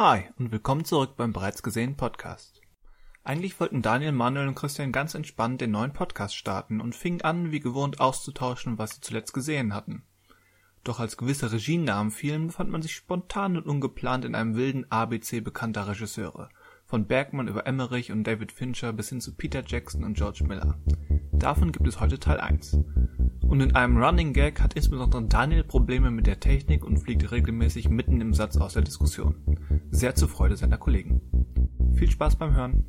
Hi und willkommen zurück beim bereits gesehenen Podcast. Eigentlich wollten Daniel, Manuel und Christian ganz entspannt den neuen Podcast starten und fingen an, wie gewohnt auszutauschen, was sie zuletzt gesehen hatten. Doch als gewisse Regienamen fielen, befand man sich spontan und ungeplant in einem wilden ABC bekannter Regisseure. Von Bergman über Emmerich und David Fincher bis hin zu Peter Jackson und George Miller. Davon gibt es heute Teil 1. Und in einem Running Gag hat insbesondere Daniel Probleme mit der Technik und fliegt regelmäßig mitten im Satz aus der Diskussion. Sehr zur Freude seiner Kollegen. Viel Spaß beim Hören.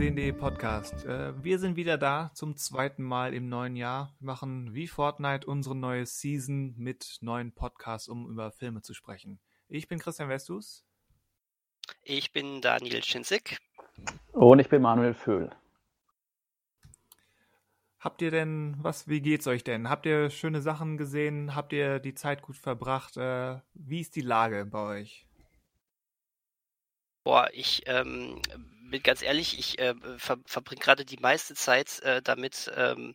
gesehen.de Podcast. Äh, wir sind wieder da zum zweiten Mal im neuen Jahr. Wir machen wie Fortnite unsere neue Season mit neuen Podcasts, um über Filme zu sprechen. Ich bin Christian Westus. Ich bin Daniel Schinzig. Und ich bin Manuel Föhl. Habt ihr denn, was, wie geht's euch denn? Habt ihr schöne Sachen gesehen? Habt ihr die Zeit gut verbracht? Äh, wie ist die Lage bei euch? Boah, ich ähm, bin ganz ehrlich, ich äh, ver verbringe gerade die meiste Zeit äh, damit, ähm,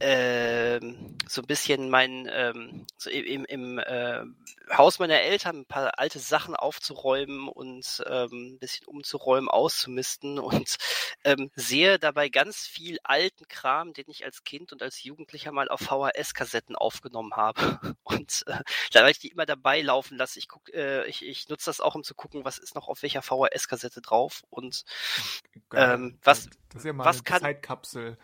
ähm, so ein bisschen mein ähm, so im, im äh, Haus meiner Eltern ein paar alte Sachen aufzuräumen und ähm, ein bisschen umzuräumen, auszumisten und ähm, sehe dabei ganz viel alten Kram, den ich als Kind und als Jugendlicher mal auf VHS-Kassetten aufgenommen habe. Und äh, da ich die immer dabei laufen lasse. Ich guck, äh, ich, ich nutze das auch, um zu gucken, was ist noch auf welcher VHS-Kassette drauf und ähm, was, das ist ja mal was eine kann Zeitkapsel.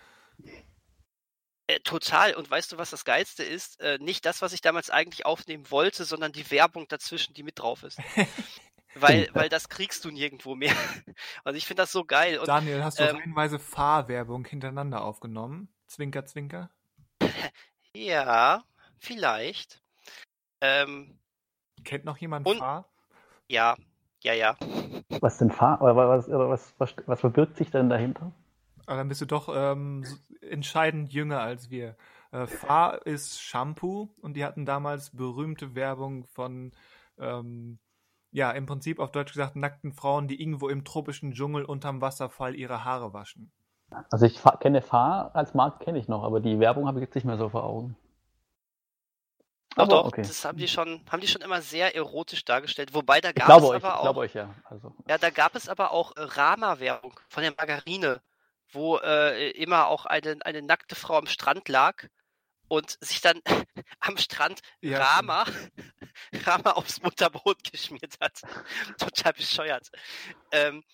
Äh, total. Und weißt du, was das Geilste ist? Äh, nicht das, was ich damals eigentlich aufnehmen wollte, sondern die Werbung dazwischen, die mit drauf ist. weil, weil das kriegst du nirgendwo mehr. Und ich finde das so geil. Und, Daniel, hast du ähm, reihenweise Fahrwerbung hintereinander aufgenommen? Zwinker, zwinker. ja, vielleicht. Ähm, Kennt noch jemand Und- Fahr? ja, ja, ja. Was denn Fahr oder was, oder was, was, was verbirgt sich denn dahinter? Aber dann bist du doch ähm, entscheidend jünger als wir. Äh, Fahr ist Shampoo und die hatten damals berühmte Werbung von, ähm, ja, im Prinzip auf Deutsch gesagt, nackten Frauen, die irgendwo im tropischen Dschungel unterm Wasserfall ihre Haare waschen. Also ich kenne Fahr als Markt kenne ich noch, aber die Werbung habe ich jetzt nicht mehr so vor Augen. Doch, Aber doch, okay. das haben die schon, haben die schon immer sehr erotisch dargestellt. Wobei da gab es euch, aber ich auch. euch ja. Also, Ja, da gab es aber auch Rama-Werbung von der Margarine, wo äh, immer auch eine, eine nackte Frau am Strand lag und sich dann am Strand Ja, Rama, Rama aufs Butterbrot geschmiert hat. Total bescheuert. Ähm,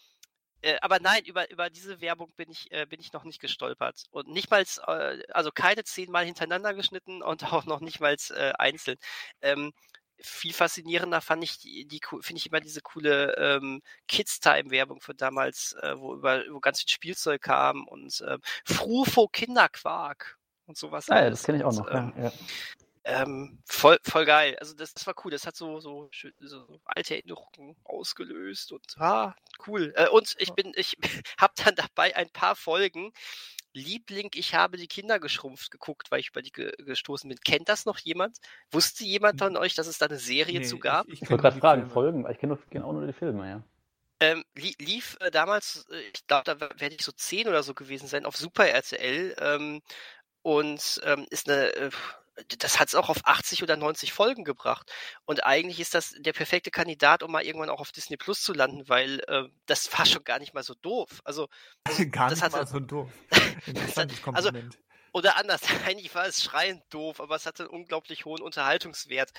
äh, aber nein, über, über diese Werbung bin ich, äh, bin ich noch nicht gestolpert. Und nicht mal, äh, also keine zehnmal hintereinander geschnitten und auch noch nicht mal äh, einzeln. Ähm, viel faszinierender fand ich die, die finde ich immer diese coole ähm, Kids Time Werbung von damals, äh, wo über wo ganz viel Spielzeug kam und ähm, Frufo Kinderquark und sowas. ah, ja, das kenne ich auch Und, noch. Ähm, ja, ähm, voll, voll geil. Also das, das war cool. Das hat so, so, so alte Erinnerungen ausgelöst und ah, cool. Äh, und ich bin, ich habe dann dabei ein paar Folgen Liebling, ich habe die Kinder geschrumpft geguckt, weil ich über die ge gestoßen bin. Kennt das noch jemand? Wusste jemand von euch, dass es da eine Serie zu gab? Ich, ich Ich kenn wollte gerade fragen, Filme. Folgen, weil ich kenne kenne auch nur die Filme, ja. Ähm, li lief äh, damals, äh, ich glaube, da werde ich so 10 oder so gewesen sein, auf Super RTL ähm, und ähm, ist eine, äh, das hat es auch auf 80 oder 90 Folgen gebracht. Und eigentlich ist das der perfekte Kandidat, um mal irgendwann auch auf Disney Plus zu landen, weil äh, das war schon gar nicht mal so doof. Also, Gar das nicht mal so doof. Also- oder anders, eigentlich war es schreiend doof, aber es hatte einen unglaublich hohen Unterhaltungswert.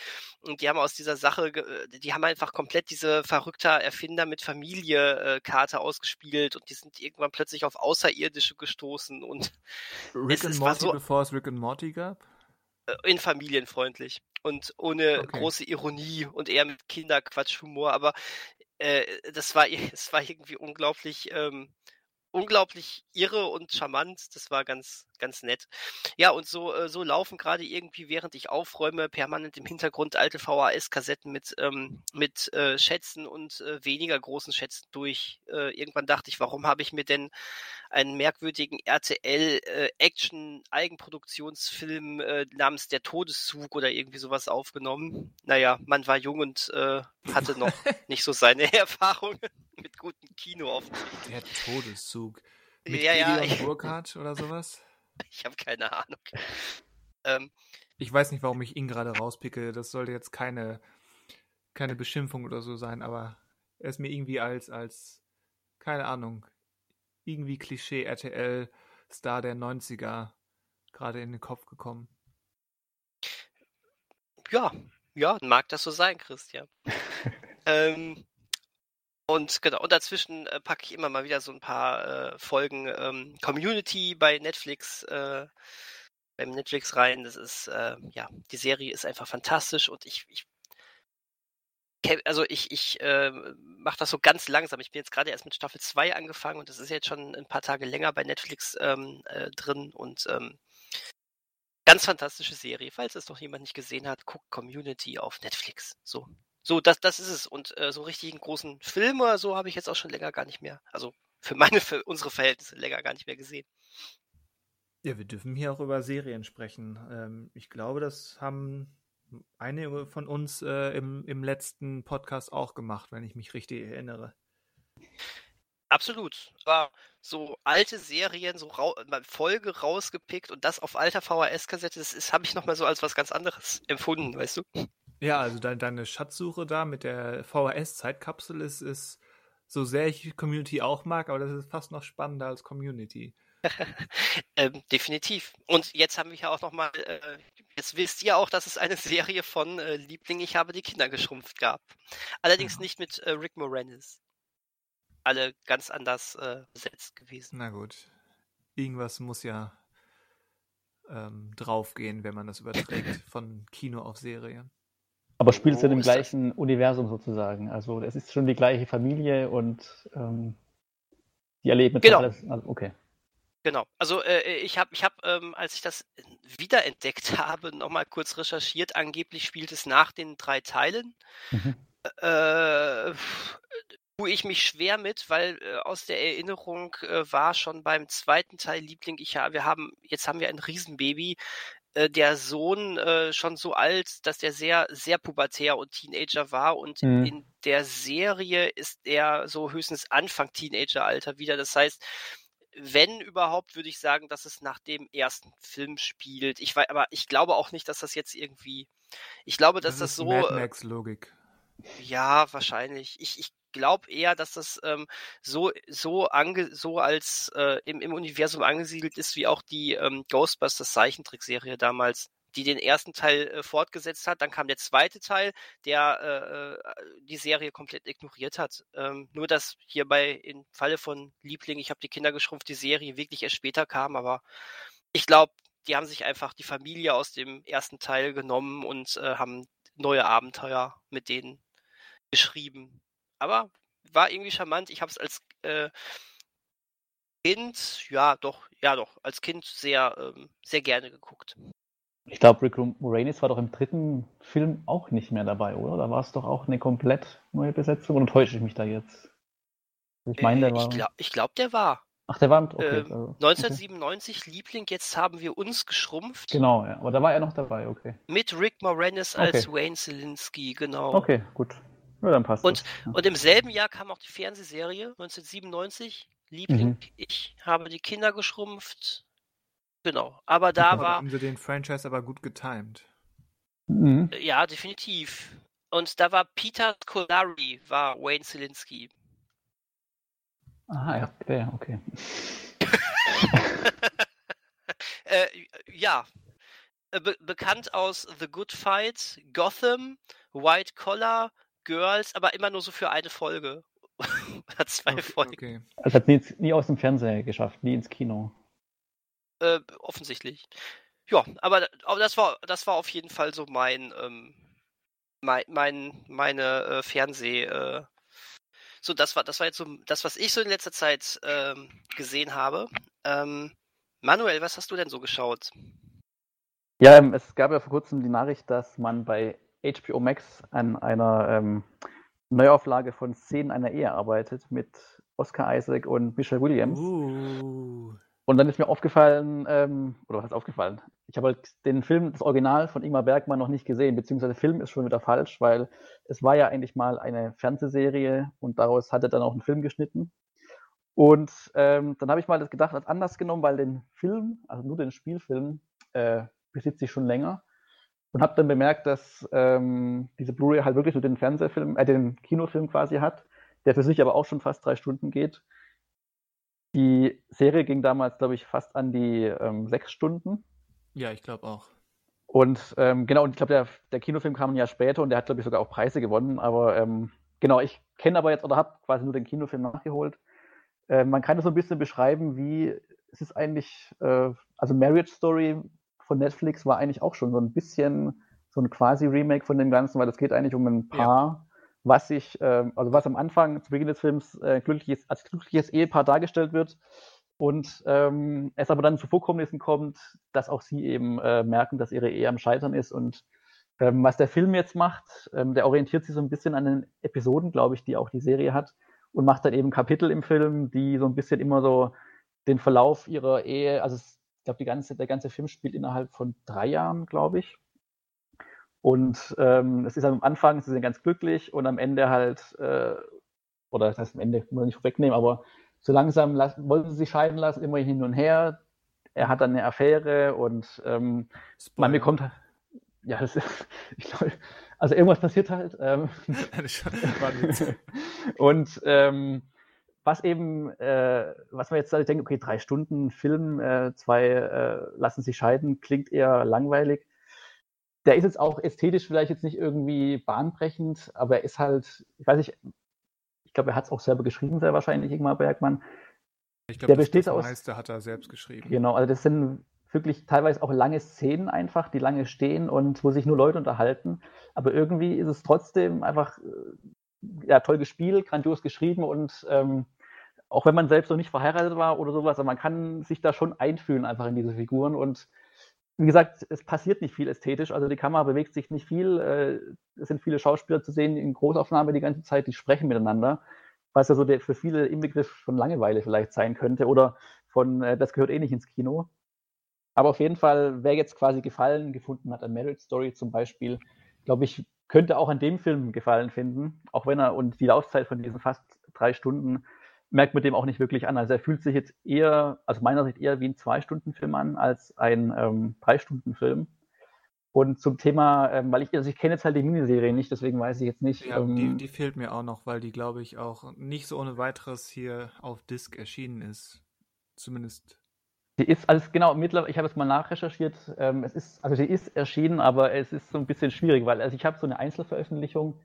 Und die haben aus dieser Sache, äh, die haben einfach komplett diese verrückter Erfinder mit Familie äh, ausgespielt und die sind irgendwann plötzlich auf Außerirdische gestoßen und Rick es- and Morty, so- bevor es Rick and Morty gab? Äh, in familienfreundlich und ohne Okay. große Ironie und eher mit Kinderquatschhumor, aber äh, das war, es war irgendwie unglaublich, ähm, unglaublich irre und charmant. Das war ganz, ganz nett. Ja, und so, äh, so laufen gerade irgendwie, während ich aufräume, permanent im Hintergrund alte VHS-Kassetten mit, ähm, mit äh, Schätzen und äh, weniger großen Schätzen durch. Äh, irgendwann dachte ich, warum habe ich mir denn einen merkwürdigen RTL-Action-Eigenproduktionsfilm äh, namens Der Todeszug oder irgendwie sowas aufgenommen? Naja, man war jung und äh, hatte noch nicht so seine Erfahrungen mit gutem Kinoauftritt. Der Todeszug. Mit Ja, ja, ich- Burkhardt oder sowas? Ich habe keine Ahnung. Ähm, Ich weiß nicht, warum ich ihn gerade rauspicke. Das sollte jetzt keine, keine Beschimpfung oder so sein, aber er ist mir irgendwie als, als, keine Ahnung, irgendwie Klischee RTL-Star der 90er gerade in den Kopf gekommen. ja, ja, mag das so sein, Christian. ähm, und genau, und dazwischen äh, packe ich immer mal wieder so ein paar äh, Folgen ähm, Community bei Netflix, äh, beim Netflix rein. Das ist, äh, ja, die Serie ist einfach fantastisch und ich, ich also ich, ich äh, mache das so ganz langsam. Ich bin jetzt gerade erst mit Staffel 2 angefangen und das ist jetzt schon ein paar Tage länger bei Netflix ähm, äh, drin und ähm, ganz fantastische Serie. Falls es noch jemand nicht gesehen hat, guckt Community auf Netflix. So, so das, das ist es. Und äh, so richtig einen großen Film oder so habe ich jetzt auch schon länger gar nicht mehr. Also für meine, für unsere Verhältnisse länger gar nicht mehr gesehen. Ja, wir dürfen hier auch über Serien sprechen. Ähm, ich glaube, das haben einige von uns äh, im, im letzten Podcast auch gemacht, wenn ich mich richtig erinnere. Absolut. War so alte Serien, so rau Folge rausgepickt und das auf alter VHS-Kassette, das ist, habe ich nochmal so als was ganz anderes empfunden, weißt du? Ja, also de deine Schatzsuche da mit der VHS-Zeitkapsel ist, ist, so sehr ich Community auch mag, aber das ist fast noch spannender als Community. Ähm, definitiv. Und jetzt haben wir ja auch nochmal, äh, jetzt wisst ihr auch, dass es eine Serie von äh, Liebling, ich habe die Kinder geschrumpft gab. Allerdings Ja. nicht mit äh, Rick Moranis. Alle ganz anders äh, besetzt gewesen. Na gut. Irgendwas muss ja ähm, draufgehen, wenn man das überträgt von Kino auf Serie. Aber spielt es in Wo dem ist das? gleichen Universum sozusagen. Also es ist schon die gleiche Familie und ähm, die erleben Genau. alles. Also, okay. Genau. Also äh, ich habe, ich hab, ähm, als ich das wiederentdeckt habe, nochmal kurz recherchiert. Angeblich spielt es nach den drei Teilen. Mhm. Äh, tue ich mich schwer mit, weil äh, aus der Erinnerung äh, war schon beim zweiten Teil Liebling, ich wir haben, jetzt haben wir ein Riesenbaby, äh, der Sohn äh, schon so alt, dass der sehr, sehr pubertär und Teenager war und Mhm. in der Serie ist er so höchstens Anfang Teenageralter wieder. Das heißt, wenn überhaupt, würde ich sagen, dass es nach dem ersten Film spielt. Ich weiß, aber ich glaube auch nicht, dass das jetzt irgendwie. Ich glaube, dass das, ist so. Mad äh, Max-Logik. ja, wahrscheinlich. Ich, ich glaube eher, dass das ähm, so, so, ange so als äh, im, im Universum angesiedelt ist, wie auch die ähm, Ghostbusters Zeichentrickserie damals, die den ersten Teil äh, fortgesetzt hat. Dann kam der zweite Teil, der äh, äh, die Serie komplett ignoriert hat. Ähm, nur, dass hierbei im Falle von Liebling, ich habe die Kinder geschrumpft, die Serie wirklich erst später kam, aber ich glaube, die haben sich einfach die Familie aus dem ersten Teil genommen und äh, haben neue Abenteuer mit denen geschrieben. Aber war irgendwie charmant. Ich habe es als äh, Kind, ja doch, ja doch, als Kind sehr, ähm, sehr gerne geguckt. Ich glaube, Rick Moranis war doch im dritten Film auch nicht mehr dabei, oder? Da war es doch auch eine komplett neue Besetzung. Oder täusche ich mich da jetzt? Ich meine, der Äh, war. ich glaube, glaub, der war. Ach, der war. Okay, Ähm, also, okay. 1997 Liebling, jetzt haben wir uns geschrumpft. Genau, ja. Aber da war er noch dabei, okay. Mit Rick Moranis als Okay. Wayne Selinsky, genau. Okay, gut. Ja, dann passt Und- das. Und im selben Jahr kam auch die Fernsehserie, 1997. Liebling, Mhm. ich habe die Kinder geschrumpft. Genau. Aber da Da war, haben sie den Franchise aber gut getimed. Mhm. ja, definitiv. Und da war Peter Scolari, war Wayne Selinsky. Aha, ja, der, okay. Äh, ja. Äh, Be bekannt aus The Good Fight, Gotham, White Collar, Girls, aber immer nur so für eine Folge. Oder zwei Okay, Folgen. okay. Also hat nie, nie aus dem Fernseher geschafft, nie ins Kino. Äh, offensichtlich. Ja, aber, aber das war das war auf jeden Fall so mein ähm, mein, mein meine äh, Fernseh äh, So, das war, das war jetzt so das, was ich so in letzter Zeit ähm, gesehen habe. Ähm, Manuel, was hast du denn so geschaut? Ja, ähm, es gab ja vor kurzem die Nachricht, dass man bei HBO Max an einer ähm, Neuauflage von Szenen einer Ehe arbeitet mit Oscar Isaac und Michelle Williams. Uh. Und dann ist mir aufgefallen, ähm, oder was ist aufgefallen? Ich habe halt den Film, das Original von Ingmar Bergmann noch nicht gesehen, beziehungsweise Film ist schon wieder falsch, weil es war ja eigentlich mal eine Fernsehserie und daraus hat er dann auch einen Film geschnitten. Und ähm, dann habe ich mal das gedacht, als anders genommen, weil den Film, also nur den Spielfilm, äh, besitze ich schon länger und habe dann bemerkt, dass ähm, diese Blu-ray halt wirklich nur den Fernsehfilm, äh, den Kinofilm quasi hat, der für sich aber auch schon fast drei Stunden geht. Die Serie ging damals, glaube ich, fast an die ähm, sechs Stunden. Ja, ich glaube auch. Und ähm, genau, und ich glaube, der, der, Kinofilm kam ein Jahr später und der hat, glaube ich, sogar auch Preise gewonnen. Aber ähm, genau, ich kenne aber jetzt oder habe quasi nur den Kinofilm nachgeholt. Äh, man kann das so ein bisschen beschreiben, wie es ist eigentlich, äh, also Marriage Story von Netflix war eigentlich auch schon so ein bisschen so ein quasi Remake von dem Ganzen, weil es geht eigentlich um ein Paar, was sich, äh, also was am Anfang zu Beginn des Films äh, glückliches, als glückliches Ehepaar dargestellt wird. Und ähm, es aber dann zu Vorkommnissen kommt, dass auch sie eben äh, merken, dass ihre Ehe am Scheitern ist. Und ähm, was der Film jetzt macht, ähm, der orientiert sich so ein bisschen an den Episoden, glaube ich, die auch die Serie hat. Und macht dann eben Kapitel im Film, die so ein bisschen immer so den Verlauf ihrer Ehe, also ich glaube, ganze, der ganze Film spielt innerhalb von drei Jahren, glaube ich. Und ähm, es ist am Anfang, sie sind ganz glücklich und am Ende halt, äh, oder das heißt am Ende, muss ich nicht vorwegnehmen, aber so langsam lassen, wollen sie sich scheiden lassen, immer hin und her. Er hat dann eine Affäre und ähm, man bekommt, ja, das ist, ich glaube, also irgendwas passiert halt. Ähm, und ähm, was eben, äh, was man jetzt halt denkt, okay, drei Stunden Film, äh, zwei äh, lassen sich scheiden, klingt eher langweilig der ist jetzt auch ästhetisch vielleicht jetzt nicht irgendwie bahnbrechend, aber er ist halt, ich weiß nicht, ich glaube, er hat es auch selber geschrieben, sehr wahrscheinlich, Ingmar Bergmann. Ich glaube, der das, besteht das aus, meiste hat er selbst geschrieben. Genau, also das sind wirklich teilweise auch lange Szenen einfach, die lange stehen und wo sich nur Leute unterhalten. Aber irgendwie ist es trotzdem einfach äh, ja, toll gespielt, grandios geschrieben und ähm, auch wenn man selbst noch nicht verheiratet war oder sowas, aber man kann sich da schon einfühlen einfach in diese Figuren und wie gesagt, es passiert nicht viel ästhetisch, also die Kamera bewegt sich nicht viel. Äh, es sind viele Schauspieler zu sehen in Großaufnahme die ganze Zeit, die sprechen miteinander, was ja so der, für viele Inbegriff von Langeweile vielleicht sein könnte oder von, äh, das gehört eh nicht ins Kino. Aber auf jeden Fall, wer jetzt quasi Gefallen gefunden hat an Marriage Story zum Beispiel, glaube ich, könnte auch an dem Film Gefallen finden, auch wenn er und die Laufzeit von diesen fast drei Stunden merkt man dem auch nicht wirklich an. Also er fühlt sich jetzt eher, aus meiner Sicht eher wie ein Zwei-Stunden-Film an als ein ähm, Drei-Stunden-Film. Und zum Thema, ähm, weil ich, also ich kenne jetzt halt die Miniserie nicht, deswegen weiß ich jetzt nicht. Ja, ähm, die, die, fehlt mir auch noch, weil die, glaube ich, auch nicht so ohne weiteres hier auf Disc erschienen ist. Zumindest. Die ist, also genau, mittlerweile, ich habe es mal nachrecherchiert, ähm, es ist, also die ist erschienen, aber es ist so ein bisschen schwierig, weil also ich habe so eine Einzelveröffentlichung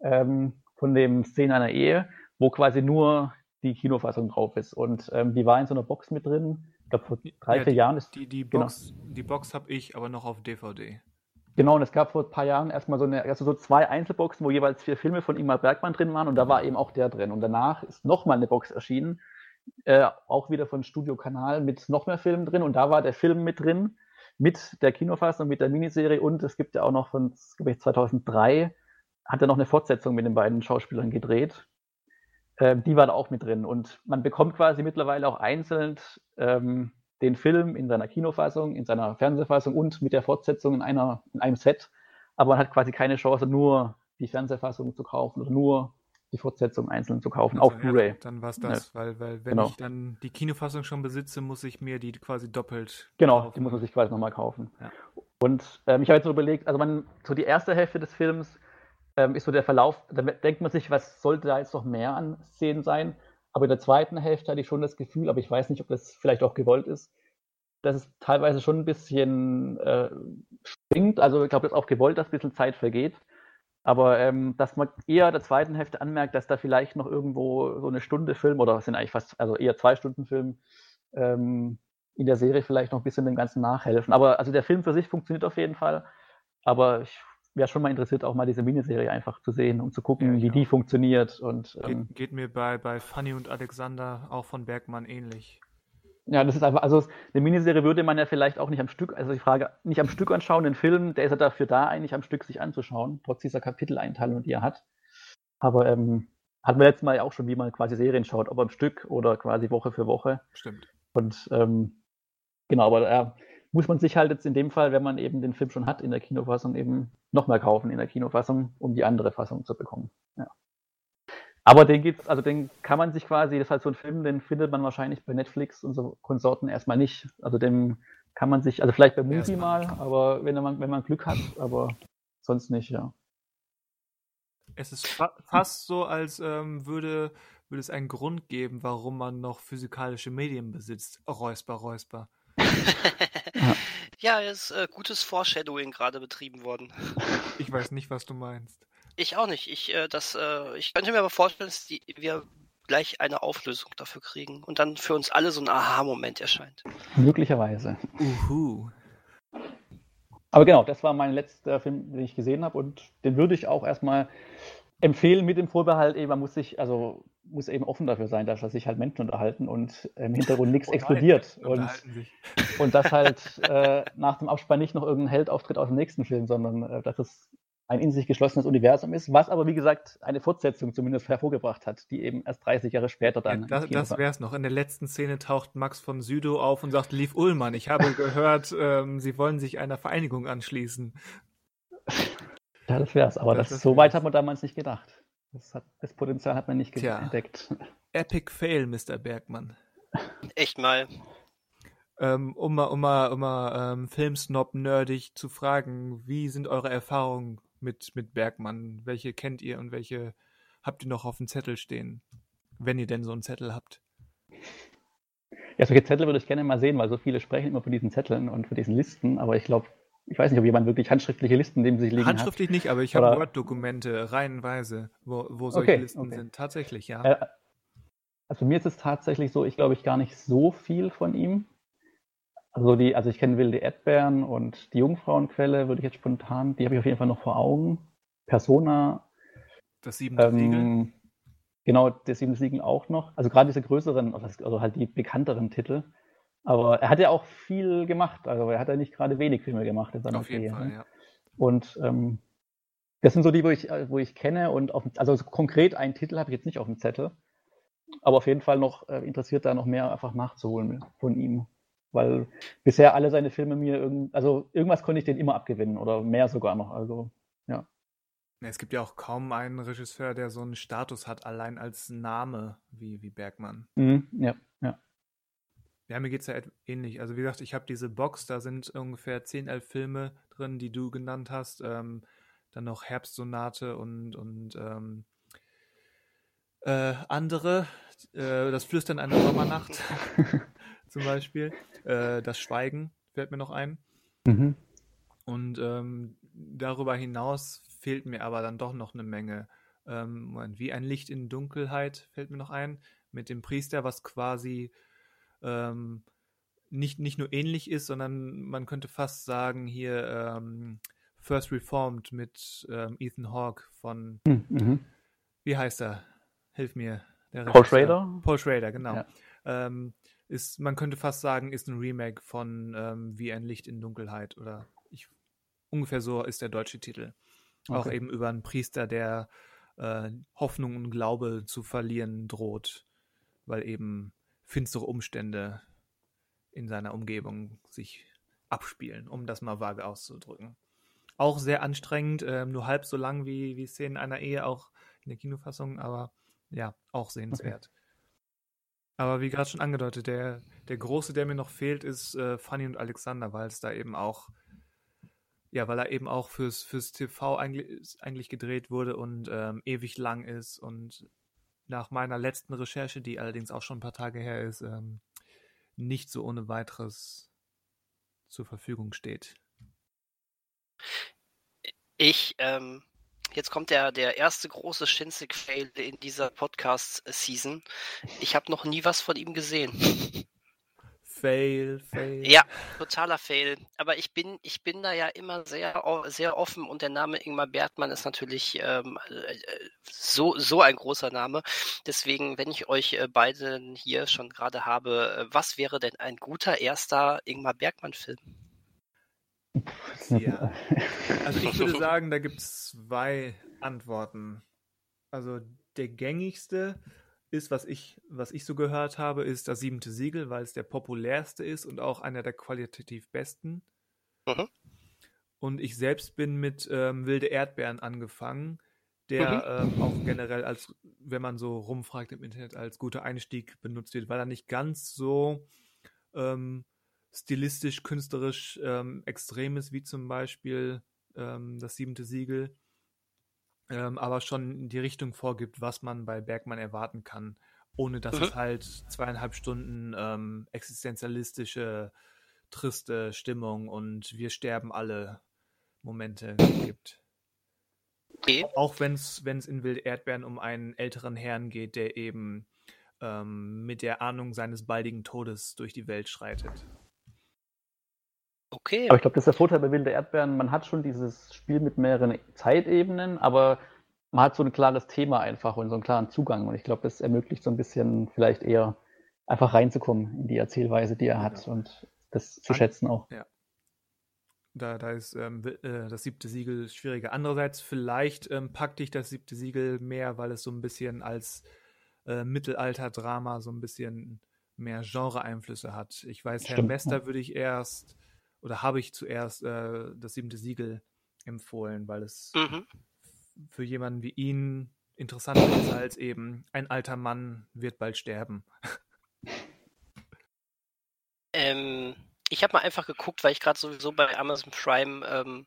ähm, von dem Szene einer Ehe, wo quasi nur die Kinofassung drauf ist. Und ähm, die war in so einer Box mit drin. Ich glaube, vor drei, ja, vier die, Jahren ist. Die, die genau. Box, genau. die Box habe ich aber noch auf DVD. Genau, und es gab vor ein paar Jahren erstmal so eine, also so zwei Einzelboxen, wo jeweils vier Filme von Ingmar Bergmann drin waren und da war eben auch der drin. Und danach ist nochmal eine Box erschienen, äh, auch wieder von Studio Kanal mit noch mehr Filmen drin und da war der Film mit drin, mit der Kinofassung, mit der Miniserie und es gibt ja auch noch von, glaube ich, 2003 hat er noch eine Fortsetzung mit den beiden Schauspielern gedreht. Ähm, die waren auch mit drin. Und man bekommt quasi mittlerweile auch einzeln ähm, den Film in seiner Kinofassung, in seiner Fernsehfassung und mit der Fortsetzung in, einer, in einem Set. Aber man hat quasi keine Chance, nur die Fernsehfassung zu kaufen oder nur die Fortsetzung einzeln zu kaufen, also, auf ja, Blu-ray. Dann war es das, ja. weil, weil wenn genau. ich dann die Kinofassung schon besitze, muss ich mir die quasi doppelt Genau, kaufen. die muss man sich quasi nochmal kaufen. Ja. Und ähm, ich habe jetzt so überlegt, also man, so die erste Hälfte des Films ähm, ist so der Verlauf, da denkt man sich, was sollte da jetzt noch mehr an Szenen sein? Aber in der zweiten Hälfte hatte ich schon das Gefühl, aber ich weiß nicht, ob das vielleicht auch gewollt ist, dass es teilweise schon ein bisschen äh, springt. Also ich glaube, das ist auch gewollt, dass ein bisschen Zeit vergeht. Aber ähm, dass man eher der zweiten Hälfte anmerkt, dass da vielleicht noch irgendwo so eine Stunde Film oder sind eigentlich fast, also eher zwei Stunden Film ähm, in der Serie vielleicht noch ein bisschen dem Ganzen nachhelfen. Aber also der Film für sich funktioniert auf jeden Fall. Aber ich wäre schon mal interessiert, auch mal diese Miniserie einfach zu sehen, um zu gucken, Ja, ich wie die funktioniert. Und ähm, Geht, geht mir bei, bei Fanny und Alexander auch von Bergmann ähnlich. ja, das ist einfach, also eine Miniserie würde man ja vielleicht auch nicht am Stück, also ich frage, nicht am Stück anschauen, den Film, der ist ja dafür da, eigentlich am Stück sich anzuschauen, trotz dieser Kapiteleinteilung, die er hat. Aber ähm, hatten wir letztes Mal ja auch schon, wie man quasi Serien schaut, ob am Stück oder quasi Woche für Woche. Stimmt. Und ähm, genau, aber da muss man sich halt jetzt in dem Fall, wenn man eben den Film schon hat in der Kinofassung, eben nochmal kaufen in der Kinofassung, um die andere Fassung zu bekommen. Ja. Aber den gibt's, also den kann man sich quasi, das ist halt so ein Film, den findet man wahrscheinlich bei Netflix und so Konsorten erstmal nicht. Also dem kann man sich, also vielleicht bei Movie mal, aber wenn man, wenn man Glück hat, aber sonst nicht, ja. Es ist fa fast so, als ähm, würde, würde es einen Grund geben, warum man noch physikalische Medien besitzt. Räusper, Räusper. Ja, ist äh, gutes Foreshadowing gerade betrieben worden. Ich weiß nicht, was du meinst. Ich auch nicht. Ich, äh, das, äh, ich könnte mir aber vorstellen, dass die, wir gleich eine Auflösung dafür kriegen und dann für uns alle so ein Aha-Moment erscheint. Möglicherweise. Uhu. Aber genau, das war mein letzter Film, den ich gesehen habe und den würde ich auch erstmal empfehlen mit dem Vorbehalt, eben, man muss sich, also muss eben offen dafür sein, dass sich halt Menschen unterhalten und im Hintergrund nichts explodiert. Und, und dass halt äh, nach dem Abspann nicht noch irgendein Held auftritt aus dem nächsten Film, sondern äh, dass es ein in sich geschlossenes Universum ist, was aber wie gesagt eine Fortsetzung zumindest hervorgebracht hat, die eben erst 30 Jahre später Ja, dann. im das das wäre es noch. In der letzten Szene taucht Max von Südow auf und sagt, Lief Ullmann, ich habe gehört, ähm, Sie wollen sich einer Vereinigung anschließen. Ja, das wär's. Aber Das- das, so weit hat man damals nicht gedacht. Das, hat, das Potenzial hat man nicht Tja. entdeckt. Epic Fail, Mr. Bergmann. Echt mal. Ähm, um mal, um mal, um mal ähm, Filmsnob-nerdig zu fragen, wie sind eure Erfahrungen mit, mit Bergmann? Welche kennt ihr und welche habt ihr noch auf dem Zettel stehen? Wenn ihr denn so einen Zettel habt. Ja, solche Zettel würde ich gerne mal sehen, weil so viele sprechen immer von diesen Zetteln und von diesen Listen, aber ich glaube, ich weiß nicht, ob jemand wirklich handschriftliche Listen neben sich liegen Handschriftlich nicht, aber ich habe Word-Dokumente reihenweise, wo, wo solche Okay, Listen okay. sind. Tatsächlich, ja. hat. Äh, also mir ist es tatsächlich so, ich glaube, ich gar nicht so viel von ihm. Also die, also ich kenne Wilde Erdbeeren und die Jungfrauenquelle, würde ich jetzt spontan, die habe ich auf jeden Fall noch vor Augen. Persona, Das siebente Siegel. ähm, genau, das sieben Siegen auch noch. Also gerade diese größeren, also halt die bekannteren Titel. Aber er hat ja auch viel gemacht. Also er hat ja nicht gerade wenig Filme gemacht in seiner Auf jeden Karriere, Fall, ne? ja. Und ähm, das sind so die, wo ich, äh, wo ich kenne und auf, also so konkret einen Titel habe ich jetzt nicht auf dem Zettel. Aber auf jeden Fall noch äh, interessiert da noch mehr einfach nachzuholen von ihm. Weil bisher alle seine Filme mir irgend, also irgendwas konnte ich denen immer abgewinnen oder mehr sogar noch. Also Ja, Es gibt ja auch kaum einen Regisseur, der so einen Status hat, allein als Name wie, wie Bergmann. mhm, ja, ja. Ja, mir geht's ja et- ähnlich. Also wie gesagt, ich habe diese Box, da sind ungefähr 10, 11 Filme drin, die du genannt hast. Ähm, dann noch Herbstsonate und, und ähm, äh, andere. Äh, das Flüstern einer Sommernacht zum Beispiel. Äh, das Schweigen fällt mir noch ein. Mhm. Und ähm, darüber hinaus fehlt mir aber dann doch noch eine Menge. Ähm, wie ein Licht in Dunkelheit fällt mir noch ein, mit dem Priester, was quasi ähm, nicht, nicht nur ähnlich ist, sondern man könnte fast sagen, hier ähm, First Reformed mit ähm, Ethan Hawke von, Mhm. Mhm. wie heißt er? Hilf mir. Der Paul. Schrader? Paul Schrader, genau. Ja. Ähm, ist, man könnte fast sagen, ist ein Remake von ähm, Wie ein Licht in Dunkelheit oder ich, ungefähr so ist der deutsche Titel. Auch Okay. eben über einen Priester, der äh, Hoffnung und Glaube zu verlieren droht, weil eben finstere Umstände in seiner Umgebung sich abspielen, um das mal vage auszudrücken. Auch sehr anstrengend, ähm, nur halb so lang wie, wie Szenen einer Ehe, auch in der Kinofassung, aber ja, auch sehenswert. Aber wie gerade schon angedeutet, der, der große, der mir noch fehlt, ist äh, Fanny und Alexander, weil es da eben auch, ja, weil er eben auch fürs, fürs TV eigentlich, eigentlich gedreht wurde und ähm, ewig lang ist und nach meiner letzten Recherche, die allerdings auch schon ein paar Tage her ist, ähm, nicht so ohne weiteres zur Verfügung steht. Ich, ähm, jetzt kommt der, der erste große Shinzig-Fail in dieser Podcast-Season. Ich habe noch nie was von ihm gesehen. Fail, Fail. Ja, totaler Fail. Aber ich bin, ich bin da ja immer sehr, sehr offen und der Name Ingmar Bertmann ist natürlich ähm, äh, so, so ein großer Name. Deswegen, wenn ich euch äh, beide hier schon gerade habe, äh, was wäre denn ein guter erster Ingmar Bergmann-Film? Ja. Also ich würde sagen, da gibt es zwei Antworten. Also der gängigste ist, was ich, was ich so gehört habe, ist das siebente Siegel, weil es der populärste ist und auch einer der qualitativ besten. Mhm. Und ich selbst bin mit ähm, Wilde Erdbeeren angefangen, der mhm. ähm, auch generell als, wenn man so rumfragt im Internet, als guter Einstieg benutzt wird, weil er nicht ganz so ähm, stilistisch, künstlerisch ähm, extrem ist, wie zum Beispiel ähm, das siebente Siegel ähm, aber schon die Richtung vorgibt, was man bei Bergmann erwarten kann, ohne dass mhm. es halt zweieinhalb Stunden ähm, existenzialistische, triste Stimmung und wir sterben alle Momente gibt. Okay. Auch wenn es in Wild Erdbeeren um einen älteren Herrn geht, der eben ähm, mit der Ahnung seines baldigen Todes durch die Welt schreitet. Okay. Aber ich glaube, das ist der Vorteil bei Wilde Erdbeeren. Man hat schon dieses Spiel mit mehreren Zeitebenen, aber man hat so ein klares Thema einfach und so einen klaren Zugang. Und ich glaube, das ermöglicht so ein bisschen vielleicht eher einfach reinzukommen in die Erzählweise, die er hat ja. und das zu An schätzen auch. Ja. Da, da ist ähm, äh, das siebte Siegel schwieriger. Andererseits, vielleicht ähm, packt dich das siebte Siegel mehr, weil es so ein bisschen als äh, Mittelalter-Drama so ein bisschen mehr Genre-Einflüsse hat. Ich weiß, Herr Mester würde ich erst oder habe ich zuerst äh, das siebte Siegel empfohlen, weil es mhm. für jemanden wie ihn interessanter ist als eben ein alter Mann wird bald sterben. Ähm, ich habe mal einfach geguckt, weil ich gerade sowieso bei Amazon Prime ähm,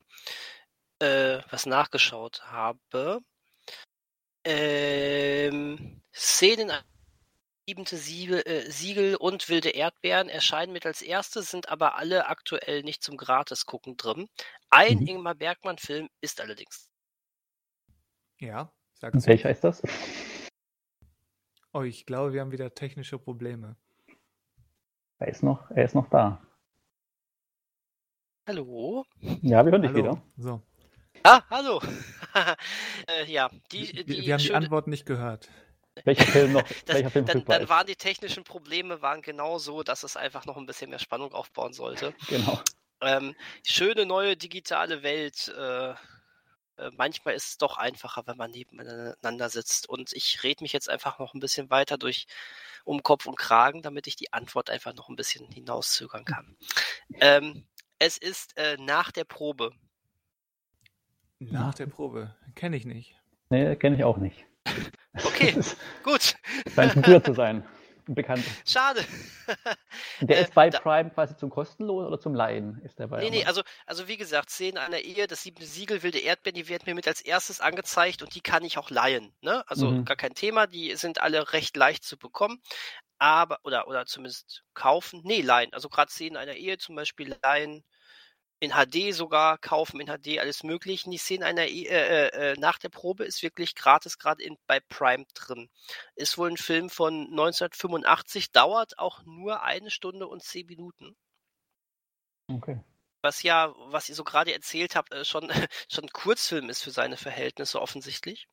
äh, was nachgeschaut habe. Ähm, Szenen siebente Siegel, äh, Siegel und wilde Erdbeeren erscheinen mit als erstes, sind aber alle aktuell nicht zum Gratis-Gucken drin. Ein mhm. Ingmar Bergmann-Film ist allerdings. Ja, sag's. Welcher ist das? Oh, ich glaube, wir haben wieder technische Probleme. Er ist noch, er ist noch da. Hallo? Ja, wir hören dich wieder. So. Ah, hallo. äh, ja, die, die, wir, wir haben schöne... die Antwort nicht gehört. Welcher Film noch? das, welcher Film dann, dann waren die technischen Probleme waren genau so, dass es einfach noch ein bisschen mehr Spannung aufbauen sollte. Genau. Ähm, schöne neue digitale Welt. Äh, äh, manchmal ist es doch einfacher, wenn man nebeneinander sitzt. Und ich rede mich jetzt einfach noch ein bisschen weiter durch um Kopf und Kragen, damit ich die Antwort einfach noch ein bisschen hinauszögern kann. Ähm, es ist äh, nach der Probe. Nach der Probe? Kenne ich nicht. Nee, kenne ich auch nicht. Okay, gut. Scheint ein guter zu sein. Ein bekannter. Schade. Der äh, ist bei Prime quasi zum kostenlos oder zum Laien? Ist der bei nee, nee, also, also wie gesagt, Szenen einer Ehe, das siebte Siegel, wilde Erdbeeren, die werden mir mit als erstes angezeigt und die kann ich auch leihen. Ne? Also mhm. gar kein Thema, die sind alle recht leicht zu bekommen. Aber, oder, oder zumindest kaufen. Nee, leihen. Also gerade Szenen einer Ehe zum Beispiel leihen in HD sogar kaufen, in HD alles mögliche. Die Szene einer e äh, äh, nach der Probe ist wirklich gratis gerade bei Prime drin. Ist wohl ein Film von 1985, dauert auch nur eine Stunde und zehn Minuten. Okay. Was ja, was ihr so gerade erzählt habt, äh, schon, schon ein Kurzfilm ist für seine Verhältnisse offensichtlich.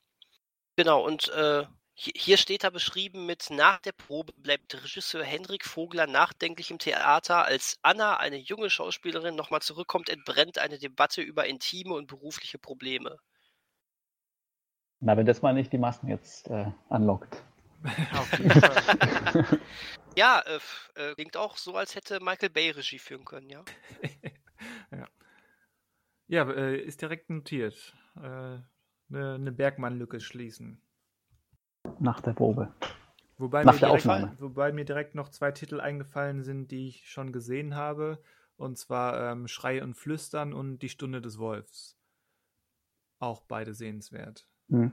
Genau, und äh, hier steht da beschrieben mit nach der Probe bleibt Regisseur Hendrik Vogler nachdenklich im Theater, als Anna, eine junge Schauspielerin, nochmal zurückkommt, entbrennt eine Debatte über intime und berufliche Probleme. Na, wenn das mal nicht die Massen jetzt äh, anlockt. ja, äh, äh, klingt auch so, als hätte Michael Bay Regie führen können, ja. ja, ja äh, ist direkt notiert. Eine, äh, eine Bergmann-Lücke schließen. Nach der Probe. Wobei, Nach mir der direkt, Aufnahme. wobei mir direkt noch zwei Titel eingefallen sind, die ich schon gesehen habe. Und zwar ähm, Schrei und Flüstern und Die Stunde des Wolfs. Auch beide sehenswert. Hm.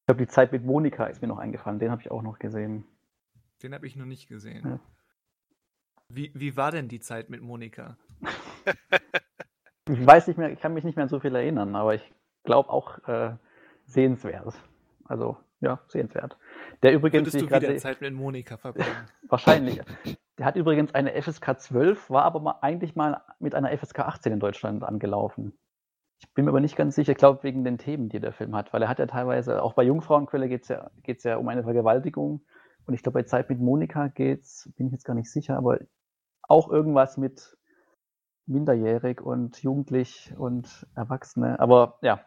Ich glaube, die Zeit mit Monika ist mir noch eingefallen. Den habe ich auch noch gesehen. Den habe ich noch nicht gesehen. Ja. Wie, wie war denn die Zeit mit Monika? ich weiß nicht mehr, ich kann mich nicht mehr an so viel erinnern, aber ich glaube auch äh, sehenswert. Also ja, sehenswert. Der übrigens. Würdest du wieder Zeit mit Monika verbringen? Wahrscheinlich. Der hat übrigens eine FSK 12, war aber mal, eigentlich mal mit einer FSK 18 in Deutschland angelaufen. Ich bin mir aber nicht ganz sicher, ich glaube wegen den Themen, die der Film hat, weil er hat ja teilweise, auch bei Jungfrauenquelle geht es ja, geht's ja um eine Vergewaltigung und ich glaube bei Zeit mit Monika geht es, bin ich jetzt gar nicht sicher, aber auch irgendwas mit minderjährig und jugendlich und Erwachsene. Aber ja,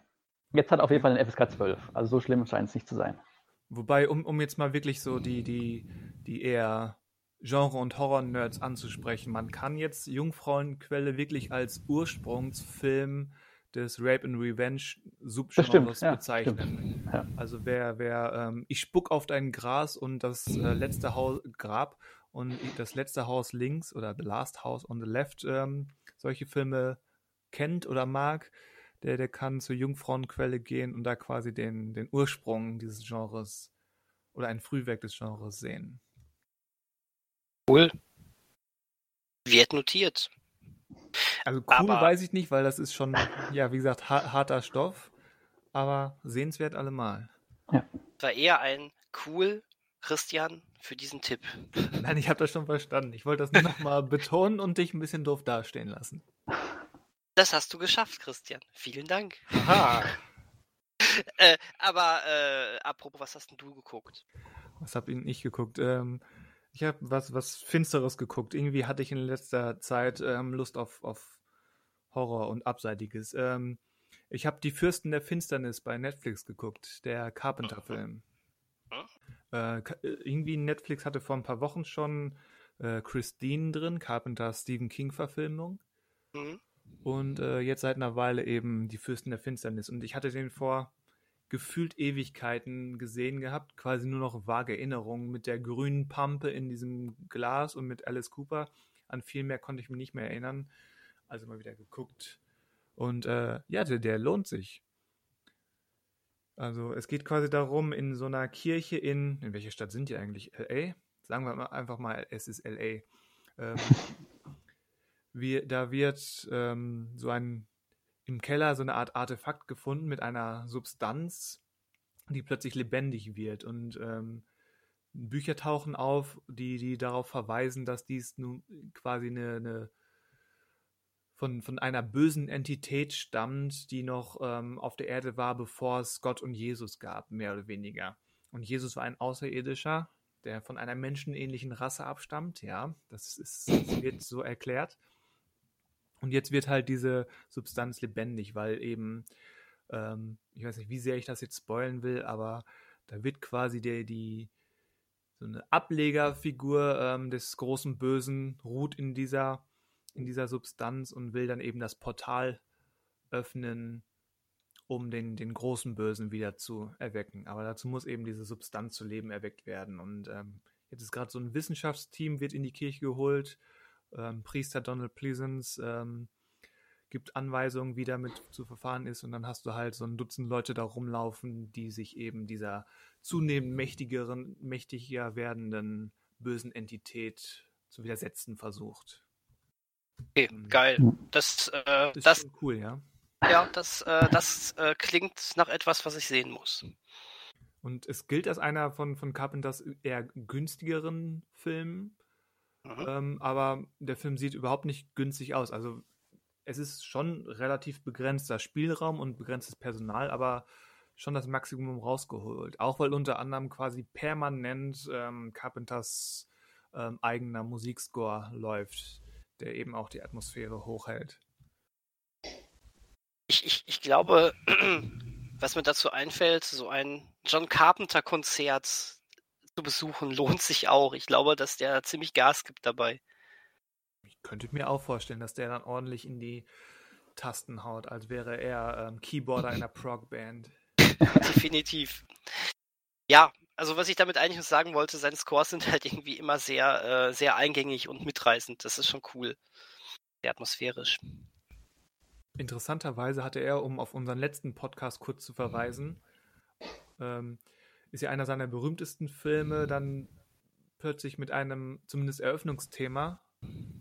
jetzt hat er auf jeden Fall eine FSK 12. Also so schlimm scheint es nicht zu sein. Wobei, um, um jetzt mal wirklich so die, die, die eher Genre- und Horror-Nerds anzusprechen, man kann jetzt Jungfrauenquelle wirklich als Ursprungsfilm des Rape and Revenge Subgenres ja, bezeichnen. Ja. Also wer, wer ähm, Ich spuck auf dein Gras und das äh, letzte Haus Grab und das letzte Haus links oder The Last House on the Left ähm, solche Filme kennt oder mag, der, der kann zur Jungfrauenquelle gehen und da quasi den, den Ursprung dieses Genres oder ein Frühwerk des Genres sehen. Cool. Wird notiert. Also cool aber, weiß ich nicht, weil das ist schon, ja, wie gesagt, harter Stoff, aber sehenswert allemal. Ja. War eher ein cool, Christian, für diesen Tipp. Nein, ich habe das schon verstanden. Ich wollte das nur nochmal betonen und dich ein bisschen doof dastehen lassen. Das hast du geschafft, Christian. Vielen Dank. Aha. äh, aber äh, apropos, was hast denn du geguckt? Was habe ich geguckt? Ähm, ich habe was, was Finsteres geguckt. Irgendwie hatte ich in letzter Zeit ähm, Lust auf, auf Horror und Abseitiges. Ähm, ich habe Die Fürsten der Finsternis bei Netflix geguckt, der Carpenter-Film. Äh, äh, irgendwie Netflix hatte vor ein paar Wochen schon äh, Christine drin, Carpenter Stephen King-Verfilmung. Mhm. Und äh, jetzt seit einer Weile eben Die Fürsten der Finsternis. Und ich hatte den vor gefühlt Ewigkeiten gesehen gehabt, quasi nur noch vage Erinnerungen mit der grünen Pampe in diesem Glas und mit Alice Cooper. An viel mehr konnte ich mich nicht mehr erinnern. Also mal wieder geguckt. Und äh, ja, der, der lohnt sich. Also es geht quasi darum, in so einer Kirche in, in welcher Stadt sind die eigentlich? LA? Sagen wir einfach mal, es ist LA. Ähm, wie, da wird ähm, so ein im Keller so eine Art Artefakt gefunden mit einer Substanz, die plötzlich lebendig wird und ähm, Bücher tauchen auf, die, die darauf verweisen, dass dies nun quasi eine, eine von, von einer bösen Entität stammt, die noch ähm, auf der Erde war, bevor es Gott und Jesus gab, mehr oder weniger. Und Jesus war ein Außerirdischer, der von einer menschenähnlichen Rasse abstammt, ja, das, ist, das wird so erklärt. Und jetzt wird halt diese Substanz lebendig, weil eben, ähm, ich weiß nicht, wie sehr ich das jetzt spoilen will, aber da wird quasi der, die, so eine Ablegerfigur ähm, des großen Bösen ruht in dieser in dieser Substanz und will dann eben das Portal öffnen, um den, den großen Bösen wieder zu erwecken. Aber dazu muss eben diese Substanz zu Leben erweckt werden. Und ähm, jetzt ist gerade so ein Wissenschaftsteam, wird in die Kirche geholt. Ähm, Priester Donald Pleasance ähm, gibt Anweisungen, wie damit zu verfahren ist. Und dann hast du halt so ein Dutzend Leute da rumlaufen, die sich eben dieser zunehmend mächtigeren, mächtiger werdenden bösen Entität zu widersetzen versucht. Okay, hm. geil. Das, äh, das, das cool, ja. Ja, das, äh, das äh, klingt nach etwas, was ich sehen muss. Und es gilt als einer von, von Carpenters eher günstigeren Filmen. Mhm. Ähm, aber der Film sieht überhaupt nicht günstig aus. Also es ist schon relativ begrenzter Spielraum und begrenztes Personal, aber schon das Maximum rausgeholt. Auch weil unter anderem quasi permanent ähm, Carpenters ähm, eigener Musikscore läuft der eben auch die Atmosphäre hochhält. Ich, ich, ich glaube, was mir dazu einfällt, so ein John Carpenter-Konzert zu besuchen, lohnt sich auch. Ich glaube, dass der ziemlich Gas gibt dabei. Ich könnte mir auch vorstellen, dass der dann ordentlich in die Tasten haut, als wäre er ähm, Keyboarder einer Prog-Band. Definitiv. Ja, also was ich damit eigentlich nur sagen wollte, seine Scores sind halt irgendwie immer sehr, äh, sehr eingängig und mitreißend. Das ist schon cool. Sehr atmosphärisch. Interessanterweise hatte er, um auf unseren letzten Podcast kurz zu verweisen, ähm, ist ja einer seiner berühmtesten Filme dann plötzlich mit einem zumindest Eröffnungsthema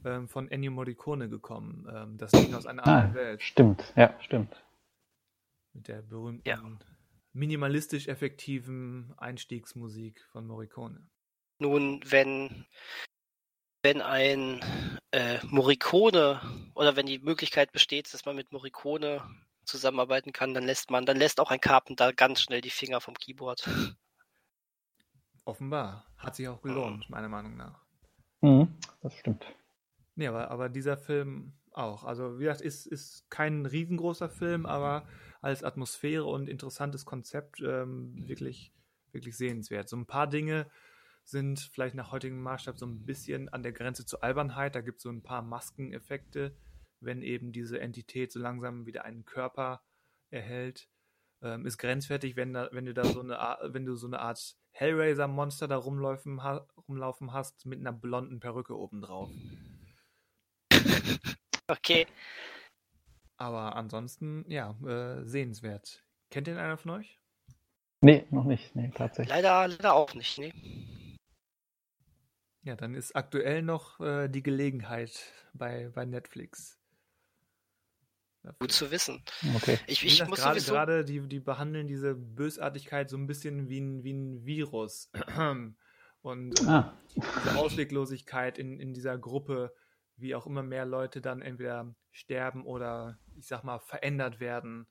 ähm, von Ennio Morricone gekommen. Ähm, das Ding aus einer anderen ah, Welt. Stimmt, ja, stimmt. Mit der berühmten ja minimalistisch effektiven Einstiegsmusik von Morricone. Nun, wenn wenn ein äh, Morricone oder wenn die Möglichkeit besteht, dass man mit Morricone zusammenarbeiten kann, dann lässt man, dann lässt auch ein Carpenter ganz schnell die Finger vom Keyboard. Offenbar. Hat sich auch gelohnt, meiner Meinung nach. Mhm, das stimmt. Nee, aber, aber dieser Film auch. Also, wie gesagt, ist, ist kein riesengroßer Film, aber als Atmosphäre und interessantes Konzept ähm, wirklich, wirklich sehenswert. So ein paar Dinge sind vielleicht nach heutigem Maßstab so ein bisschen an der Grenze zur Albernheit. Da gibt es so ein paar Maskeneffekte, wenn eben diese Entität so langsam wieder einen Körper erhält. Ähm, ist grenzwertig, wenn, da, wenn du da so eine Art, wenn du so eine Art Hellraiser-Monster da rumlaufen, ha rumlaufen hast mit einer blonden Perücke obendrauf. Okay. Aber ansonsten, ja, äh, sehenswert. Kennt den einer von euch? Nee, noch nicht. Nee, tatsächlich. Leider, leider auch nicht, nee. Ja, dann ist aktuell noch äh, die Gelegenheit bei, bei Netflix. Gut zu wissen. Okay. Ich, ich muss gerade, sowieso... gerade die, die behandeln diese Bösartigkeit so ein bisschen wie ein, wie ein Virus. Und Ah. diese Ausweglosigkeit in, in dieser Gruppe, wie auch immer mehr Leute dann entweder sterben oder ich sag mal verändert werden,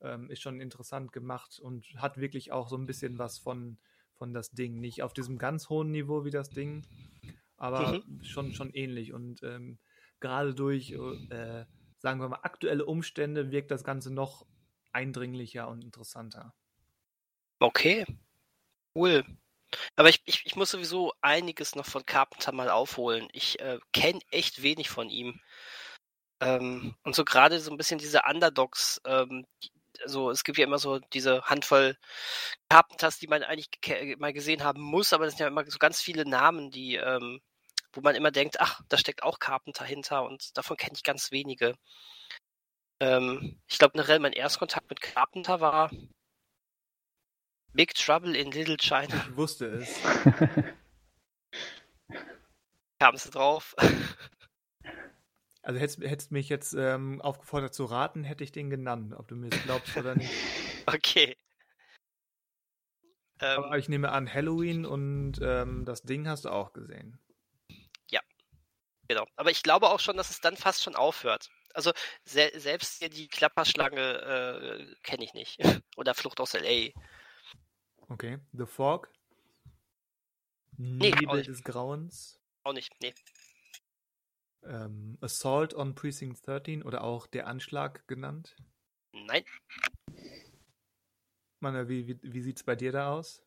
ähm, ist schon interessant gemacht und hat wirklich auch so ein bisschen was von, von das Ding. Nicht auf diesem ganz hohen Niveau wie das Ding, aber schon, schon ähnlich. Und ähm, gerade durch, äh, sagen wir mal, aktuelle Umstände wirkt das Ganze noch eindringlicher und interessanter. Okay. Cool. Aber ich, ich, ich muss sowieso einiges noch von Carpenter mal aufholen. Ich äh, kenne echt wenig von ihm. Ähm, und so gerade so ein bisschen diese Underdogs, ähm, also es gibt ja immer so diese Handvoll Carpenters, die man eigentlich ge mal gesehen haben muss, aber das sind ja immer so ganz viele Namen, die, ähm, wo man immer denkt, ach, da steckt auch Carpenter hinter und davon kenne ich ganz wenige. Ähm, ich glaube generell mein Erstkontakt mit Carpenter war Big Trouble in Little China. Ich wusste es. Kamst du drauf? Also hättest, hättest mich jetzt ähm, aufgefordert zu raten, hätte ich den genannt, ob du mir das glaubst oder nicht. Okay. Ähm, Aber ich nehme an, Halloween und ähm, das Ding hast du auch gesehen. Genau. Aber ich glaube auch schon, dass es dann fast schon aufhört. Also se selbst die Klapperschlange äh, kenne ich nicht. Oder Flucht aus LA. Okay. The Fog. Nee, auch Nebel nicht. des Grauens. Auch nicht. Nee. Ähm, Assault on Precinct 13 oder auch der Anschlag genannt. Nein. Mann, wie, wie, wie sieht es bei dir da aus?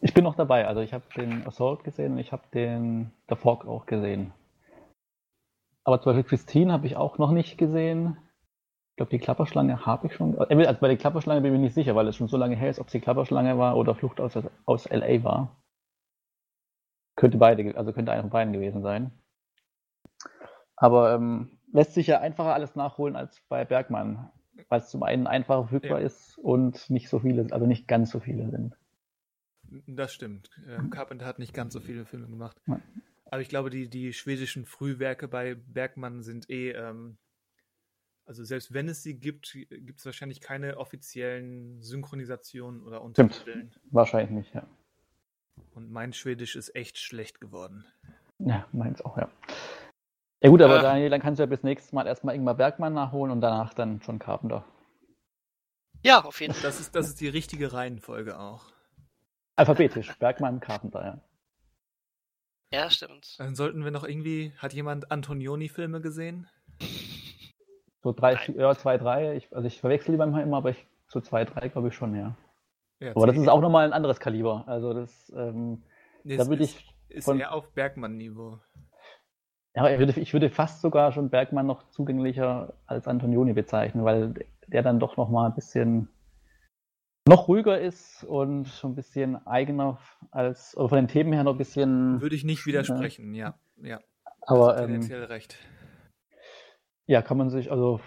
Ich bin noch dabei. Also ich habe den Assault gesehen und ich habe den The Fog auch gesehen. Aber zum Beispiel Christine habe ich auch noch nicht gesehen. Ich glaube, die Klapperschlange habe ich schon. äh, Also bei der Klapperschlange bin ich mir nicht sicher, weil es schon so lange her ist, ob es die Klapperschlange war oder Flucht aus, aus LA war. Könnte beide, also könnte einer von beiden gewesen sein. Aber ähm, lässt sich ja einfacher alles nachholen als bei Bergmann, weil es zum einen einfacher verfügbar Ja. ist und nicht so viele, also nicht ganz so viele sind. Das stimmt. Ähm, Carpenter hat nicht ganz so viele Filme gemacht. Ja. Aber ich glaube, die, die schwedischen Frühwerke bei Bergmann sind eh, ähm, also selbst wenn es sie gibt, gibt es wahrscheinlich keine offiziellen Synchronisationen oder Stimmt. Untertiteln. Wahrscheinlich nicht, ja. Und mein Schwedisch ist echt schlecht geworden. Ja, meins auch, ja. Ja gut, aber Ah. Daniel, dann kannst du ja bis nächstes Mal erstmal Ingmar Bergmann nachholen und danach dann John Carpenter. Ja, auf jeden Fall. Das ist, das ist die richtige Reihenfolge auch. Alphabetisch, Bergmann, Carpenter, ja. Ja, stimmt. Dann sollten wir noch irgendwie, hat jemand Antonioni-Filme gesehen? So drei, Nein. ja, zwei, drei. Ich, also ich verwechsel die manchmal immer, aber ich, so zwei, drei glaube ich schon, ja. Ja, Aber das ist auch nochmal ein anderes Kaliber. Also das, ähm, Nee, da würde ist, ich, ist von- eher auf Bergmann-Niveau. ja, ich würde, ich würde fast sogar schon Bergmann noch zugänglicher als Antonioni bezeichnen, weil der dann doch nochmal ein bisschen noch ruhiger ist und schon ein bisschen eigener als, oder von den Themen her noch ein bisschen, Würde ich nicht widersprechen, ja. Ja, aber ähm, tendenziell recht. ja, kann man sich, also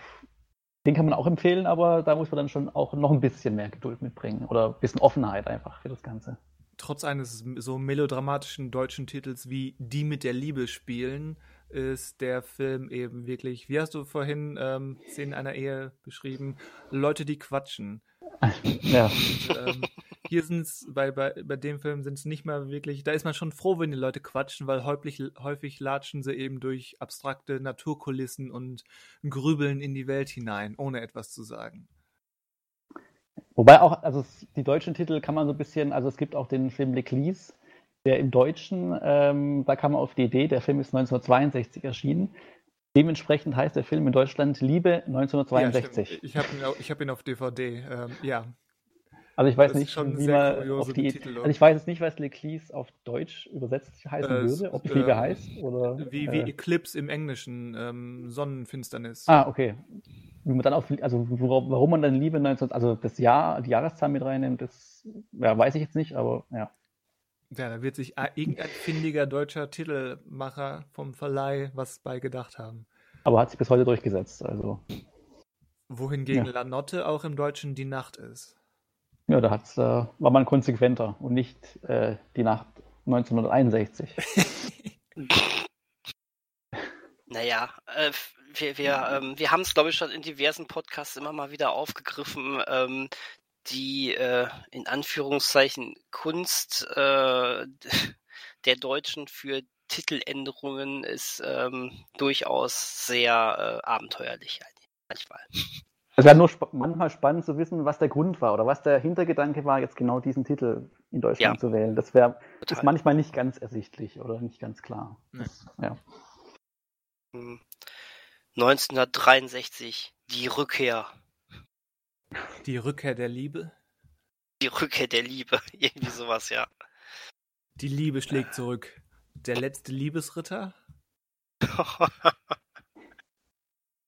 den kann man auch empfehlen, aber da muss man dann schon auch noch ein bisschen mehr Geduld mitbringen oder ein bisschen Offenheit einfach für das Ganze. Trotz eines so melodramatischen deutschen Titels wie Die mit der Liebe spielen, ist der Film eben wirklich, wie hast du vorhin ähm, Szenen einer Ehe beschrieben? Leute, die quatschen. Ja, Und, ähm, hier sind es, bei, bei, bei dem Film sind es nicht mal wirklich, da ist man schon froh, wenn die Leute quatschen, weil häufig, häufig latschen sie eben durch abstrakte Naturkulissen und grübeln in die Welt hinein, ohne etwas zu sagen. Wobei auch, also die deutschen Titel kann man so ein bisschen, also es gibt auch den Film L'Eclise, der im Deutschen, ähm, da kam man auf die Idee, der Film ist 1962 erschienen. Dementsprechend heißt der Film in Deutschland Liebe 1962. Ja, ich habe ihn, hab ihn auf DVD, ähm, ja. Also ich weiß nicht, wie man auf die Titel, also ich weiß jetzt nicht, was L'Eclise auf Deutsch übersetzt heißen äh, würde, ob es Liebe äh, heißt oder wie, wie äh, Eclipse im Englischen, ähm, Sonnenfinsternis. Ah, okay. Wie man dann auf, also warum man dann Liebe 19, also das Jahr, die Jahreszahl mit reinnimmt, das ja, weiß ich jetzt nicht, aber ja. Ja, da wird sich irgendein findiger deutscher Titelmacher vom Verleih was bei gedacht haben. Aber hat sich bis heute durchgesetzt, also. Wohingegen ja. Lanotte auch im Deutschen die Nacht ist. Ja, da hat's, äh, war man konsequenter und nicht äh, die Nacht 1961. naja, äh, wir, wir, ähm, wir haben es, glaube ich, schon in diversen Podcasts immer mal wieder aufgegriffen. Ähm, die äh, in Anführungszeichen Kunst äh, der Deutschen für Titeländerungen ist ähm, durchaus sehr äh, abenteuerlich manchmal. Es wäre nur sp manchmal spannend zu wissen, was der Grund war oder was der Hintergedanke war, jetzt genau diesen Titel in Deutschland ja. zu wählen. Das wäre manchmal nicht ganz ersichtlich oder nicht ganz klar. Nee. Das, ja. 1963, hm. die Rückkehr. Die Rückkehr der Liebe? Die Rückkehr der Liebe, irgendwie sowas, ja. Die Liebe schlägt zurück. Der letzte Liebesritter?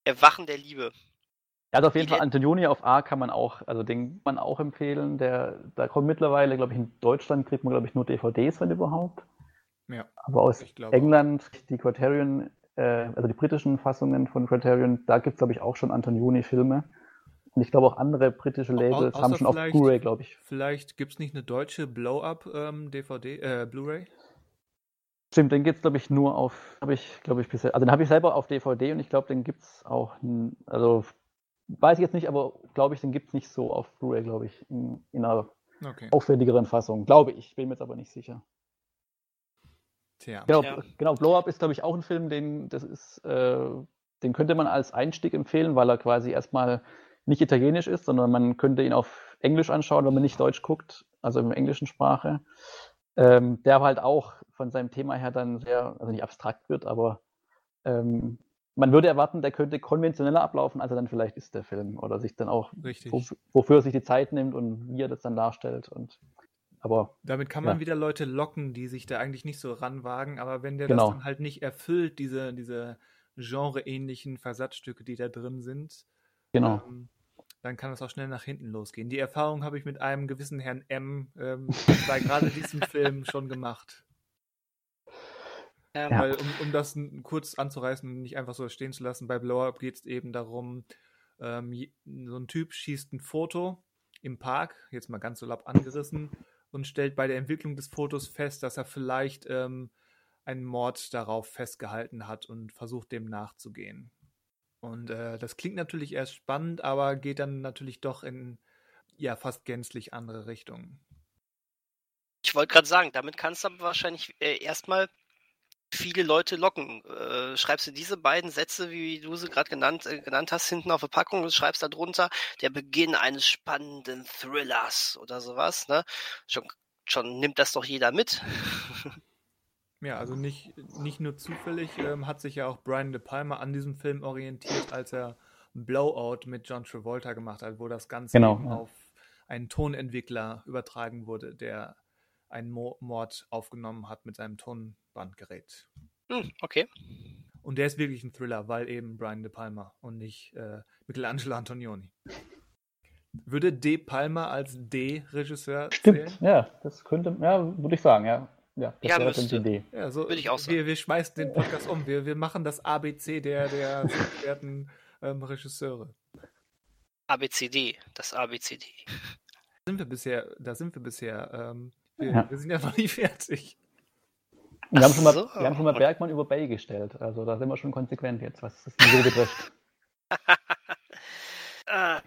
Erwachen der Liebe. Also auf jeden Fall Antonioni auf A kann man auch, also den kann man auch empfehlen. Der, da kommt mittlerweile, glaube ich, in Deutschland kriegt man, glaube ich, nur DVDs, wenn überhaupt. Ja. Aber aus England, die Criterion, äh, also die britischen Fassungen von Criterion, da gibt es, glaube ich, auch schon Antonioni-Filme. Und ich glaube auch andere britische Labels Au haben schon auf Blu-ray, glaube ich. Vielleicht gibt es nicht eine deutsche Blow-Up-DVD, ähm, äh, Blu-ray? Stimmt, den gibt es, glaube ich, nur auf, habe ich, glaube ich, bisher, also den habe ich selber auf DVD und ich glaube, den gibt es auch, also weiß ich jetzt nicht, aber glaube ich, den gibt es nicht so auf Blu-ray, glaube ich, in, in einer okay. aufwendigeren Fassung. Glaube ich, bin mir jetzt aber nicht sicher. Tja. Genau, Tja. genau Blow Up ist, glaube ich, auch ein Film, den, das ist, äh, den könnte man als Einstieg empfehlen, weil er quasi erstmal nicht italienisch ist, sondern man könnte ihn auf Englisch anschauen, wenn man nicht Deutsch guckt, also in der englischen Sprache. Ähm, der halt auch von seinem Thema her dann sehr, also nicht abstrakt wird, aber ähm, man würde erwarten, der könnte konventioneller ablaufen, als er dann vielleicht ist, der Film. Oder sich dann auch, wo, wofür er sich die Zeit nimmt und wie er das dann darstellt. Und, aber, Damit kann man ja. wieder Leute locken, die sich da eigentlich nicht so ranwagen, aber wenn der genau. das dann halt nicht erfüllt, diese, diese genreähnlichen Versatzstücke, die da drin sind, Genau. Ähm, dann kann es auch schnell nach hinten losgehen. Die Erfahrung habe ich mit einem gewissen Herrn M. Ähm, bei gerade diesem Film schon gemacht. Ja. Weil, um, um das kurz anzureißen und nicht einfach so stehen zu lassen, bei Blow Up geht es eben darum, ähm, so ein Typ schießt ein Foto im Park, jetzt mal ganz so lapp angerissen, und stellt bei der Entwicklung des Fotos fest, dass er vielleicht ähm, einen Mord darauf festgehalten hat und versucht dem nachzugehen. Und äh, das klingt natürlich erst spannend, aber geht dann natürlich doch in ja fast gänzlich andere Richtungen. Ich wollte gerade sagen, damit kannst du aber wahrscheinlich äh, erstmal viele Leute locken. Äh, schreibst du diese beiden Sätze, wie du sie gerade genannt, äh, genannt hast, hinten auf der Packung und schreibst da drunter der Beginn eines spannenden Thrillers oder sowas, ne? Schon, schon nimmt das doch jeder mit. Ja, also nicht, nicht nur zufällig ähm, hat sich ja auch Brian De Palma an diesem Film orientiert, als er Blowout mit John Travolta gemacht hat, wo das Ganze genau, ja. auf einen Tonentwickler übertragen wurde, der einen Mo Mord aufgenommen hat mit seinem Tonbandgerät. Hm, okay. Und der ist wirklich ein Thriller, weil eben Brian De Palma und nicht äh, Michelangelo Antonioni. Würde De Palma als D-Regisseur zählen? Stimmt, ja, das könnte, ja, würde ich sagen, ja. Ja, das ja, wäre müsste. die Idee. Ja, so, Würde ich auch sagen. Wir, wir schmeißen den Podcast um. Wir, wir machen das ABC der, der werten ähm, Regisseure. ABCD, das ABCD. Da sind wir bisher, da sind wir bisher. Ähm, wir, ja. wir, sind ja noch nie fertig. Wir haben, schon mal, so. wir haben schon mal Bergmann über Bay gestellt. Also da sind wir schon konsequent jetzt, was das Niveau betrifft. ah,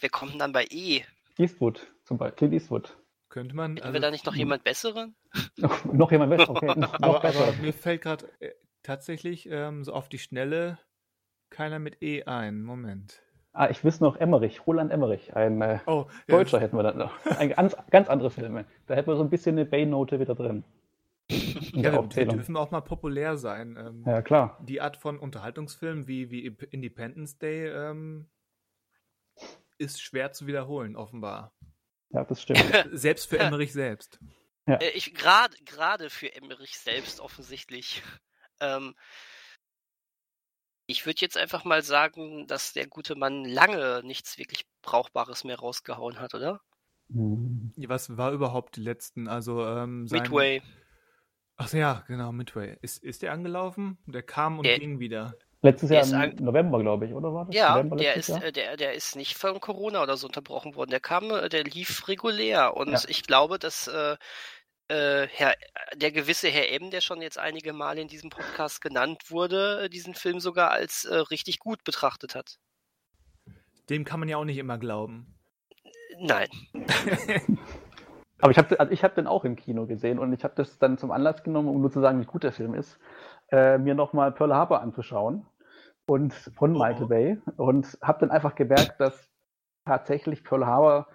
wir kommen dann bei E. Eastwood. zum Beispiel. Clint Eastwood. Könnte man. Hätten wir da nicht noch jemand Besseren? noch, noch jemand besser, okay. Noch aber, besser. aber mir fällt gerade äh, tatsächlich ähm, so auf die Schnelle keiner mit E ein. Moment. Ah, ich wüsste noch Emmerich, Roland Emmerich, ein äh, Oh, ja, Deutscher hätten wir dann noch. Ein ganz, ganz andere Filme. Da hätten wir so ein bisschen eine Bay-Note wieder drin. In Ja, wir, dürfen auch mal populär sein. Ähm, Ja, klar. Die Art von Unterhaltungsfilm wie, wie Independence Day ähm, ist schwer zu wiederholen, offenbar. Ja, das stimmt. Selbst für Emmerich selbst. Äh, ich gerade gerade für Emmerich selbst offensichtlich. Ähm, ich würde jetzt einfach mal sagen, dass der gute Mann lange nichts wirklich Brauchbares mehr rausgehauen hat, oder? Hm. Was war überhaupt die letzten? Also ähm, sein, Midway. Ach ja, genau, Midway. Ist, ist der angelaufen? Der kam und Der- ging wieder. Letztes Der Jahr im ein- November, glaube ich, oder war das? Ja, November der ist, Jahr? äh, der, der ist nicht von Corona oder so unterbrochen worden. Der kam, äh, der lief regulär. Und Ja. ich glaube, dass äh, äh, Herr, der gewisse Herr M., der schon jetzt einige Male in diesem Podcast genannt wurde, diesen Film sogar als äh, richtig gut betrachtet hat. Dem kann man ja auch nicht immer glauben. Nein. Aber ich habe also ich hab den auch im Kino gesehen und ich habe das dann zum Anlass genommen, um nur zu sagen, wie gut der Film ist, äh, mir nochmal Pearl Harbor anzuschauen und von Oh. Michael Bay und habe dann einfach gemerkt, dass tatsächlich Pearl Harbor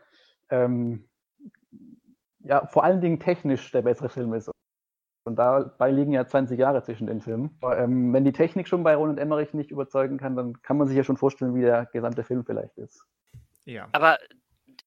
ähm, ja vor allen Dingen technisch der bessere Film ist. Und dabei liegen ja 20 Jahre zwischen den Filmen. Aber, ähm, wenn die Technik schon bei Roland Emmerich nicht überzeugen kann, dann kann man sich ja schon vorstellen, wie der gesamte Film vielleicht ist. Ja. Aber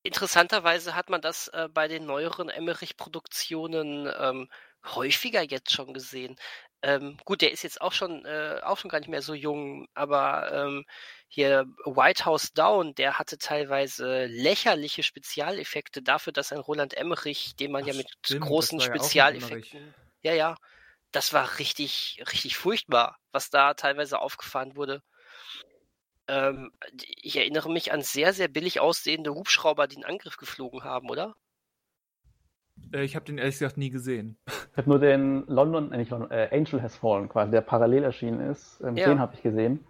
interessanterweise hat man das äh, bei den neueren Emmerich-Produktionen ähm, häufiger jetzt schon gesehen. Ähm, gut, der ist jetzt auch schon äh, auch schon gar nicht mehr so jung, aber ähm, hier White House Down, der hatte teilweise lächerliche Spezialeffekte dafür, dass ein Roland Emmerich, den man Ach, ja mit stimmt, großen ja Spezialeffekten, ja ja, das war richtig richtig furchtbar, was da teilweise aufgefahren wurde. Ähm, ich erinnere mich an sehr, sehr billig aussehende Hubschrauber, die einen Angriff geflogen haben, oder? Äh, ich habe den ehrlich gesagt nie gesehen. Ich habe nur den London, äh, nicht London, äh, Angel Has Fallen quasi, der parallel erschienen ist. Ähm, Ja. Den habe ich gesehen.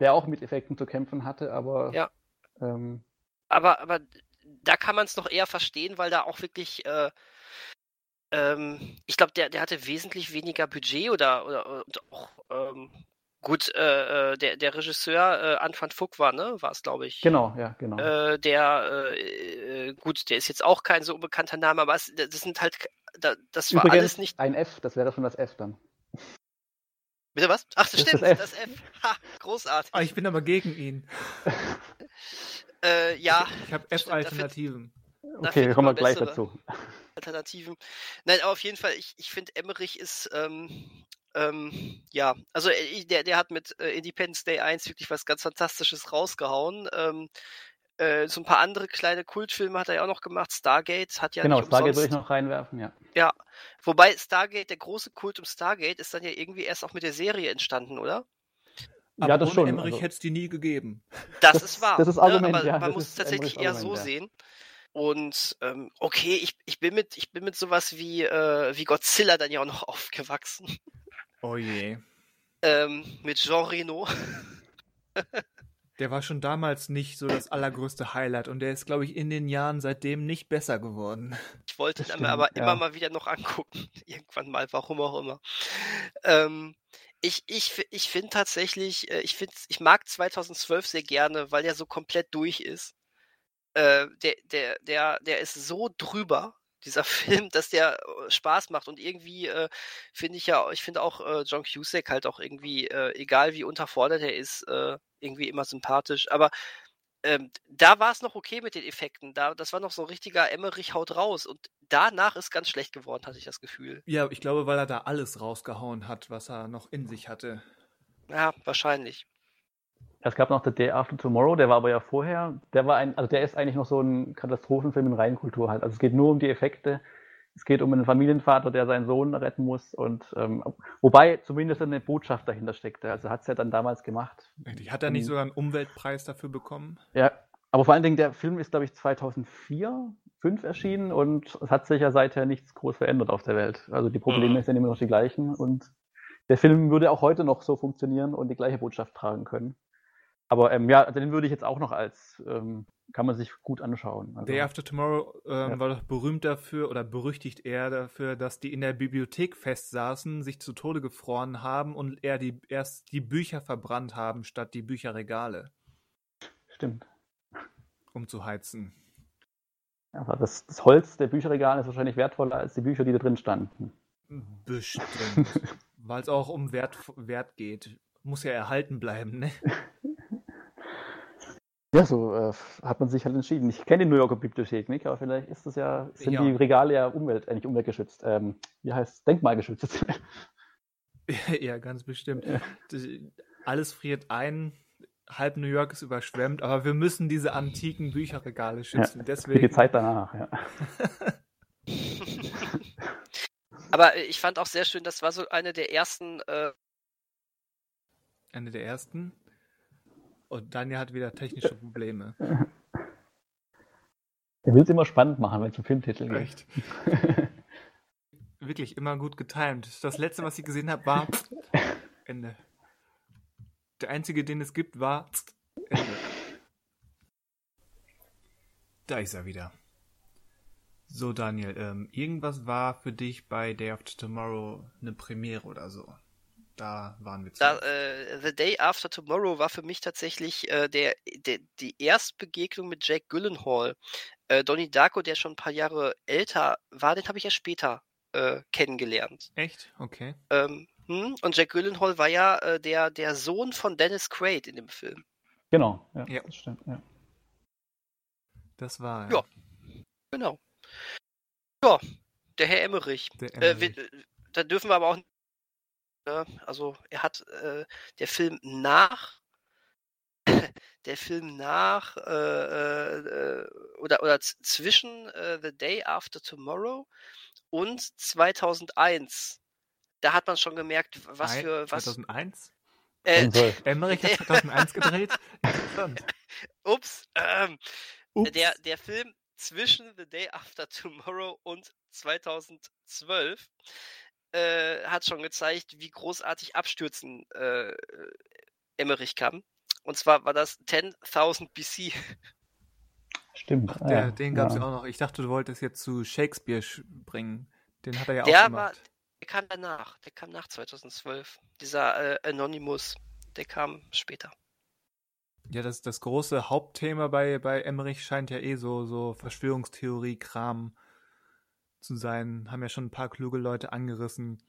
Der auch mit Effekten zu kämpfen hatte, aber Ja. ähm, Aber, aber da kann man es noch eher verstehen, weil da auch wirklich, äh, ähm, ich glaube, der, der hatte wesentlich weniger Budget oder, oder und auch, ähm, gut, äh, äh, der, der Regisseur äh, Antoine Fuck war, ne? War es, glaube ich. genau, ja, genau. Äh, der, äh, äh, gut, der ist jetzt auch kein so unbekannter Name, aber es, das sind halt, da, das war Übrigens, alles nicht. ein F, das wäre schon das F dann. Bitte was? Ach, das Das stimmt, das das F. F. Ha, großartig. Ah, ich bin aber gegen ihn. Äh, ja, Ich habe Stimmt, F-Alternativen. Okay, wir kommen man gleich dazu. Alternativen. Nein, aber auf jeden Fall, ich, ich finde, Emmerich ist, ähm, ähm, ja, also äh, der, der hat mit äh, Independence Day 1 wirklich was ganz Fantastisches rausgehauen. Ähm, äh, so ein paar andere kleine Kultfilme hat er ja auch noch gemacht. Stargate hat ja genau, nicht Stargate würde ich noch reinwerfen, ja. Ja, wobei Stargate, der große Kult um Stargate, ist dann ja irgendwie erst auch mit der Serie entstanden, oder? Aber ja, das ohne schon. Emmerich also- hätte es die nie gegeben. Das, Das- ist wahr. das ist ne? Argument, aber ja, man das muss es tatsächlich eher so Argument, ja. sehen. Und ähm, okay, ich, ich bin mit ich bin mit sowas wie äh, wie Godzilla dann ja auch noch aufgewachsen. Oh je. Ähm, mit Jean Reno. Der war schon damals nicht so das allergrößte Highlight und der ist, glaube ich, in den Jahren seitdem nicht besser geworden. Ich wollte Das ihn stimmt, aber ja. immer mal wieder noch angucken. Irgendwann mal, warum auch immer. Ähm, ich ich, ich finde tatsächlich, äh, ich, find, ich mag 2012 sehr gerne, weil er so komplett durch ist. Äh, der, der, der, der ist so drüber, dieser Film, dass der äh, Spaß macht. Und irgendwie äh, finde ich ja, ich finde auch äh, John Cusack halt auch irgendwie, äh, egal wie unterfordert er ist, äh, irgendwie immer sympathisch. Aber ähm, da war es noch okay mit den Effekten. Da, das war noch so ein richtiger Emmerich haut raus. Und danach ist ganz schlecht geworden, hatte ich das Gefühl. Ja, ich glaube, weil er da alles rausgehauen hat, was er noch in sich hatte. Ja, wahrscheinlich. Es gab noch The Day After Tomorrow, der war aber ja vorher. Der war ein, also der ist eigentlich noch so ein Katastrophenfilm in Reinkultur halt. Also es geht nur um die Effekte. Es geht um einen Familienvater, der seinen Sohn retten muss und ähm, wobei zumindest eine Botschaft dahinter steckte. Also hat es ja dann damals gemacht. Hat er nicht Mhm. sogar einen Umweltpreis dafür bekommen? Ja, aber vor allen Dingen der Film ist glaube ich 2004, 5 erschienen und es hat sich ja seither nichts groß verändert auf der Welt. Also die Probleme Mhm. sind immer noch die gleichen und der Film würde auch heute noch so funktionieren und die gleiche Botschaft tragen können. Aber ähm, ja, den würde ich jetzt auch noch als, ähm, kann man sich gut anschauen. Also, Day After Tomorrow ähm, Ja. war doch berühmt dafür oder berüchtigt er dafür, dass die in der Bibliothek festsaßen, sich zu Tode gefroren haben und er die erst die Bücher verbrannt haben, statt die Bücherregale, Stimmt. um zu heizen. Aber das, das Holz der Bücherregale ist wahrscheinlich wertvoller als die Bücher, die da drin standen. Bestimmt. Weil es auch um Wert, Wert geht. Muss ja erhalten bleiben, ne? Ja, so äh, hat man sich halt entschieden. Ich kenne die New Yorker Bibliothek nicht, aber vielleicht ist das ja, sind Ja. die Regale ja Umwelt, äh, nicht umweltgeschützt. Ähm, wie heißt denkmalgeschützt? ja, ganz bestimmt. Ja. Alles friert ein. Halb New York ist überschwemmt, aber wir müssen diese antiken Bücherregale schützen. Für Deswegen. die Zeit danach, ja. Aber äh, ich fand auch sehr schön, das war so eine der ersten äh, Eine der ersten. Und Daniel hat wieder technische Probleme. Er will es immer spannend machen, wenn es um Filmtitel geht. Echt. Wirklich immer gut getimt. Das letzte, was ich gesehen habe, war Ende. Der einzige, den es gibt, war Ende. Da ist er wieder. So, Daniel, ähm, irgendwas war für dich bei Day After Tomorrow eine Premiere oder so. Da waren wir Da, zuletzt. äh, The Day After Tomorrow war für mich tatsächlich äh, der, der, die Erstbegegnung mit Jack Gyllenhaal. Äh, Donnie Darko, der schon ein paar Jahre älter war, den habe ich ja später äh, kennengelernt. Echt? Okay. Ähm, hm? Und Jack Gyllenhaal war ja äh, der, der Sohn von Dennis Quaid in dem Film. Genau, ja, Ja. das stimmt. Ja. Das war Ja. Genau. Ja, der Herr Emmerich. der Äh, Emmerich. wir, da dürfen wir aber auch. Ne, also, er hat äh, der Film nach. Der Film nach äh, äh, oder, oder zwischen äh, The Day After Tomorrow und 2001. Da hat man schon gemerkt, was Ein- für was. 2001? Äh, 2012. Emmerich hat 2001 gedreht? Ups. Ähm, Ups. Der, der Film zwischen The Day After Tomorrow und 2012 äh, hat schon gezeigt, wie großartig abstürzen äh, Emmerich kann. Und zwar war das 10.000 BC. Stimmt. Ach, ah, der, ja, den gab es ja. ja auch noch. Ich dachte, du wolltest jetzt zu Shakespeare bringen. Den hat er ja Der auch war- gemacht. Der kam danach. Der kam nach 2012. Dieser äh, Anonymous, der kam später. Ja, das, das große Hauptthema bei, bei Emmerich scheint ja eh so, so Verschwörungstheorie-Kram zu sein. Haben ja schon ein paar kluge Leute angerissen.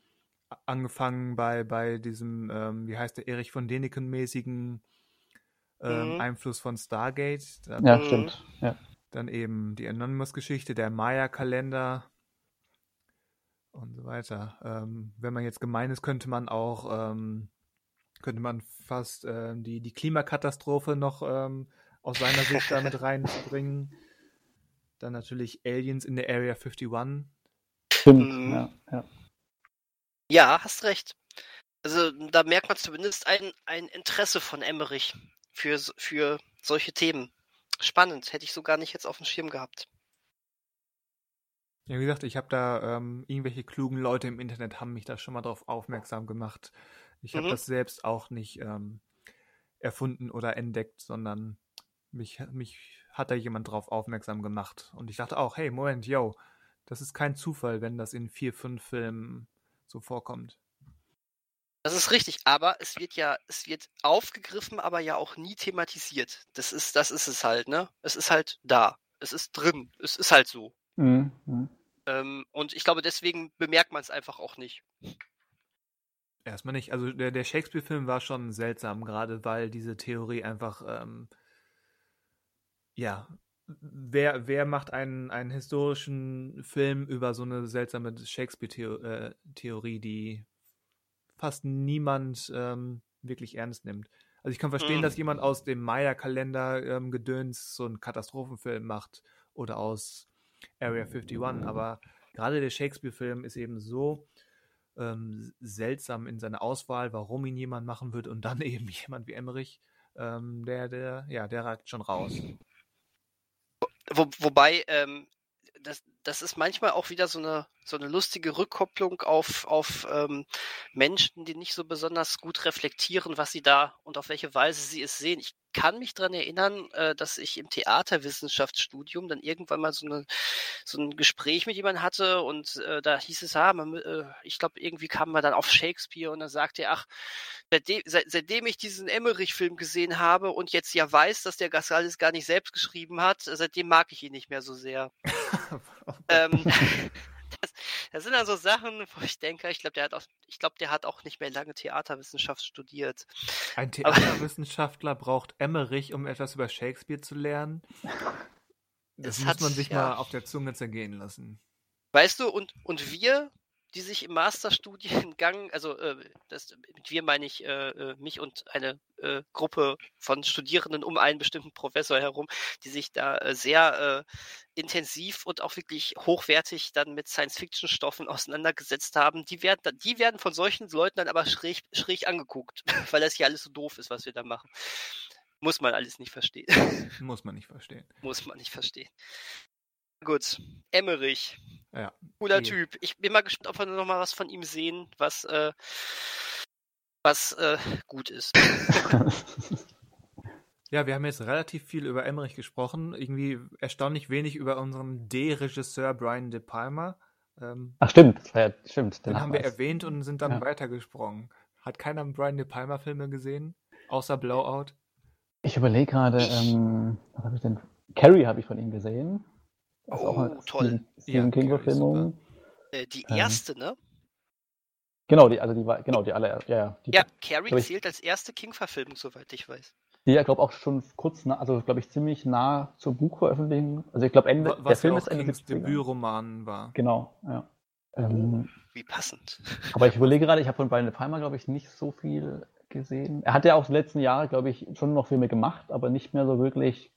Angefangen bei, bei diesem, ähm, wie heißt der, Erich von Däniken-mäßigen ähm, Mhm. Einfluss von Stargate. Dann, Ja, stimmt. Ja. dann eben die Anonymous-Geschichte, der Maya-Kalender und so weiter. Ähm, wenn man jetzt gemein ist, könnte man auch, ähm, könnte man fast ähm, die, die Klimakatastrophe noch ähm, aus seiner Sicht damit reinbringen. Dann natürlich Aliens in der Area 51. Stimmt. Mhm. Ja, ja. Ja, hast recht. Also da merkt man zumindest ein, ein Interesse von Emmerich für, für solche Themen. Spannend, hätte ich so gar nicht jetzt auf dem Schirm gehabt. Ja, wie gesagt, ich habe da ähm, irgendwelche klugen Leute im Internet haben mich da schon mal drauf aufmerksam gemacht. Ich habe Mhm. das selbst auch nicht ähm, erfunden oder entdeckt, sondern mich, mich hat da jemand drauf aufmerksam gemacht. Und ich dachte auch, hey, Moment, yo, das ist kein Zufall, wenn das in vier, fünf Filmen so vorkommt. Das ist richtig, aber es wird ja, es wird aufgegriffen, aber ja auch nie thematisiert. Das ist, das ist es halt, ne? Es ist halt da. Es ist drin. Es ist halt so. Mhm. Mhm. Ähm, und ich glaube, deswegen bemerkt man es einfach auch nicht. Erstmal nicht. Also der, der Shakespeare-Film war schon seltsam, gerade weil diese Theorie einfach, ähm, ja, wer, wer macht einen, einen historischen Film über so eine seltsame Shakespeare-Theorie, die fast niemand ähm, wirklich ernst nimmt? Also ich kann verstehen, Mhm. dass jemand aus dem Maya-Kalender ähm, Gedöns so einen Katastrophenfilm macht oder aus Area 51, aber gerade der Shakespeare-Film ist eben so ähm, seltsam in seiner Auswahl, warum ihn jemand machen würde und dann eben jemand wie Emmerich, ähm, der, der, ja, der ragt schon raus. Wo, wobei, ähm, das, das ist manchmal auch wieder so eine, so eine lustige Rückkopplung auf, auf ähm, Menschen, die nicht so besonders gut reflektieren, was sie da und auf welche Weise sie es sehen. Ich kann mich dran erinnern, äh, dass ich im Theaterwissenschaftsstudium dann irgendwann mal so, eine, so ein Gespräch mit jemandem hatte und äh, da hieß es, ah, man, äh, ich glaube, irgendwie kam man dann auf Shakespeare und dann sagte er, ach, seitdem, seit, seitdem ich diesen Emmerich-Film gesehen habe und jetzt ja weiß, dass der Gassalis gar nicht selbst geschrieben hat, seitdem mag ich ihn nicht mehr so sehr. ähm, das, sind dann so Sachen, wo ich denke, ich glaube, der hat auch, ich glaube, der hat auch nicht mehr lange Theaterwissenschaft studiert. Ein Theaterwissenschaftler Aber, braucht Emmerich, um etwas über Shakespeare zu lernen. Das muss hat, man sich ja. mal auf der Zunge zergehen lassen. Weißt du, und, und wir, die sich im Masterstudiengang, also äh, das, mit wir meine ich äh, äh, mich und eine äh, Gruppe von Studierenden um einen bestimmten Professor herum, die sich da äh, sehr äh, intensiv und auch wirklich hochwertig dann mit Science-Fiction-Stoffen auseinandergesetzt haben, die werden, die werden von solchen Leuten dann aber schräg, schräg angeguckt, weil das hier alles so doof ist, was wir da machen. Muss man alles nicht verstehen. Muss man nicht verstehen. Muss man nicht verstehen. Gut, Emmerich. Ja. Cooler die. Typ. Ich bin mal gespannt, ob wir noch mal was von ihm sehen, was, äh, was äh, gut ist. ja, wir haben jetzt relativ viel über Emmerich gesprochen. Irgendwie erstaunlich wenig über unseren D-Regisseur Brian De Palma. Ähm, Ach stimmt, ja, stimmt. Den, den haben wir erwähnt und sind dann ja. weitergesprungen. Hat keiner Brian De Palma Filme gesehen? Außer Blowout? Ich überlege gerade, ähm, was habe ich denn? Carrie habe ich von ihm gesehen. Das oh, auch toll. Stephen ja, King-Verfilmung. Äh, die ähm. erste, ähm, ne? Genau, die, also die war, genau, die allererste, ja, ja. Die, ja, Carrie zählt als erste King-Verfilmung, soweit ich weiß. Die ja, glaube auch schon kurz, nah, also glaube ich ziemlich nah zur Buchveröffentlichung. Also ich glaube Ende, Was der Film ist Ende Kings Debütroman war. Genau, ja. Ähm, Wie passend. Aber ich überlege gerade, ich habe von Brian De Palma, glaube ich, nicht so viel gesehen. Er hat ja auch die letzten Jahre, glaube ich, schon noch Filme gemacht, aber nicht mehr so wirklich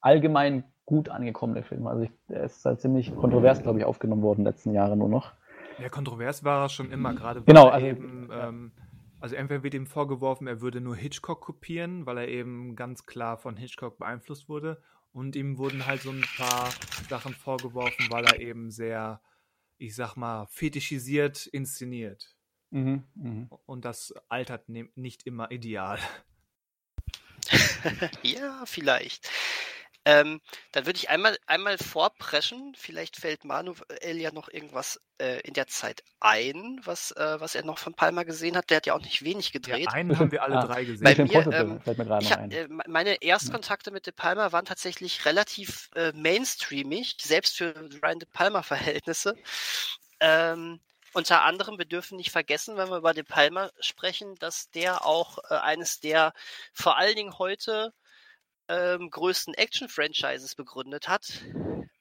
allgemein gut angekommene Film. Also ich, er ist halt ziemlich kontrovers, glaube ich, aufgenommen worden in den letzten Jahren nur noch. Ja, kontrovers war er schon immer, gerade genau, also, eben, ähm, also entweder wird ihm vorgeworfen, er würde nur Hitchcock kopieren, weil er eben ganz klar von Hitchcock beeinflusst wurde. Und ihm wurden halt so ein paar Sachen vorgeworfen, weil er eben sehr, ich sag mal, fetischisiert inszeniert. Mhm, mh. Und das altert ne-, nicht immer ideal. ja, vielleicht. Ähm, dann würde ich einmal, einmal vorpreschen. Vielleicht fällt Manuel ja noch irgendwas äh, in der Zeit ein, was, äh, was er noch von Palma gesehen hat. Der hat ja auch nicht wenig gedreht. Ja, einen haben wir alle ah, drei gesehen. Bei mir, ähm, mir hab, äh, meine Erstkontakte mit De Palma waren tatsächlich relativ äh, mainstreamig, selbst für Ryan De Palma Verhältnisse. Ähm, unter anderem, wir dürfen nicht vergessen, wenn wir über De Palma sprechen, dass der auch äh, eines der vor allen Dingen heute ähm, größten Action-Franchises begründet hat.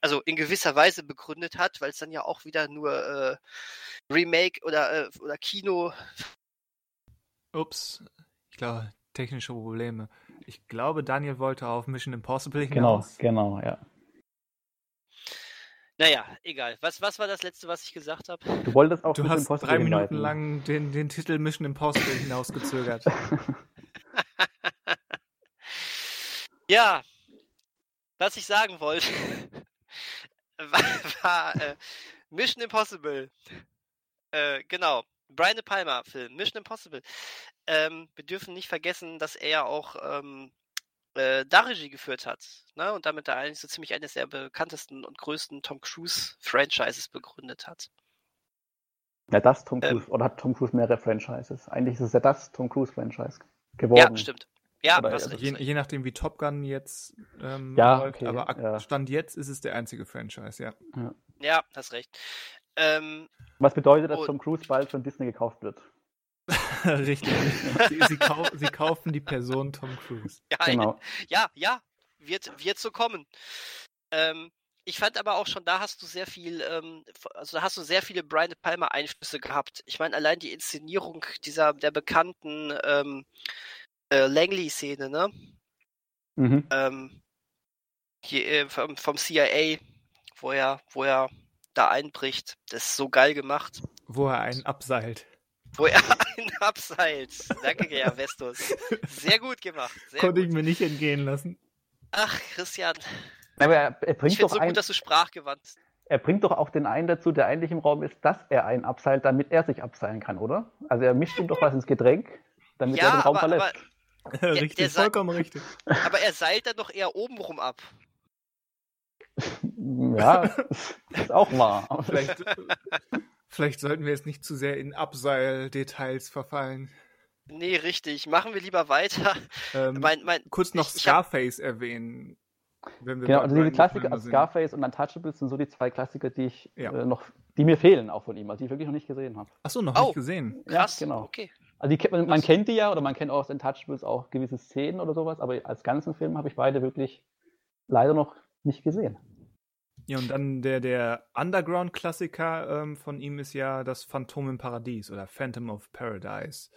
Also in gewisser Weise begründet hat, weil es dann ja auch wieder nur äh, Remake oder, äh, oder Kino. Ups, ich glaube, technische Probleme. Ich glaube, Daniel wollte auf Mission Impossible hinaus. Genau, genau, ja. Naja, egal. Was, was war das letzte, was ich gesagt habe? Du wolltest auch Du Mission hast Impossible drei Minuten hinweisen. lang den, den Titel Mission Impossible hinausgezögert. Ja, was ich sagen wollte, war, war äh, Mission Impossible. Äh, genau, Brian De Palma Film, Mission Impossible. Ähm, wir dürfen nicht vergessen, dass er auch ähm, äh, da Regie geführt hat. Ne? Und damit da eigentlich so ziemlich eines der bekanntesten und größten Tom Cruise Franchises begründet hat. Ja, das Tom ähm. Cruise. Ähm, oder hat Tom Cruise mehrere Franchises? Eigentlich ist es ja das Tom Cruise Franchise geworden. Ja, stimmt. Ja, Oder, also je, je, nachdem, wie Top Gun jetzt ähm, ja, läuft, okay, aber ja. Stand jetzt ist es der einzige Franchise, ja. Ja, ja hast recht. Ähm, Was bedeutet, dass Tom Cruise bald von Disney gekauft wird? Richtig. sie, sie, kau sie, kaufen die Person Tom Cruise. Ja, genau. ja, ja, wird, wird so kommen. Ähm, ich fand aber auch schon, da hast du sehr viel, ähm, also da hast du sehr viele Brian De Palma Einflüsse gehabt. Ich meine, allein die Inszenierung dieser, der bekannten ähm, äh, Langley-Szene, ne? Mhm. Ähm, hier, äh, vom, vom CIA, wo er, wo er da einbricht. Das ist so geil gemacht. Wo er einen abseilt. Wo er einen abseilt. Danke, Herr Vestus. Sehr gut gemacht. Sehr Konnte gut. ich mir nicht entgehen lassen. Ach, Christian. Aber er, er bringt ich finde so ein... gut, dass du sprachgewandt er bringt doch auch den einen dazu, der eigentlich im Raum ist, dass er einen abseilt, damit er sich abseilen kann, oder? Also er mischt ihm doch was ins Getränk, damit Ja, er den Raum aber- verlässt. richtig, der sagt- vollkommen richtig. Aber er seilt dann doch eher obenrum ab. Ja, ist auch wahr. Vielleicht, vielleicht sollten wir jetzt nicht zu sehr in Abseil-Details verfallen. Nee, richtig. Machen wir lieber weiter. Ähm, Mein, mein, kurz noch ich- ich hab- Scarface erwähnen. Wenn wir Genau, also diese Klassiker, also. Scarface und Untouchables sind so die zwei Klassiker, die ich Ja. äh, noch, die mir fehlen auch von ihm, also die ich wirklich noch nicht gesehen habe. Achso, noch Oh. nicht gesehen. krass. Ja, genau. Okay. Also die, man, man kennt die ja oder man kennt auch aus Untouchables auch gewisse Szenen oder sowas, aber als ganzen Film habe ich beide wirklich leider noch nicht gesehen. Ja, und dann der, der Underground-Klassiker ähm, von ihm ist ja das Phantom im Paradies oder Phantom of Paradise.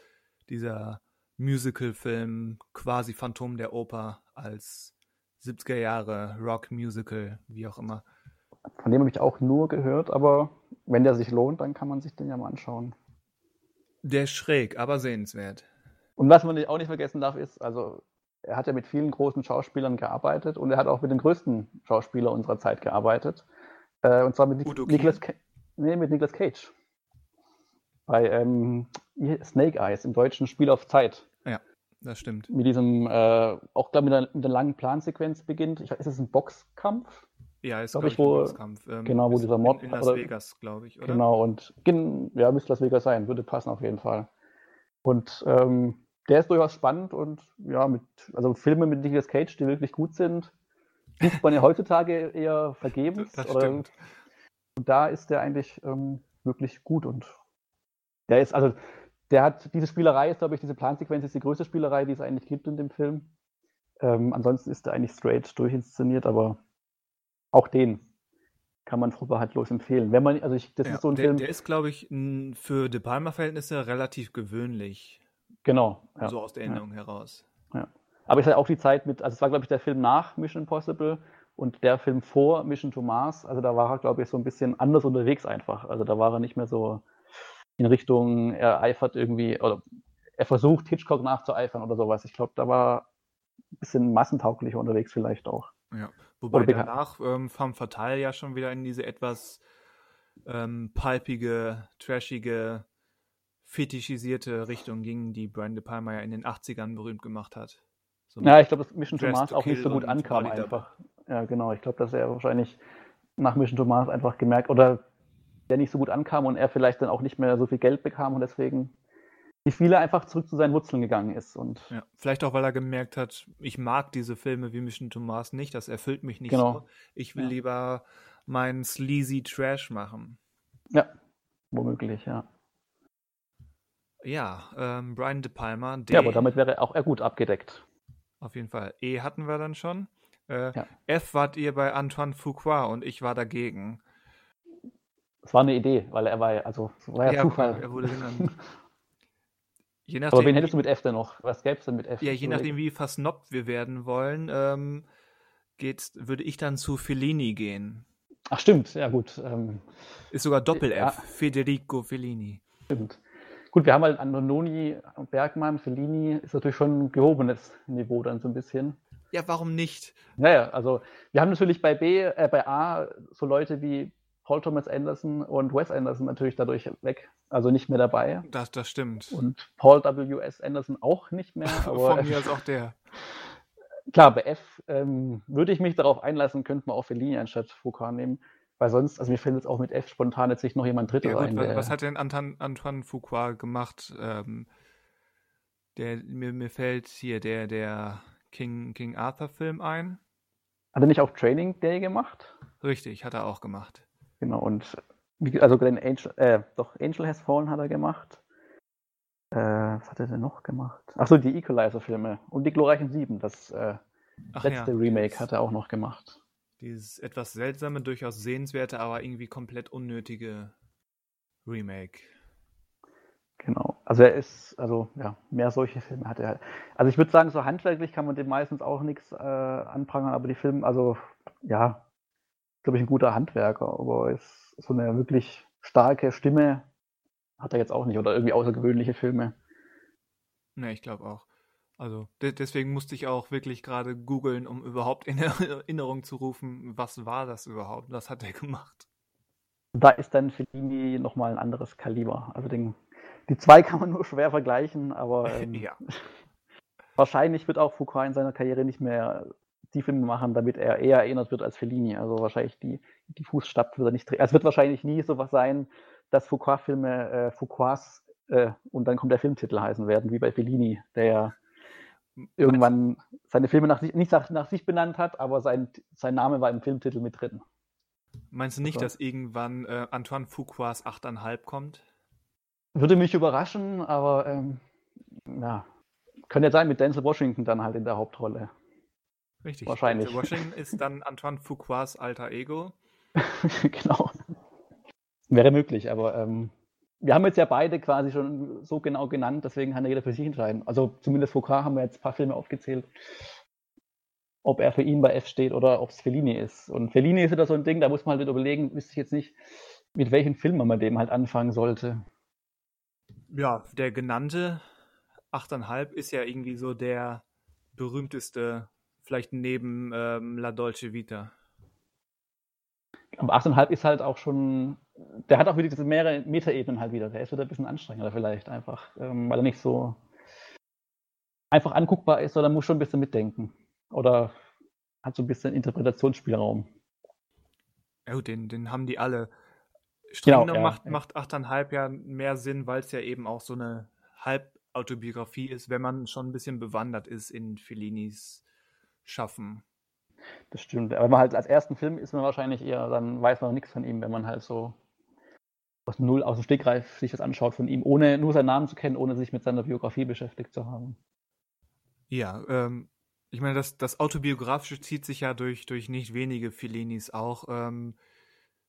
Dieser Musical-Film, quasi Phantom der Oper als 70er Jahre Rock-Musical, wie auch immer. Von dem habe ich auch nur gehört, aber wenn der sich lohnt, dann kann man sich den ja mal anschauen. Der ist schräg, aber sehenswert. Und was man auch nicht vergessen darf, ist, also er hat ja mit vielen großen Schauspielern gearbeitet und er hat auch mit den größten Schauspielern unserer Zeit gearbeitet. Äh, und zwar mit Udo Nicolas, nee, mit Nicolas Cage. Bei ähm, Snake Eyes im deutschen Spiel auf Zeit. Das stimmt. Mit diesem, äh, auch da mit einer, mit einer langen Plansequenz beginnt. Ich, weiß, ist es ein Boxkampf? Ja, ist, Glaub glaube ich, ich, ein wo- Boxkampf. Ähm, genau, wo dieser Mord- In, in Las oder- Vegas, glaube ich, oder? Genau, und ja, müsste Las Vegas sein, würde passen auf jeden Fall. Und ähm, der ist durchaus spannend und ja, mit, also Filme mit Nicolas Cage, die wirklich gut sind, sucht man ja heutzutage eher vergebens. Das oder, stimmt. Und da ist der eigentlich ähm, wirklich gut und der ist, also der hat, diese Spielerei ist, glaube ich, diese Plansequenz ist die größte Spielerei, die es eigentlich gibt in dem Film. Ähm, ansonsten ist der eigentlich straight durchinszeniert, aber auch den kann man vorbehaltlos empfehlen. Wenn man, also ich, das Ja, ist so ein der, Film, der ist, glaube ich, für De Palma-Verhältnisse relativ gewöhnlich, genau. Ja. so aus der Erinnerung heraus. Aber es halt auch die Zeit mit, also es war, glaube ich, der Film nach Mission Impossible und der Film vor Mission to Mars. Also da war er, glaube ich, so ein bisschen anders unterwegs einfach. Also da war er nicht mehr so in Richtung, er eifert irgendwie, oder er versucht Hitchcock nachzueifern oder sowas. Ich glaube, da war ein bisschen massentauglicher unterwegs vielleicht auch. Ja. Wobei danach ähm, Femme Fatale ja schon wieder in diese etwas ähm, palpige, trashige, fetischisierte Richtung ging, die Brian De Palma ja in den 80ern berühmt gemacht hat. So Ja, ich glaube, dass Mission to Mars auch nicht so gut ankam einfach. Ja, genau. Ich glaube, dass er wahrscheinlich nach Mission to Mars einfach gemerkt oder der nicht so gut ankam und er vielleicht dann auch nicht mehr so viel Geld bekam und deswegen wie viele einfach zurück zu seinen Wurzeln gegangen ist. Und Ja, vielleicht auch, weil er gemerkt hat, ich mag diese Filme wie Mission to Mars nicht, das erfüllt mich nicht Genau. so. Ich will Ja. lieber meinen sleazy Trash machen. ja, womöglich, ja. Ja, ähm, Brian De Palma, D, Ja, aber damit wäre auch er gut abgedeckt. auf jeden Fall. E hatten wir dann schon. Äh, Ja. F wart ihr bei Antoine Fuqua und ich war dagegen. Es war eine Idee, weil er war ja, also war ja, Zufall. Er wurde genannt. Je aber nachdem, wen hättest du mit F denn noch? Was gäbe es denn mit F? ja, je nachdem, wie versnobbt wir werden wollen, ähm, geht's, würde ich dann zu Fellini gehen. Ach, stimmt, ja gut. Ähm, Ist sogar Doppel-F. Ja. Federico Fellini. stimmt. Gut, wir haben halt Antononi, Bergmann, Fellini, ist natürlich schon ein gehobenes Niveau dann so ein bisschen. Ja, warum nicht? Naja, also wir haben natürlich bei B, äh, bei A so Leute wie Paul Thomas Anderson und Wes Anderson natürlich dadurch weg, also nicht mehr dabei. Das, das stimmt. Und Paul W.S. Anderson auch nicht mehr. Aber Von mir ist auch der. klar, bei F ähm, würde ich mich darauf einlassen, könnte man auch Fellini anstatt Foucault nehmen. Weil sonst, also mir fällt jetzt auch mit F spontan jetzt nicht noch jemand drittes Ja, ein. was, hat denn Anton, Antoine Fuqua gemacht? Ähm, der, mir, mir fällt hier der, der King, King Arthur Film ein. hat er nicht auch Training Day gemacht? Richtig, hat er auch gemacht. Genau, und also den Angel, äh, doch, Angel Has Fallen hat er gemacht. Äh, was hat er denn noch gemacht? Achso, die Equalizer-Filme und die glorreichen Sieben, das äh, letzte ja, Remake hat er auch noch gemacht. Dieses etwas seltsame, durchaus sehenswerte, aber irgendwie komplett unnötige Remake. Genau. Also er ist, also ja, mehr solche Filme hat er halt. Also ich würde sagen, so handwerklich kann man dem meistens auch nichts äh, anprangern, aber die Filme, also ja, glaube ich, ein guter Handwerker, aber ist so eine wirklich starke Stimme hat er jetzt auch nicht oder irgendwie außergewöhnliche Filme. Ne, ich glaube auch. Also de deswegen musste ich auch wirklich gerade googeln, um überhaupt in Erinnerung zu rufen, was war das überhaupt? Was hat er gemacht? Da ist dann Fellini nochmal ein anderes Kaliber. Also den, die zwei kann man nur schwer vergleichen, aber ähm, ja. wahrscheinlich wird auch Foucault in seiner Karriere nicht mehr die Filme machen, damit er eher erinnert wird als Fellini. Also wahrscheinlich die, die Fußstapfen wird er nicht drehen. Also es wird wahrscheinlich nie so was sein, dass Foucault-Filme äh, Foucaults äh, und dann kommt der Filmtitel heißen werden, wie bei Fellini, der irgendwann seine Filme nach sich, nicht nach, nach, sich benannt hat, aber sein, sein Name war im Filmtitel mit drin. Meinst du nicht, also, dass irgendwann äh, Antoine Fuquas 8,5 kommt? Würde mich überraschen, aber ähm, ja, könnte ja sein mit Denzel Washington dann halt in der Hauptrolle. Richtig. Wahrscheinlich. Denzel Washington ist dann Antoine Fuquas alter Ego. genau. Wäre möglich, aber ähm, wir haben jetzt ja beide quasi schon so genau genannt, deswegen kann jeder für sich entscheiden. Also zumindest Foucault haben wir jetzt ein paar Filme aufgezählt, ob er für ihn bei F steht oder ob es Fellini ist. Und Fellini ist wieder so ein Ding, da muss man halt überlegen, wüsste ich jetzt nicht, mit welchen Filmen man dem halt anfangen sollte. Ja, der genannte 8,5 ist ja irgendwie so der berühmteste, vielleicht neben ähm, La Dolce Vita. Aber 8,5 ist halt auch schon, der hat auch wieder diese mehrere Metaebenen halt wieder. Der ist wieder ein bisschen anstrengender vielleicht einfach, ähm, weil er nicht so einfach anguckbar ist, sondern muss schon ein bisschen mitdenken. Oder hat so ein bisschen Interpretationsspielraum. Ja gut, den, den haben die alle. Streng genau, ja, macht, ja. macht 8,5 ja mehr Sinn, weil es ja eben auch so eine Halbautobiografie ist, wenn man schon ein bisschen bewandert ist in Fellinis Schaffen. Das stimmt. Aber wenn man halt als ersten Film ist man wahrscheinlich eher, dann weiß man nichts von ihm, wenn man halt so aus Null, aus dem Stegreif sich das anschaut von ihm, ohne nur seinen Namen zu kennen, ohne sich mit seiner Biografie beschäftigt zu haben. Ja, ähm, ich meine, das, das Autobiografische zieht sich ja durch, durch nicht wenige Fellinis auch. Ähm,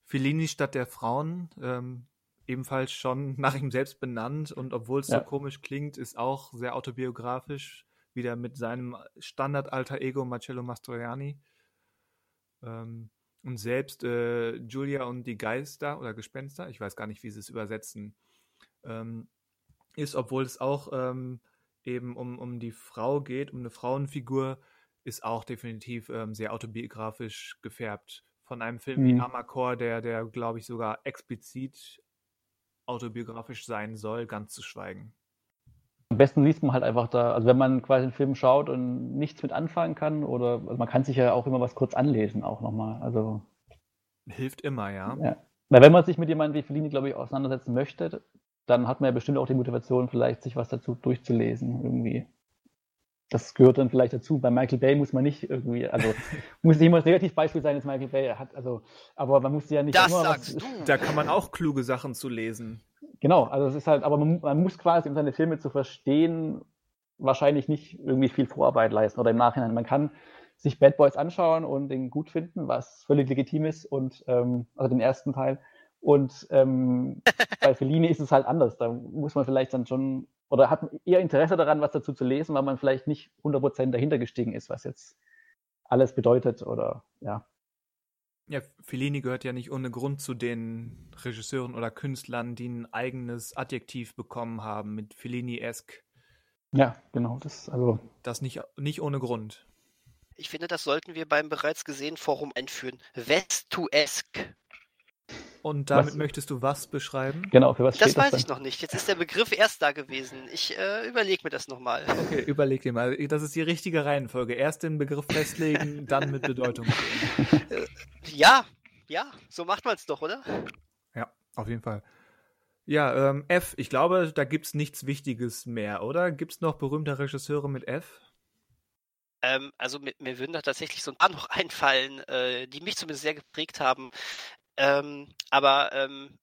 Fellini Stadt der Frauen, ähm, ebenfalls schon nach ihm selbst benannt und obwohl es ja. so komisch klingt, ist auch sehr autobiografisch wieder mit seinem Standard-Alter Ego Marcello Mastroianni. Ähm, und selbst äh, Julia und die Geister oder Gespenster, ich weiß gar nicht, wie sie es übersetzen, ähm, ist, obwohl es auch ähm, eben um, um die Frau geht, um eine Frauenfigur, ist auch definitiv ähm, sehr autobiografisch gefärbt. Von einem Film mhm. wie Amakor, der, der glaube ich, sogar explizit autobiografisch sein soll, ganz zu schweigen. Am besten liest man halt einfach da, also wenn man quasi einen Film schaut und nichts mit anfangen kann, oder also man kann sich ja auch immer was kurz anlesen, auch nochmal. Also hilft immer, ja. ja. Na, wenn man sich mit jemandem wie Fellini, glaube ich, auseinandersetzen möchte, dann hat man ja bestimmt auch die Motivation, vielleicht sich was dazu durchzulesen, irgendwie. Das gehört dann vielleicht dazu. Bei Michael Bay muss man nicht irgendwie, also muss nicht immer das Negativbeispiel sein, dass Michael Bay hat, also, aber man muss ja nicht das immer sagst was, du. Da kann man auch kluge Sachen zu lesen. Genau, also es ist halt, aber man, man, muss quasi, um seine Filme zu verstehen, wahrscheinlich nicht irgendwie viel Vorarbeit leisten oder im Nachhinein. Man kann sich Bad Boys anschauen und den gut finden, was völlig legitim ist und ähm, also den ersten Teil. Und ähm, bei Fellini ist es halt anders. Da muss man vielleicht dann schon oder hat eher Interesse daran, was dazu zu lesen, weil man vielleicht nicht 100% dahinter gestiegen ist, was jetzt alles bedeutet oder ja. Ja, Fellini gehört ja nicht ohne Grund zu den Regisseuren oder Künstlern, die ein eigenes Adjektiv bekommen haben mit Fellini-esque. Ja, genau. Das, also das nicht, nicht ohne Grund. Ich finde, das sollten wir beim bereits gesehenen Forum einführen. Vestuesque. Und damit was? möchtest du was beschreiben? Genau, für was das steht weiß das ich noch nicht. Jetzt ist der Begriff erst da gewesen. Ich äh, überlege mir das nochmal. Okay, überleg dir mal. Das ist die richtige Reihenfolge. Erst den Begriff festlegen, dann mit Bedeutung ja, ja, so macht man es doch, oder? Ja, auf jeden Fall. Ja, ähm, F, ich glaube, da gibt es nichts Wichtiges mehr, oder? Gibt es noch berühmte Regisseure mit F? Ähm, also mir, mir, würden da tatsächlich so ein paar noch einfallen, äh, die mich zumindest sehr geprägt haben. Ähm, aber ähm,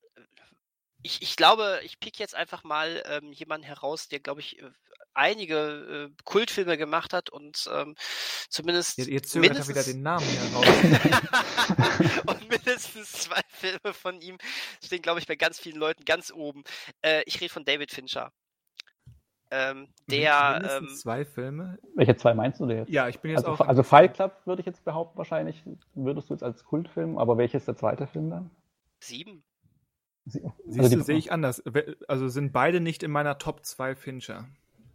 ich, ich glaube, ich pick jetzt einfach mal ähm, jemanden heraus, der, glaube ich, äh, einige äh, Kultfilme gemacht hat und ähm, zumindest. Jetzt, jetzt zögert er wieder den Namen heraus. und mindestens zwei Filme von ihm stehen, glaube ich, bei ganz vielen Leuten ganz oben. Äh, ich rede von David Fincher. Ähm, der. Ähm, zwei Filme. Welche zwei meinst du denn jetzt? Ja, ich bin jetzt also, auch. Also Fight Club würde ich jetzt behaupten, wahrscheinlich würdest du jetzt als Kultfilm, aber welches ist der zweite Film dann? Sieben. Sie, also Siehst du, sehe ich anders. Also sind beide nicht in meiner Top 2 Fincher.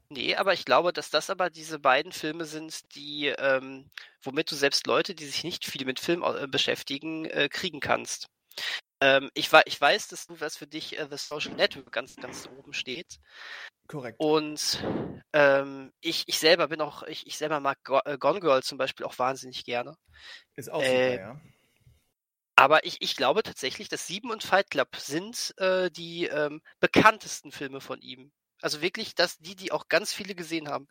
Nee, aber ich glaube, dass das aber diese beiden Filme sind, die, ähm, womit du selbst Leute, die sich nicht viel mit Film äh, beschäftigen, äh, kriegen kannst. Ähm, ich, ich weiß, dass du was für dich äh, The Social Network ganz, ganz oben steht. Korrekt. Und ähm, ich, ich selber bin auch, ich, ich selber mag Go äh, Gone Girl zum Beispiel auch wahnsinnig gerne. Ist auch super, ja. Aber ich, ich glaube tatsächlich, dass Sieben und Fight Club sind äh, die ähm, bekanntesten Filme von ihm. Also wirklich, dass die, die auch ganz viele gesehen haben.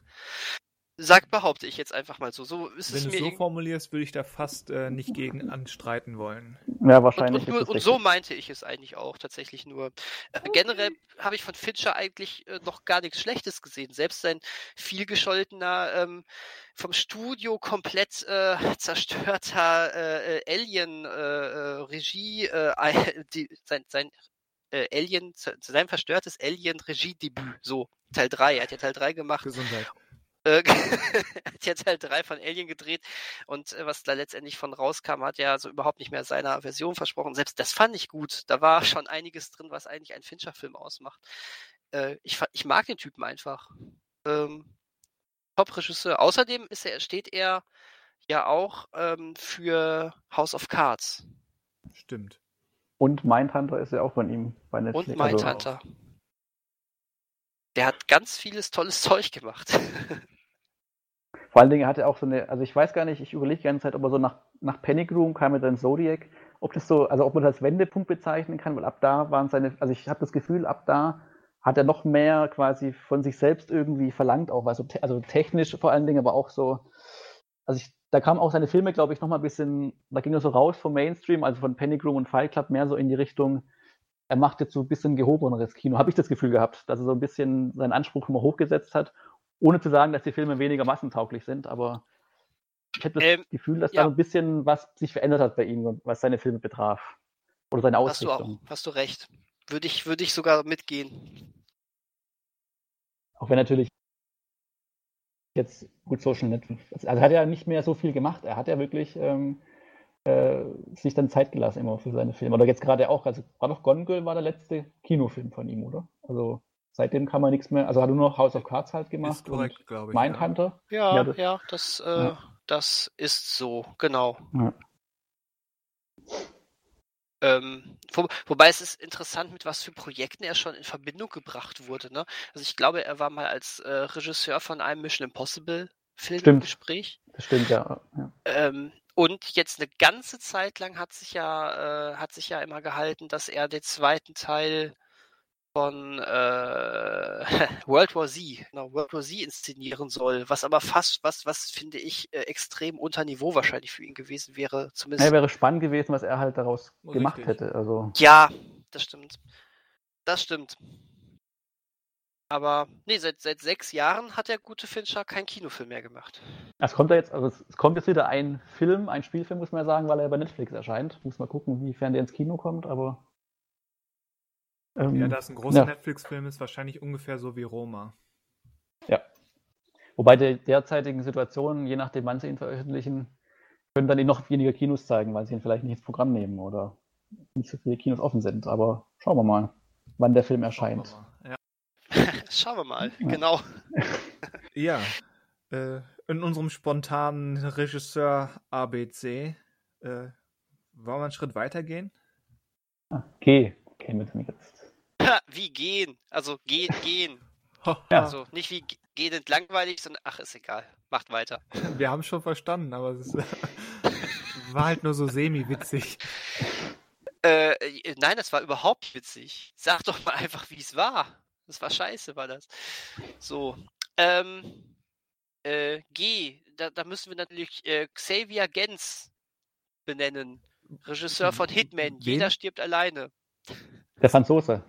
Sagt, behaupte ich jetzt einfach mal so. So ist Wenn es du mir es so formulierst, würde ich da fast äh, nicht gegen anstreiten wollen. Ja, Und, wahrscheinlich. und, ist nur, und so meinte ich es eigentlich auch tatsächlich nur. Äh, generell habe ich von Fincher eigentlich äh, noch gar nichts Schlechtes gesehen. Selbst sein vielgescholtener, ähm, vom Studio komplett äh, zerstörter äh, äh, Alien-Regie, äh, äh, sein, sein äh, Alien, sein verstörtes Alien-Regie-Debüt, so Teil 3. Er hat ja Teil 3 gemacht Gesundheit. äh, hat jetzt halt drei von Alien gedreht und äh, was da letztendlich von rauskam, hat ja so überhaupt nicht mehr seiner Version versprochen. Selbst das fand ich gut. Da war schon einiges drin, was eigentlich einen Fincher-Film ausmacht. Äh, ich, ich mag den Typen einfach. Ähm, Top-Regisseur. Außerdem ist er, steht er ja auch ähm, für House of Cards Stimmt. Und Mindhunter ist ja auch von ihm bei Netflix. und also- Mindhunter. Der hat ganz vieles tolles Zeug gemacht. Vor allen Dingen hat er auch so eine, also ich weiß gar nicht, ich überlege die ganze Zeit, ob er so nach, nach Panic Room kam mit dann Zodiac, ob das so, also ob man das als Wendepunkt bezeichnen kann, weil ab da waren seine, also ich habe das Gefühl, ab da hat er noch mehr quasi von sich selbst irgendwie verlangt, auch also, also technisch vor allen Dingen, aber auch so, also ich, da kamen auch seine Filme, glaube ich, noch mal ein bisschen, da ging er so raus vom Mainstream, also von Panic Room und Fight Club mehr so in die Richtung, er macht jetzt so ein bisschen gehobeneres Kino, habe ich das Gefühl gehabt, dass er so ein bisschen seinen Anspruch immer hochgesetzt hat, ohne zu sagen, dass die Filme weniger massentauglich sind, aber ich habe das Ähm, Gefühl, dass ja. da ein bisschen was sich verändert hat bei ihm, was seine Filme betraf. Oder seine Hast du auch, Ausrichtung. hast du recht. Würde ich, würde ich sogar mitgehen. Auch wenn natürlich jetzt gut Social Network. Also er hat ja nicht mehr so viel gemacht. Er hat ja wirklich ähm, äh, sich dann Zeit gelassen immer für seine Filme. Oder jetzt gerade auch, also war doch Gone Girl war der letzte Kinofilm von ihm, oder? Also seitdem kann man nichts mehr. Also hat er nur noch House of Cards halt gemacht Ist korrekt, glaube und ich. Mindhunter. Ja, Ja, das- ja, das, äh, ja. das ist so, genau. Ja. Ähm, wo, wobei es ist interessant, mit was für Projekten er schon in Verbindung gebracht wurde. Ne? Also ich glaube, er war mal als äh, Regisseur von einem Mission Impossible Film im Stimmt. Gespräch. Das stimmt, ja. ja. Ähm, und jetzt eine ganze Zeit lang hat sich ja, äh, hat sich ja immer gehalten, dass er den zweiten Teil von äh, World War Z, genau, World War Z inszenieren soll, was aber fast, was, was finde ich, äh, extrem unter Niveau wahrscheinlich für ihn gewesen wäre, zumindest. Ja, wäre spannend gewesen, was er halt daraus gemacht Richtig. hätte. Also Ja, das stimmt. Das stimmt. Aber nee, seit, seit sechs Jahren hat der gute Fincher keinen Kinofilm mehr gemacht. Es kommt ja jetzt, also es, es kommt jetzt wieder ein Film, ein Spielfilm, muss man ja sagen, weil er bei Netflix erscheint. Muss mal gucken, wiefern der ins Kino kommt, aber. Ähm, Ja, da es ein großer Ja. Netflix-Film ist, wahrscheinlich ungefähr so wie Roma. Wobei der derzeitigen Situation, je nachdem, wann sie ihn veröffentlichen, können dann eben noch weniger Kinos zeigen, weil sie ihn vielleicht nicht ins Programm nehmen oder nicht so viele Kinos offen sind. Aber schauen wir mal, wann der Film erscheint. Ja. Schauen wir mal, Ja. genau. ja. Äh, in unserem spontanen Regisseur ABC äh, wollen wir einen Schritt weiter gehen? Ah, Geh, gehen wir denn jetzt. Wie gehen? Also gehen, gehen. Ja. Also nicht wie ge- gehend langweilig, sondern ach, ist egal. Macht weiter. Wir haben schon verstanden, aber es ist, war halt nur so semi-witzig. Äh, äh, nein, das war überhaupt nicht witzig. Sag doch mal einfach, wie es war. Das war scheiße, war das. So. Ähm, äh, G, da, da müssen wir natürlich äh, Xavier Gens benennen. Regisseur von Hitman. Wen? Jeder stirbt alleine. Der Franzose.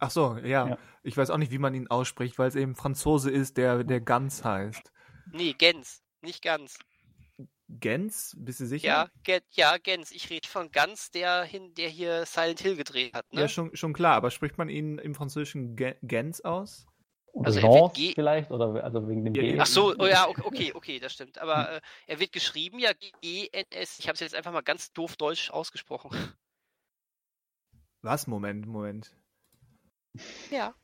Ach so, ja. Ja. Ich weiß auch nicht, wie man ihn ausspricht, weil es eben Franzose ist, der, der Ganz heißt. Nee, Gens. Nicht ganz. Gens? Bist du sicher? Ja, Gen, ja, Gens. Ich rede von Ganz, der, hin, der hier Silent Hill gedreht hat. Ne? Ja, schon, schon klar, aber spricht man ihn im Französischen Ge- Gens aus? Oder Also Jean G- vielleicht, oder also wegen dem Ja, G. Ach so, oh ja, okay, okay, okay, das stimmt. Aber äh, er wird geschrieben, ja, G-E-N-S. Ich habe es jetzt einfach mal ganz doof deutsch ausgesprochen. Was? Moment, Moment. Ja.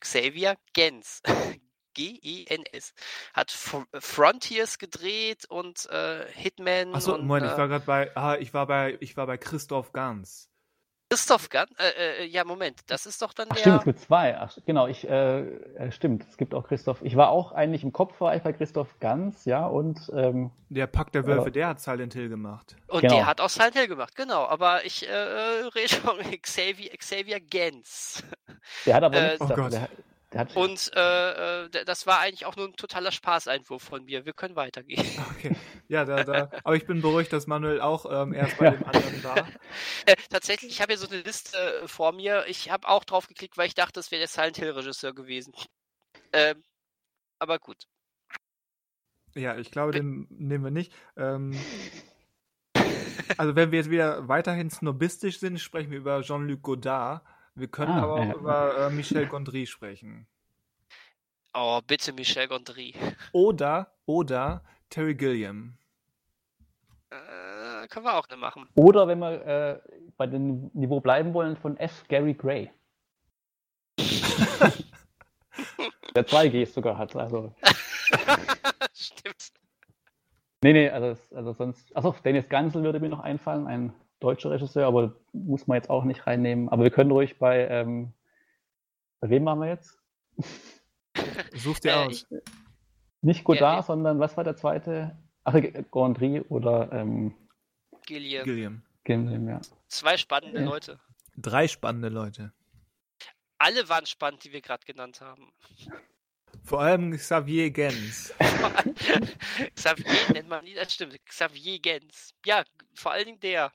Xavier Gens. G-E-N-S. Hat Fr- Frontiers gedreht und äh, Hitman. Ach so, und, Moment, ich äh, war gerade bei, ah, ich war bei, ich war bei Christoph Gans. Christoph Ganz? Äh, äh, ja, Moment, das ist doch dann Ach, der. stimmt, es gibt zwei. Ach, genau, ich, äh, äh, stimmt, es gibt auch Christoph. Ich war auch eigentlich im Kopf, war ich bei Christoph Ganz, ja, und ähm, Der Pack der Wölfe, der hat Silent Hill gemacht. Und Genau. der hat auch Silent Hill gemacht, genau. Aber ich äh, äh, rede von Xavier, Xavier Gens. der hat aber Äh, nichts Oh dafür. Gott. Der, Und äh, äh, das war eigentlich auch nur ein totaler Spaßeinwurf von mir. Wir können weitergehen. Okay. Ja, da, da. Aber ich bin beruhigt, dass Manuel auch ähm, erst bei Ja. dem anderen war. Äh, tatsächlich, ich habe hier so eine Liste äh, vor mir. Ich habe auch drauf geklickt, weil ich dachte, das wäre der Silent Hill-Regisseur gewesen. Ähm, aber gut. Ja, ich glaube, den nehmen wir nicht. Ähm, also wenn wir jetzt wieder weiterhin snobistisch sind, sprechen wir über Jean-Luc Godard. Wir können Ah, aber auch ja. über äh, Michel Gondry sprechen. Oh, bitte Michel Gondry. Oder, oder Terry Gilliam. Äh, können wir auch nicht machen. oder wenn wir äh, bei dem Niveau bleiben wollen, von F. Gary Gray. der zwei Gs sogar hat. Also, Stimmt. nee, nee, also, also sonst. Achso, Dennis Gansel würde mir noch einfallen, ein deutscher Regisseur, aber muss man jetzt auch nicht reinnehmen. Aber wir können ruhig bei. Ähm, bei wem waren wir jetzt? Such dir Äh, aus. Nicht Godard, Ja, sondern was war der zweite? Ach, Gondry oder ähm, Gilliam. Gilliam. Gimlim, ja. Zwei spannende Ja. Leute. Drei spannende Leute. Alle waren spannend, die wir gerade genannt haben. Vor allem Xavier Gens. Xavier nennt man nie, das stimmt. Xavier Gens. Ja, vor allen Dingen der.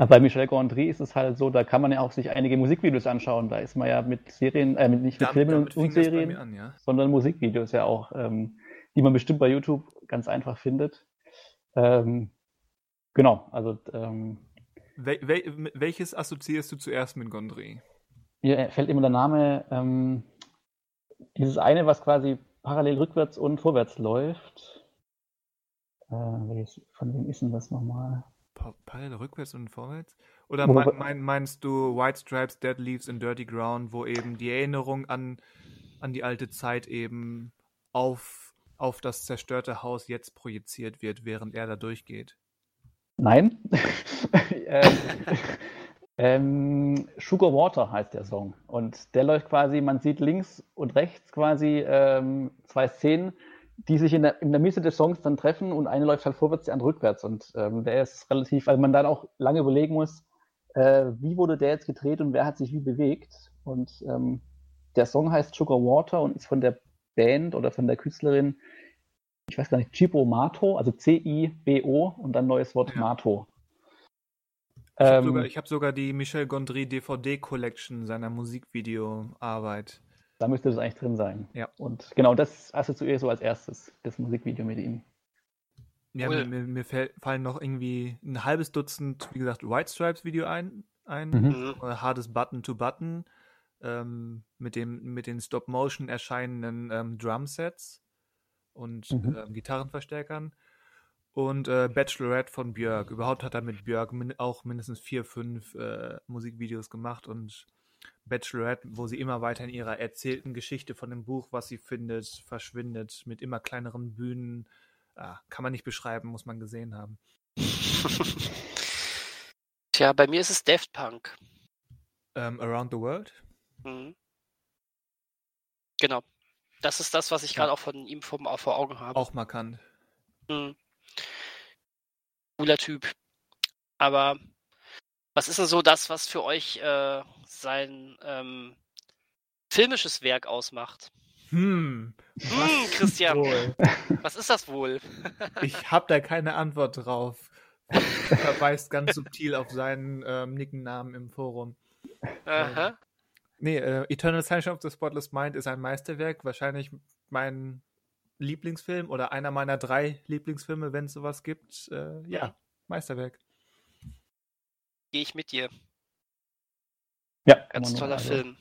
Aber bei Michel Gondry ist es halt so, da kann man ja auch sich einige Musikvideos anschauen. Da ist man ja mit Serien, äh, mit, nicht mit Dam- Filmen und, und Serien, an, ja. sondern Musikvideos ja auch, ähm, die man bestimmt bei YouTube ganz einfach findet. Ähm, genau, also ähm, Wel wel welches assoziierst du zuerst mit Gondry? mir fällt immer der Name, ähm, dieses eine, was quasi parallel rückwärts und vorwärts läuft. Äh, von wem ist denn das nochmal? Pa- Parallel rückwärts und vorwärts? Oder mein, mein, meinst du White Stripes, Dead Leaves and Dirty Ground, wo eben die Erinnerung an, an die alte Zeit eben auf, auf das zerstörte Haus jetzt projiziert wird, während er da durchgeht? Nein. ähm, ähm, Sugar Water heißt der Song. Und der läuft quasi, man sieht links und rechts quasi ähm, zwei Szenen, die sich in der, in der Mitte des Songs dann treffen und eine läuft halt vorwärts, die andere rückwärts. Und ähm, der ist relativ, weil man dann auch lange überlegen muss, äh, wie wurde der jetzt gedreht und wer hat sich wie bewegt. Und ähm, der Song heißt Sugar Water und ist von der Band oder von der Künstlerin, ich weiß gar nicht, Cibo Mato, also C-I-B-O und dann neues Wort Ja. Mato. Ich habe Ähm, sogar, hab sogar die Michel Gondry DVD Collection seiner Musikvideoarbeit. Da müsste das eigentlich drin sein. Ja. Und genau das assoziiere ich so als erstes, das Musikvideo mit ihm. Ja, Cool. mir, mir, fallen noch irgendwie ein halbes Dutzend, wie gesagt, White Stripes Video ein, ein Mhm. Mhm. oder Hardest Button to Button ähm, mit dem mit den Stop Motion erscheinenden ähm, Drumsets und Mhm. ähm, Gitarrenverstärkern und äh, Bachelorette von Björk. Überhaupt hat er mit Björk min auch mindestens vier, fünf äh, Musikvideos gemacht und Bachelorette, wo sie immer weiter in ihrer erzählten Geschichte von dem Buch, was sie findet, verschwindet, mit immer kleineren Bühnen. Ah, kann man nicht beschreiben, muss man gesehen haben. Tja, bei mir ist es Daft Punk. Ähm, Around the World? Mhm. Genau. Das ist das, was ich gerade auch von ihm vor, vor Augen habe. Auch markant. Mhm. Cooler Typ. Aber was ist denn so das, was für euch äh, sein ähm, filmisches Werk ausmacht? Hm. Hm, Christian, wohl? was ist das wohl? Ich habe da keine Antwort drauf. Er verweist ganz subtil auf seinen ähm, Nickennamen im Forum. Aha. Nee, äh, Eternal Sunshine of the Spotless Mind ist ein Meisterwerk. Wahrscheinlich mein Lieblingsfilm oder einer meiner drei Lieblingsfilme, wenn es sowas gibt. Äh, ja, Mhm. Meisterwerk. Gehe ich mit dir. Ja, Ganz toller also, Film.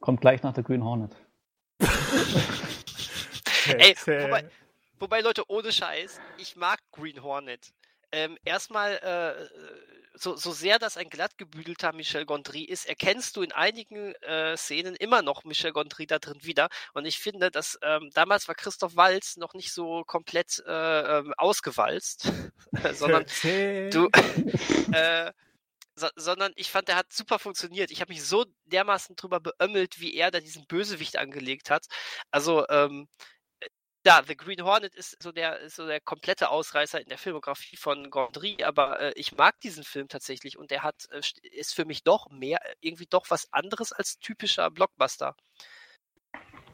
Kommt gleich nach der Green Hornet. Ey, wobei- Wobei, Leute, ohne Scheiß, ich mag Green Hornet. Ähm, erstmal, äh, so, so sehr das ein glattgebügelter Michel Gondry ist, erkennst du in einigen äh, Szenen immer noch Michel Gondry da drin wieder. Und ich finde, dass ähm, damals war Christoph Walz noch nicht so komplett äh, ähm, ausgewalzt, sondern du, äh, so, sondern ich fand, der hat super funktioniert. Ich habe mich so dermaßen drüber beömmelt, wie er da diesen Bösewicht angelegt hat. Also, ähm, ja, The Green Hornet ist so der, ist so der komplette Ausreißer in der Filmografie von Gondry, aber äh, ich mag diesen Film tatsächlich und der hat, äh, ist für mich doch mehr, irgendwie doch was anderes als typischer Blockbuster.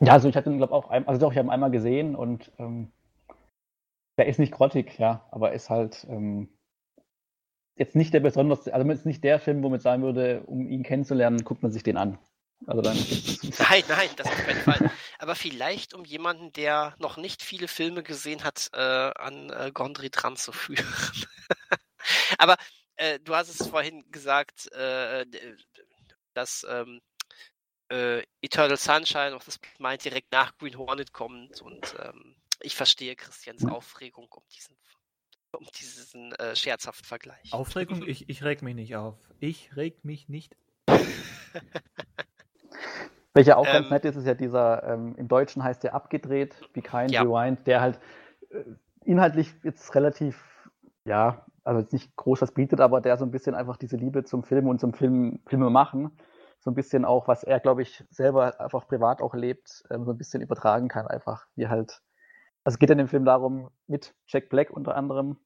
Ja, also ich hatte ihn, glaube auch, ein, also doch, ich habe ihn einmal gesehen und ähm, der ist nicht grottig, ja, aber ist halt ähm, jetzt nicht der besonders, also ist nicht der Film, wo man sagen würde, um ihn kennenzulernen, guckt man sich den an. Also dann nein, nein, das auf keinen Fall. Aber vielleicht, um jemanden, der noch nicht viele Filme gesehen hat, äh, an äh, Gondry dran zu führen. Aber äh, du hast es vorhin gesagt, äh, dass ähm, äh, Eternal Sunshine of the Mind direkt nach Green Hornet kommt und ähm, ich verstehe Christians Aufregung um diesen um diesen äh, scherzhaften Vergleich. Aufregung? Ich, ich reg mich nicht auf. Ich reg mich nicht. Welcher auch ähm, ganz nett ist, ist ja dieser, ähm, im Deutschen heißt der abgedreht, Be Kind, ja. Rewind, der halt äh, inhaltlich jetzt relativ, ja, also jetzt nicht groß was bietet, aber der so ein bisschen einfach diese Liebe zum Film und zum Film, Filme machen, so ein bisschen auch, was er, glaube ich, selber einfach privat auch lebt, ähm, so ein bisschen übertragen kann, einfach, wie halt, also es geht in dem Film darum, mit Jack Black unter anderem,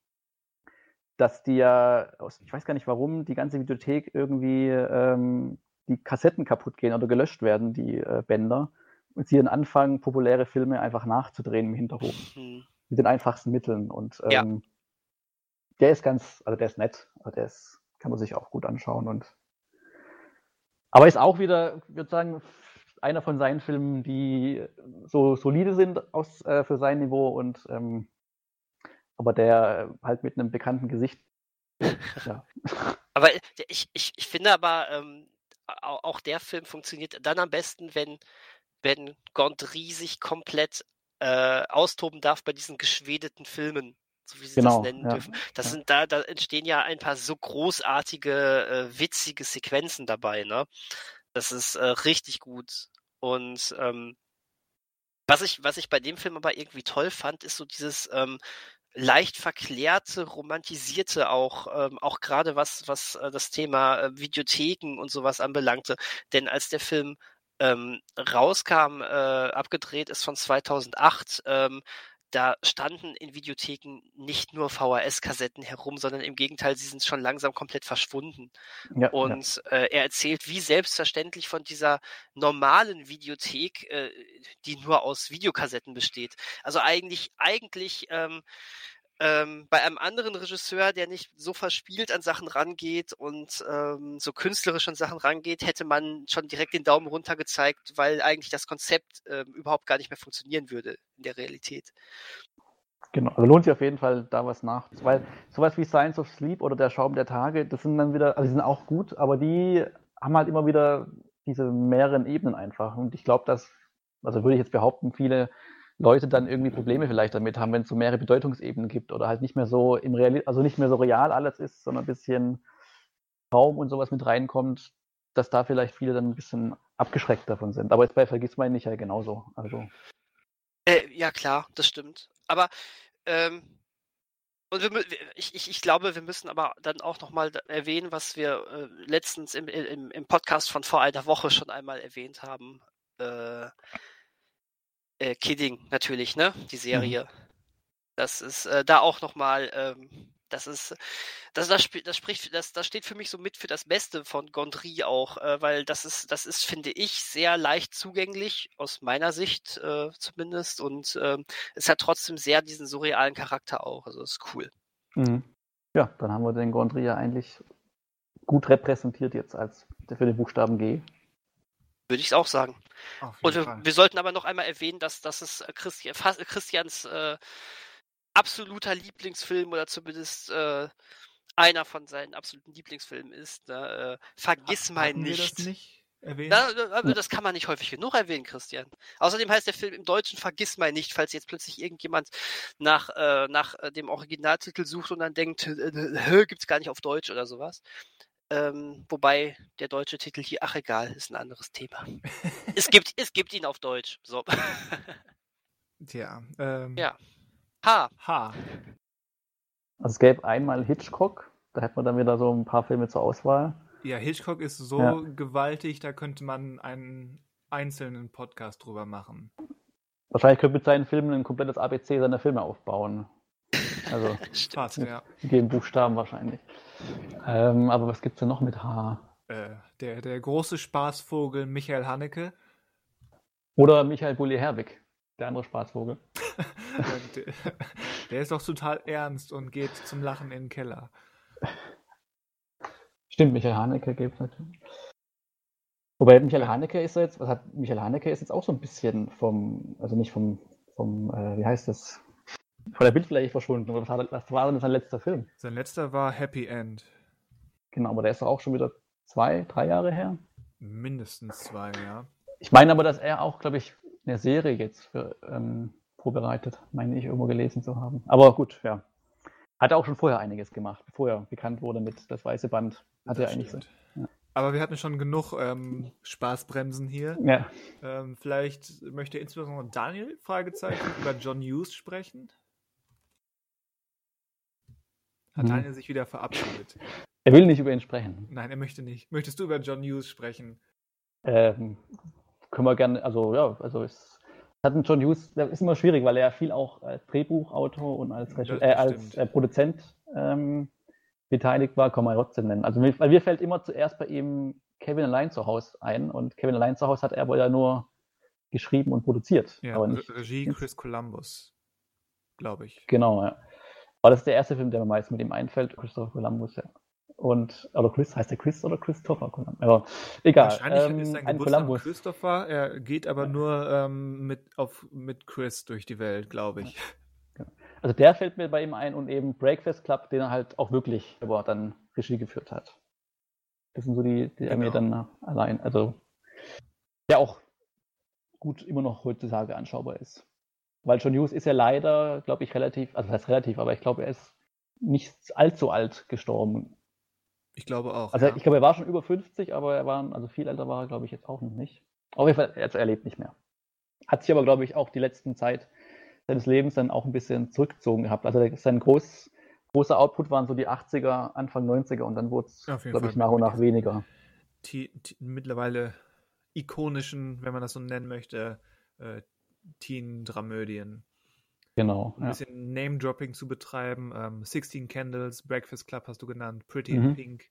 dass die ja, ich weiß gar nicht warum, die ganze Videothek irgendwie ähm, die Kassetten kaputt gehen oder gelöscht werden, die äh, Bänder, und sie dann anfangen, populäre Filme einfach nachzudrehen im Hinterhof. Mhm. Mit den einfachsten Mitteln. Und ähm, ja. der ist ganz, also der ist nett, also der ist, kann man sich auch gut anschauen. Und aber ist auch wieder, ich würde sagen, einer von seinen Filmen, die so solide sind aus, äh, für sein Niveau und ähm, aber der halt mit einem bekannten Gesicht. ja. Aber ich, ich, ich finde aber, ähm, auch der Film funktioniert dann am besten, wenn, wenn Gondry sich komplett äh, austoben darf bei diesen geschwedeten Filmen, so wie sie genau, das nennen ja, dürfen. Das ja. sind da, da entstehen ja ein paar so großartige, äh, witzige Sequenzen dabei, ne? Das ist äh, richtig gut. Und ähm, was ich, was ich bei dem Film aber irgendwie toll fand, ist so dieses, ähm, leicht verklärte, romantisierte auch, ähm, auch gerade was, was äh, das Thema äh, Videotheken und sowas anbelangte. Denn als der Film ähm, rauskam, äh, abgedreht ist von 2008, ähm, da standen in Videotheken nicht nur VHS-Kassetten herum, sondern im Gegenteil, sie sind schon langsam komplett verschwunden. Ja, und ja. Äh, er erzählt wie selbstverständlich von dieser normalen Videothek, äh, die nur aus Videokassetten besteht. Also eigentlich, eigentlich ähm, ähm, bei einem anderen Regisseur, der nicht so verspielt an Sachen rangeht und ähm, so künstlerisch an Sachen rangeht, hätte man schon direkt den Daumen runter gezeigt, weil eigentlich das Konzept ähm, überhaupt gar nicht mehr funktionieren würde in der Realität. Genau, also lohnt sich auf jeden Fall da was nach. Weil sowas wie Science of Sleep oder der Schaum der Tage, das sind dann wieder, also die sind auch gut, aber die haben halt immer wieder diese mehreren Ebenen einfach. Und ich glaube, dass, also würde ich jetzt behaupten, viele Leute dann irgendwie Probleme vielleicht damit haben, wenn es so mehrere Bedeutungsebenen gibt oder halt nicht mehr so im Real, also nicht mehr so real alles ist, sondern ein bisschen Raum und sowas mit reinkommt, dass da vielleicht viele dann ein bisschen abgeschreckt davon sind. Aber jetzt bei Vergiss mein nicht ja genauso. Also. Äh, ja, klar, das stimmt. Aber ähm, und wir, ich, ich, ich glaube, wir müssen aber dann auch nochmal erwähnen, was wir äh, letztens im, im, im Podcast von vor einer Woche schon einmal erwähnt haben. Äh, äh, Kidding natürlich, ne? Die mhm. Serie. Mhm. Das ist äh, da auch nochmal, ähm, das ist, das, das, das spricht, das, das steht für mich so mit für das Beste von Gondry auch, äh, weil das ist, das ist, finde ich, sehr leicht zugänglich, aus meiner Sicht äh, zumindest. Und ähm, es hat trotzdem sehr diesen surrealen Charakter auch. Also ist cool. Mhm. Ja, dann haben wir den Gondry ja eigentlich gut repräsentiert jetzt als für den Buchstaben G. Würde ich es auch sagen. Und wir, wir, sollten aber noch einmal erwähnen, dass, dass es äh, Christi, Christians äh, absoluter Lieblingsfilm oder zumindest äh, einer von seinen absoluten Lieblingsfilmen ist. Ne? Äh, Vergiss mal nicht. das nicht? Na, das kann man nicht häufig genug erwähnen, Christian. Außerdem heißt der Film im Deutschen Vergiss mal nicht, falls jetzt plötzlich irgendjemand nach, äh, nach äh, dem Originaltitel sucht und dann denkt, äh, gibt es gar nicht auf Deutsch oder sowas. Ähm, wobei der deutsche Titel hier, ach egal, ist ein anderes Thema. es, gibt, es gibt ihn auf Deutsch. So. Tja. Ähm, ja. H. H. Also es gäbe einmal Hitchcock, Da hat man dann wieder so ein paar Filme zur Auswahl. Ja, Hitchcock ist so ja. gewaltig, da könnte man einen einzelnen Podcast drüber machen. Wahrscheinlich könnte mit seinen Filmen ein komplettes ABC seiner Filme aufbauen. Also Fast, ja. Gegen Buchstaben wahrscheinlich. Ähm, aber was gibt es denn noch mit H? Äh, der, der große Spaßvogel Michael Haneke. Oder Michael Bulli-Herwig, der andere Spaßvogel. der, der ist doch total ernst und geht zum Lachen in den Keller. Stimmt, Michael Haneke gibt es natürlich. Wobei Michael Haneke ist jetzt, was hat Michael Haneke ist jetzt auch so ein bisschen vom, also nicht vom, vom, äh, wie heißt das, von der Bildfläche verschwunden. Was, hat, was war denn sein letzter Film? Sein letzter war Happy End. Genau, aber der ist doch auch schon wieder zwei, drei Jahre her. Mindestens zwei, ja. Ich meine aber, dass er auch, glaube ich, eine Serie jetzt für, ähm, vorbereitet, meine ich, irgendwo gelesen zu haben. Aber gut, ja. Hat er auch schon vorher einiges gemacht, bevor er bekannt wurde mit das weiße Band. Hat er eigentlich so. Ja. Aber wir hatten schon genug ähm, Spaßbremsen hier. Ja. Ähm, vielleicht möchte insbesondere Daniel Fragezeichen über John Hughes sprechen. Hat hm. Daniel sich wieder verabschiedet? Er will nicht über ihn sprechen. Nein, er möchte nicht. Möchtest du über John Hughes sprechen? Ähm, können wir gerne, also ja, also es hat ein John Hughes, das ist immer schwierig, weil er viel auch als Drehbuchautor und als, äh, als äh, Produzent ähm, beteiligt war, kann man trotzdem nennen. Also weil mir fällt immer zuerst bei ihm Kevin allein zu Hause ein und Kevin allein zu Hause hat er wohl ja nur geschrieben und produziert. Ja, aber nicht, Regie Chris Columbus, glaube ich. Genau, ja. Aber das ist der erste Film, der mir meist mit ihm einfällt, Christopher Columbus, ja. Und, oder Chris, heißt der Chris oder Christopher Columbus? Aber egal. Wahrscheinlich ähm, ist sein Geburtstag Christopher, er geht aber nur ähm, mit, auf, mit Chris durch die Welt, glaube ich. Ja. Also der fällt mir bei ihm ein und eben Breakfast Club, den er halt auch wirklich aber dann Regie geführt hat. Das sind so die, die genau. er mir genau. dann allein, also der auch gut immer noch heutzutage anschaubar ist. Weil John Hughes ist ja leider, glaube ich, relativ, also das heißt relativ, aber ich glaube, er ist nicht allzu alt gestorben. Ich glaube auch. Also ja. ich glaube, er war schon über 50, aber er war, also viel älter war er, glaube ich, jetzt auch noch nicht. Auf jeden Fall, also er lebt nicht mehr. Hat sich aber, glaube ich, auch die letzten Zeit seines Lebens dann auch ein bisschen zurückgezogen gehabt. Also sein groß, großer Output waren so die 80er, Anfang 90er und dann wurde es, glaube ich, nach und nach weniger. Die, die, mittlerweile ikonischen, wenn man das so nennen möchte, äh, Teen-Dramödien. Genau. Ein ja. bisschen Name-Dropping zu betreiben. Ähm, 16 Candles, Breakfast Club hast du genannt, Pretty mhm. in Pink.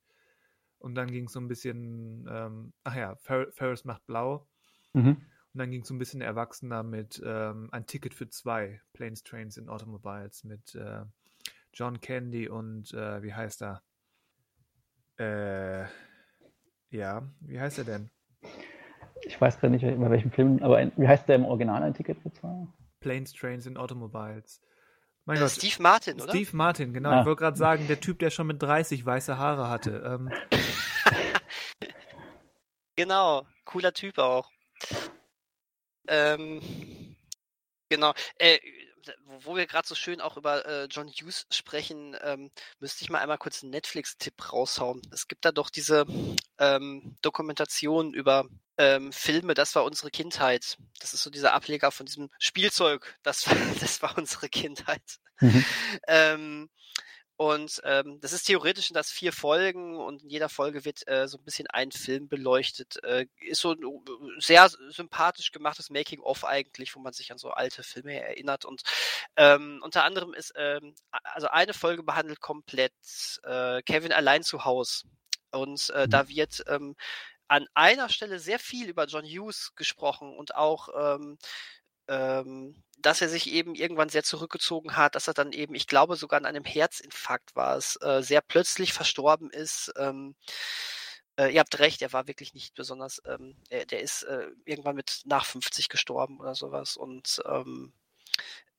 Und dann ging es so ein bisschen, ähm, ach ja, Fer Ferris macht blau. Mhm. Und dann ging es so ein bisschen erwachsener mit ähm, Ein Ticket für zwei, Planes, Trains and Automobiles mit äh, John Candy und äh, wie heißt er? Äh, ja, wie heißt er denn? Ich weiß gar nicht, bei welchem Film, aber ein, wie heißt der im Original Ein Ticket für zwei? Planes, Trains and Automobiles. Mein äh, Gott. Steve Martin, oder? Steve Martin, genau. Ah. Ich wollte gerade sagen, der Typ, der schon mit 30 weiße Haare hatte. Ähm. genau, cooler Typ auch. Ähm, genau. Äh, wo wir gerade so schön auch über äh, John Hughes sprechen, ähm, müsste ich mal einmal kurz einen Netflix-Tipp raushauen. Es gibt da doch diese ähm, Dokumentation über ähm, Filme, das war unsere Kindheit. Das ist so dieser Ableger von diesem Spielzeug, das, das war unsere Kindheit. Mhm. ähm, und ähm, das ist theoretisch in das vier Folgen und in jeder Folge wird äh, so ein bisschen ein Film beleuchtet. Äh, ist so ein äh, sehr sympathisch gemachtes Making-of eigentlich, wo man sich an so alte Filme erinnert. Und ähm, unter anderem ist, ähm, also eine Folge behandelt komplett äh, Kevin allein zu Haus. Und äh, mhm. da wird ähm, an einer Stelle sehr viel über John Hughes gesprochen und auch ähm, ähm, dass er sich eben irgendwann sehr zurückgezogen hat, dass er dann eben, ich glaube sogar an einem Herzinfarkt war es, äh, sehr plötzlich verstorben ist. Ähm, äh, ihr habt recht, er war wirklich nicht besonders, ähm, er, der ist äh, irgendwann mit nach 50 gestorben oder sowas und ähm,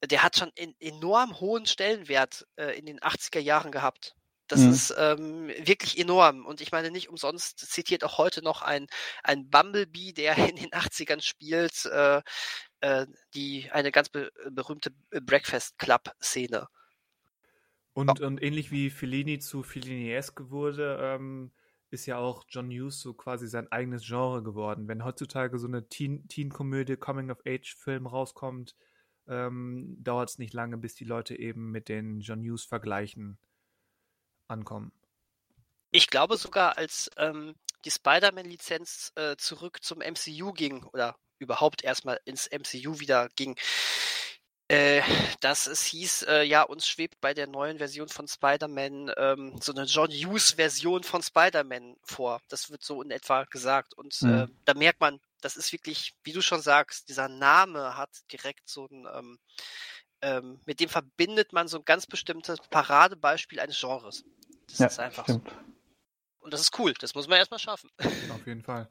der hat schon einen enorm hohen Stellenwert äh, in den 80er Jahren gehabt. Das mhm. ist ähm, wirklich enorm. Und ich meine, nicht umsonst zitiert auch heute noch ein, ein Bumblebee, der in den 80ern spielt, äh, äh, die, eine ganz be berühmte Breakfast Club-Szene. Und, und ähnlich wie Fellini zu Fellini-esque wurde, ähm, ist ja auch John Hughes so quasi sein eigenes Genre geworden. Wenn heutzutage so eine Teen-Komödie, Teen Coming-of-Age-Film rauskommt, ähm, dauert es nicht lange, bis die Leute eben mit den John Hughes-Vergleichen ankommen. Ich glaube sogar, als ähm, die Spider-Man-Lizenz äh, zurück zum MCU ging oder überhaupt erstmal ins MCU wieder ging, äh, dass es hieß, äh, ja, uns schwebt bei der neuen Version von Spider-Man ähm, so eine John Hughes-Version von Spider-Man vor. Das wird so in etwa gesagt. Und Mhm. äh, da merkt man, das ist wirklich, wie du schon sagst, dieser Name hat direkt so ein, ähm, ähm, mit dem verbindet man so ein ganz bestimmtes Paradebeispiel eines Genres. Das Ja, ist einfach so. stimmt. Und das ist cool. Das muss man erstmal schaffen. Auf jeden Fall.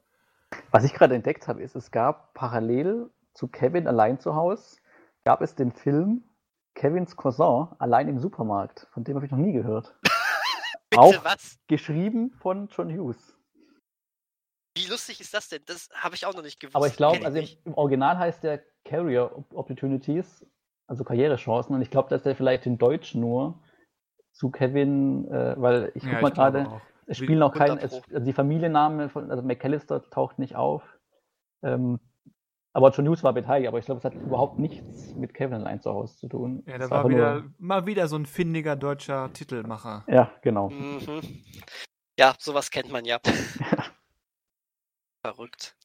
Was ich gerade entdeckt habe, ist, es gab parallel zu Kevin allein zu Hause, gab es den Film Kevins Cousin allein im Supermarkt. Von dem habe ich noch nie gehört. Bitte Auch was? geschrieben von John Hughes. Wie lustig ist das denn? Das habe ich auch noch nicht gewusst. Aber ich glaube, also im, im Original heißt der Career Opportunities, also Karrierechancen. Und ich glaube, dass der vielleicht in Deutsch nur zu Kevin, äh, weil ich guck Ja, mal gerade, es spielen auch kein, 100 es, also die Familienname von, also McAllister taucht nicht auf. Ähm, aber John Hughes war beteiligt, aber ich glaube, es hat überhaupt nichts mit Kevin allein zu Hause zu tun. Ja, da war wieder, Nur, mal wieder so ein findiger deutscher Titelmacher. ja, genau. Mhm. Ja, sowas kennt man ja. Verrückt.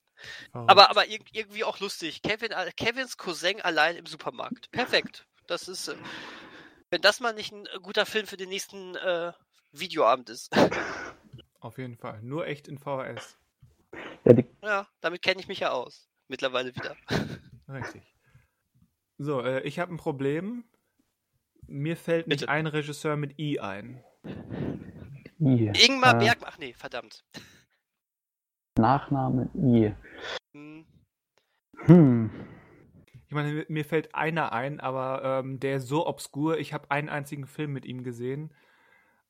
Aber, aber irg irgendwie auch lustig. Kevin, äh, Kevins Cousin allein im Supermarkt. Perfekt. Das ist, äh, wenn das mal nicht ein äh, guter Film für den nächsten äh, Videoabend ist. Auf jeden Fall. Nur echt in VHS. Ja, die, ja, damit kenne ich mich ja aus. Mittlerweile wieder. Richtig. So, äh, ich habe ein Problem. Mir fällt nicht Bitte. ein Regisseur mit I ein. I. Ingmar Äh, Bergmann. Ach nee, verdammt. Nachname I. Hm, Hm. Ich meine, mir- fällt einer ein, aber ähm, der ist so obskur. Ich habe einen einzigen Film mit ihm gesehen.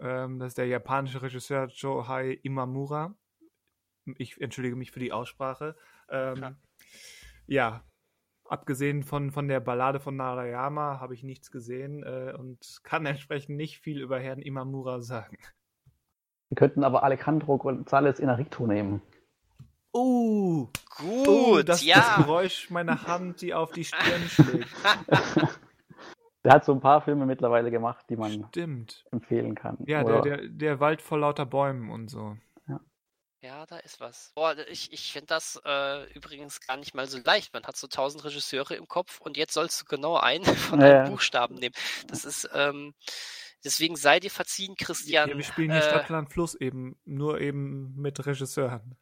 Ähm, das ist der japanische Regisseur Johei Imamura. Ich entschuldige mich für die Aussprache. Ähm, ja, abgesehen von, von der Ballade von Narayama habe ich nichts gesehen äh, und kann entsprechend nicht viel über Herrn Imamura sagen. Wir könnten aber Alejandro González Inarritu nehmen. Uh, gut, uh das, das ja. Geräusch meiner Hand, die auf die Stirn schlägt. Der hat so ein paar Filme mittlerweile gemacht, die man Stimmt. empfehlen kann. Ja, der, der, der Wald vor lauter Bäumen und so. Ja, da ist was. Boah, ich, ich finde das äh, übrigens gar nicht mal so leicht. Man hat so tausend Regisseure im Kopf und jetzt sollst du genau einen von Ja, ja. Buchstaben nehmen. Das ist, ähm, deswegen sei dir verziehen, Christian. Ja, wir spielen hier äh, Stadt, Land, Fluss eben, nur eben mit Regisseuren.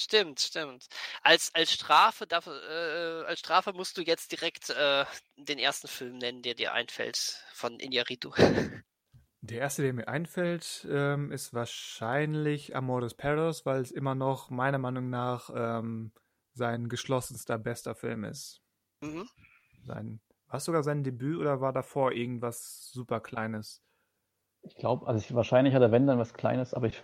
Stimmt, stimmt. Als, als Strafe darf, äh, als Strafe musst du jetzt direkt äh, den ersten Film nennen, der dir einfällt von Iñárritu. Der erste, der mir einfällt, ähm, ist wahrscheinlich Amores Perros, weil es immer noch meiner Meinung nach ähm, sein geschlossenster bester Film ist. mhm. Sein, war es sogar sein Debüt oder war davor irgendwas super Kleines? Ich glaube, also ich, wahrscheinlich hat er wenn dann was Kleines, aber ich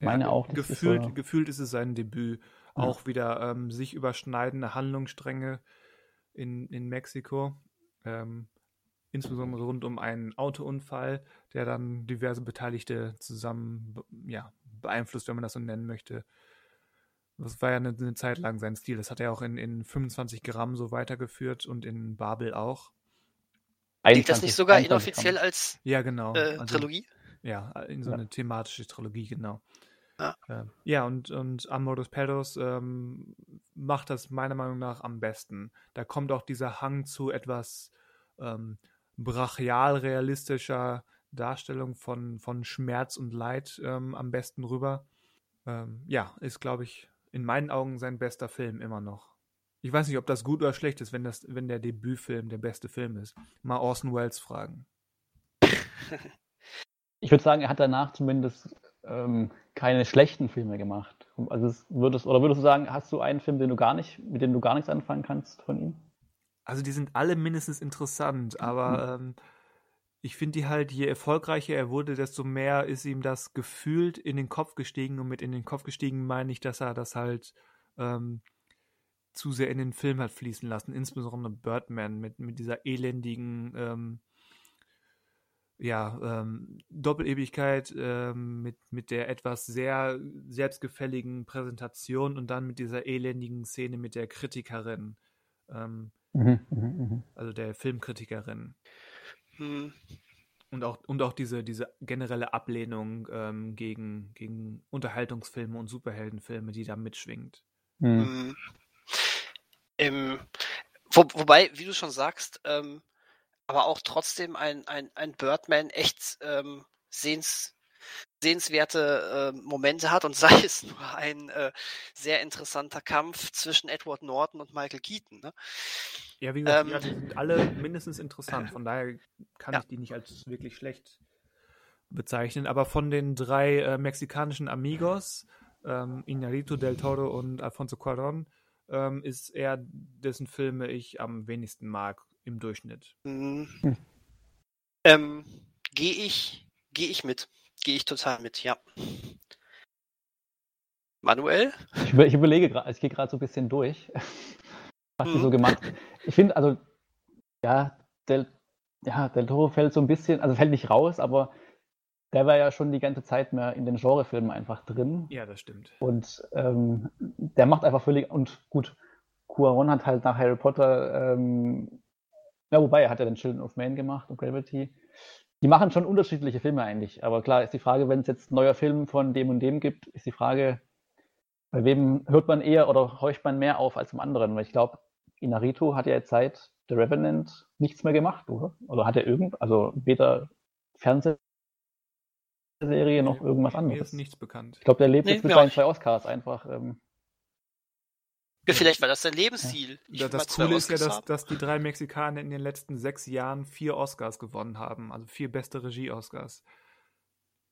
meine auch, das ist gefühlt, so- gefühlt ist es sein Debüt. Ja. Auch wieder ähm, sich überschneidende Handlungsstränge in, in Mexiko. Ähm, insbesondere rund um einen Autounfall, der dann diverse Beteiligte zusammen ja, beeinflusst, wenn man das so nennen möchte. Das war ja eine, eine Zeit lang sein Stil. Das hat er auch in, in 25 Gramm so weitergeführt und in Babel auch. Liegt das 21 nicht sogar 21 inoffiziell als Ja, genau. äh, Also- Trilogie? Ja, in so Ja. eine thematische Trilogie, genau. Ja. Ähm, ja, und, und Amores Perros ähm, macht das meiner Meinung nach am besten. Da kommt auch dieser Hang zu etwas ähm, brachial realistischer Darstellung von, von Schmerz und Leid ähm, am besten rüber. Ähm, ja, ist, glaube ich, in meinen Augen sein bester Film immer noch. Ich weiß nicht, ob das gut oder schlecht ist, wenn, das, wenn der Debütfilm der beste Film ist. Mal Orson Welles fragen. Ich würde sagen, er hat danach zumindest ähm, keine schlechten Filme gemacht. Also es würdest, oder würdest du sagen, hast du einen Film, den du gar nicht, mit dem du gar nichts anfangen kannst von ihm? Also die sind alle mindestens interessant, aber ähm, ich finde die halt, je erfolgreicher er wurde, desto mehr ist ihm das gefühlt in den Kopf gestiegen. Und mit in den Kopf gestiegen meine ich, dass er das halt ähm, zu sehr in den Film hat fließen lassen. Insbesondere Birdman mit, mit dieser elendigen ähm, ja, ähm, Doppelebigkeit, ähm, mit, mit der etwas sehr selbstgefälligen Präsentation und dann mit dieser elendigen Szene mit der Kritikerin. Ähm, Mhm, mhm, mhm. also der Filmkritikerin. Hm. Und auch, und auch diese, diese generelle Ablehnung ähm, gegen, gegen Unterhaltungsfilme und Superheldenfilme, die da mitschwingt. Hm. Mhm. Ähm, wo, wobei, wie du schon sagst, ähm, aber auch trotzdem ein, ein, ein Birdman echt ähm, sehens, sehenswerte äh, Momente hat und sei es nur ein äh, sehr interessanter Kampf zwischen Edward Norton und Michael Keaton. Ne? Ja, wie gesagt, ähm, die sind alle mindestens interessant, von daher kann ja. ich die nicht als wirklich schlecht bezeichnen. Aber von den drei äh, mexikanischen Amigos, ähm, Inarito del Toro und Alfonso Cuarón, ähm, ist er, dessen Filme ich am wenigsten mag im Durchschnitt. Mhm. Hm. Ähm, Gehe ich, geh ich mit. Gehe ich total mit, ja. Manuel? Ich, ich überlege gerade, ich gehe gerade so ein bisschen durch, was mhm. so gemacht. Ich finde, also, ja, Del, ja, Del Toro fällt so ein bisschen, also fällt nicht raus, aber der war ja schon die ganze Zeit mehr in den Genrefilmen einfach drin. Ja, das stimmt. Und ähm, der macht einfach völlig, und gut, Cuaron hat halt nach Harry Potter, ähm, ja, wobei, er hat ja den Children of Man gemacht und Gravity. Die machen schon unterschiedliche Filme eigentlich. Aber klar ist die Frage, wenn es jetzt ein neuer Film von dem und dem gibt, ist die Frage, bei wem hört man eher oder horcht man mehr auf als im anderen? Weil ich glaube, Inarito hat ja jetzt seit The Revenant nichts mehr gemacht, oder? Oder hat er irgend, also weder Fernseh Serie noch irgendwas anderes. Mir ist nichts bekannt. Ich glaube, der lebt nee, jetzt mit seinen zwei Oscars einfach. Ähm, ja, vielleicht war das sein Lebensziel. Ja. Das Coole ist ja, dass, dass die drei Mexikaner in den letzten sechs Jahren vier Oscars gewonnen haben. Also vier beste Regie-Oscars.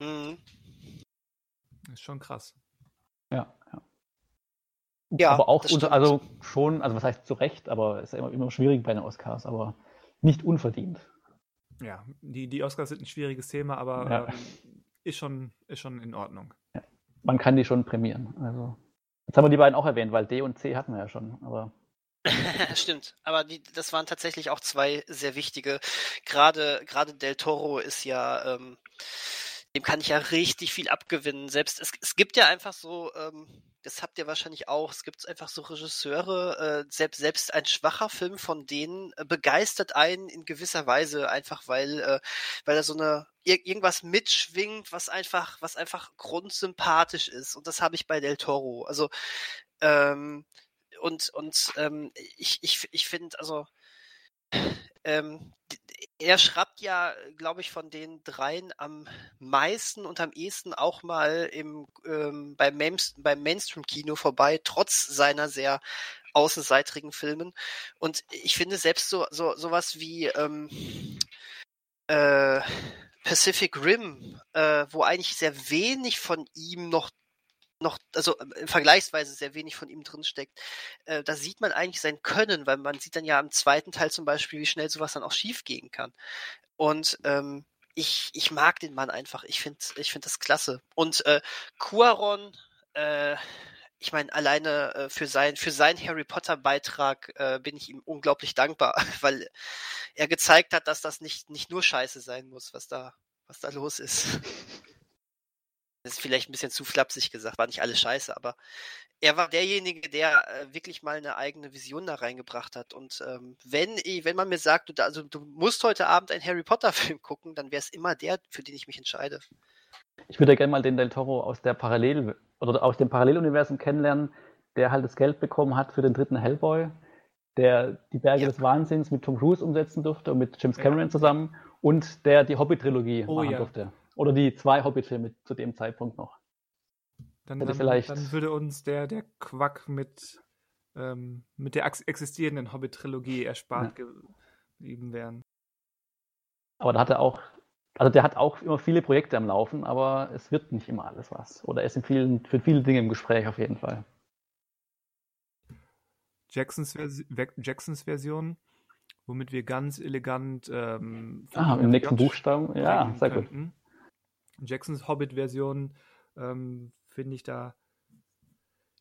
Mhm. Ist schon krass. Ja, ja. Ja, aber auch unter, also schon, also was heißt zu Recht, aber es ist immer, immer schwierig bei den Oscars, aber nicht unverdient. Ja, die, die Oscars sind ein schwieriges Thema, aber ja. ähm, ist schon, ist schon in Ordnung. Ja. Man kann die schon prämieren. Also, jetzt haben wir die beiden auch erwähnt, weil D und C hatten wir ja schon, aber. Stimmt, aber die, das waren tatsächlich auch zwei sehr wichtige. Gerade, gerade Del Toro ist ja, ähm, dem kann ich ja richtig viel abgewinnen. Selbst es, es gibt ja einfach so, ähm, das habt ihr wahrscheinlich auch, es gibt einfach so Regisseure, äh, selbst, selbst ein schwacher Film von denen äh, begeistert einen in gewisser Weise, einfach weil, äh, weil er so eine ir irgendwas mitschwingt, was einfach, was einfach grundsympathisch ist. Und das habe ich bei Del Toro. Also, ähm, und, und ähm, ich, ich, ich finde, also ähm, er schreibt ja, glaube ich, von den dreien am meisten und am ehesten auch mal im, ähm, beim, Main beim Mainstream-Kino vorbei, trotz seiner sehr außenseitigen Filmen. Und ich finde selbst so, so sowas wie ähm, äh, Pacific Rim, äh, wo eigentlich sehr wenig von ihm noch noch, also äh, vergleichsweise sehr wenig von ihm drinsteckt. Äh, da sieht man eigentlich sein Können, weil man sieht dann ja im zweiten Teil zum Beispiel, wie schnell sowas dann auch schief gehen kann. Und ähm, ich, ich mag den Mann einfach. Ich finde ich find das klasse. Und äh, Cuaron, äh, ich meine, alleine äh, für, sein, für seinen Harry Potter-Beitrag äh, bin ich ihm unglaublich dankbar, weil er gezeigt hat, dass das nicht, nicht nur Scheiße sein muss, was da, was da los ist. Das ist vielleicht ein bisschen zu flapsig gesagt, war nicht alles scheiße, aber er war derjenige, der äh, wirklich mal eine eigene Vision da reingebracht hat. Und ähm, wenn, wenn man mir sagt, du, also, du musst heute Abend einen Harry Potter-Film gucken, dann wäre es immer der, für den ich mich entscheide. Ich würde gerne mal den Del Toro aus der Parallel oder aus dem Paralleluniversum kennenlernen, der halt das Geld bekommen hat für den dritten Hellboy, der die Berge ja. des Wahnsinns mit Tom Cruise umsetzen durfte und mit James Cameron ja. zusammen und der die Hobbit-Trilogie oh, machen ja. durfte. Oder die zwei Hobbit-Filme zu dem Zeitpunkt noch. Dann, dann, vielleicht... dann würde uns der, der Quack mit, ähm, mit der existierenden Hobbit-Trilogie erspart ja. geblieben werden. Aber da hat er auch, also der hat auch immer viele Projekte am Laufen, aber es wird nicht immer alles was. Oder er ist in vielen, für viele Dinge im Gespräch auf jeden Fall. Jacksons, Versi Jacksons Version womit wir ganz elegant ähm, ah, im nächsten Buchstaben, ja, sehr könnten. gut. Jacksons Hobbit-Version ähm, finde ich da,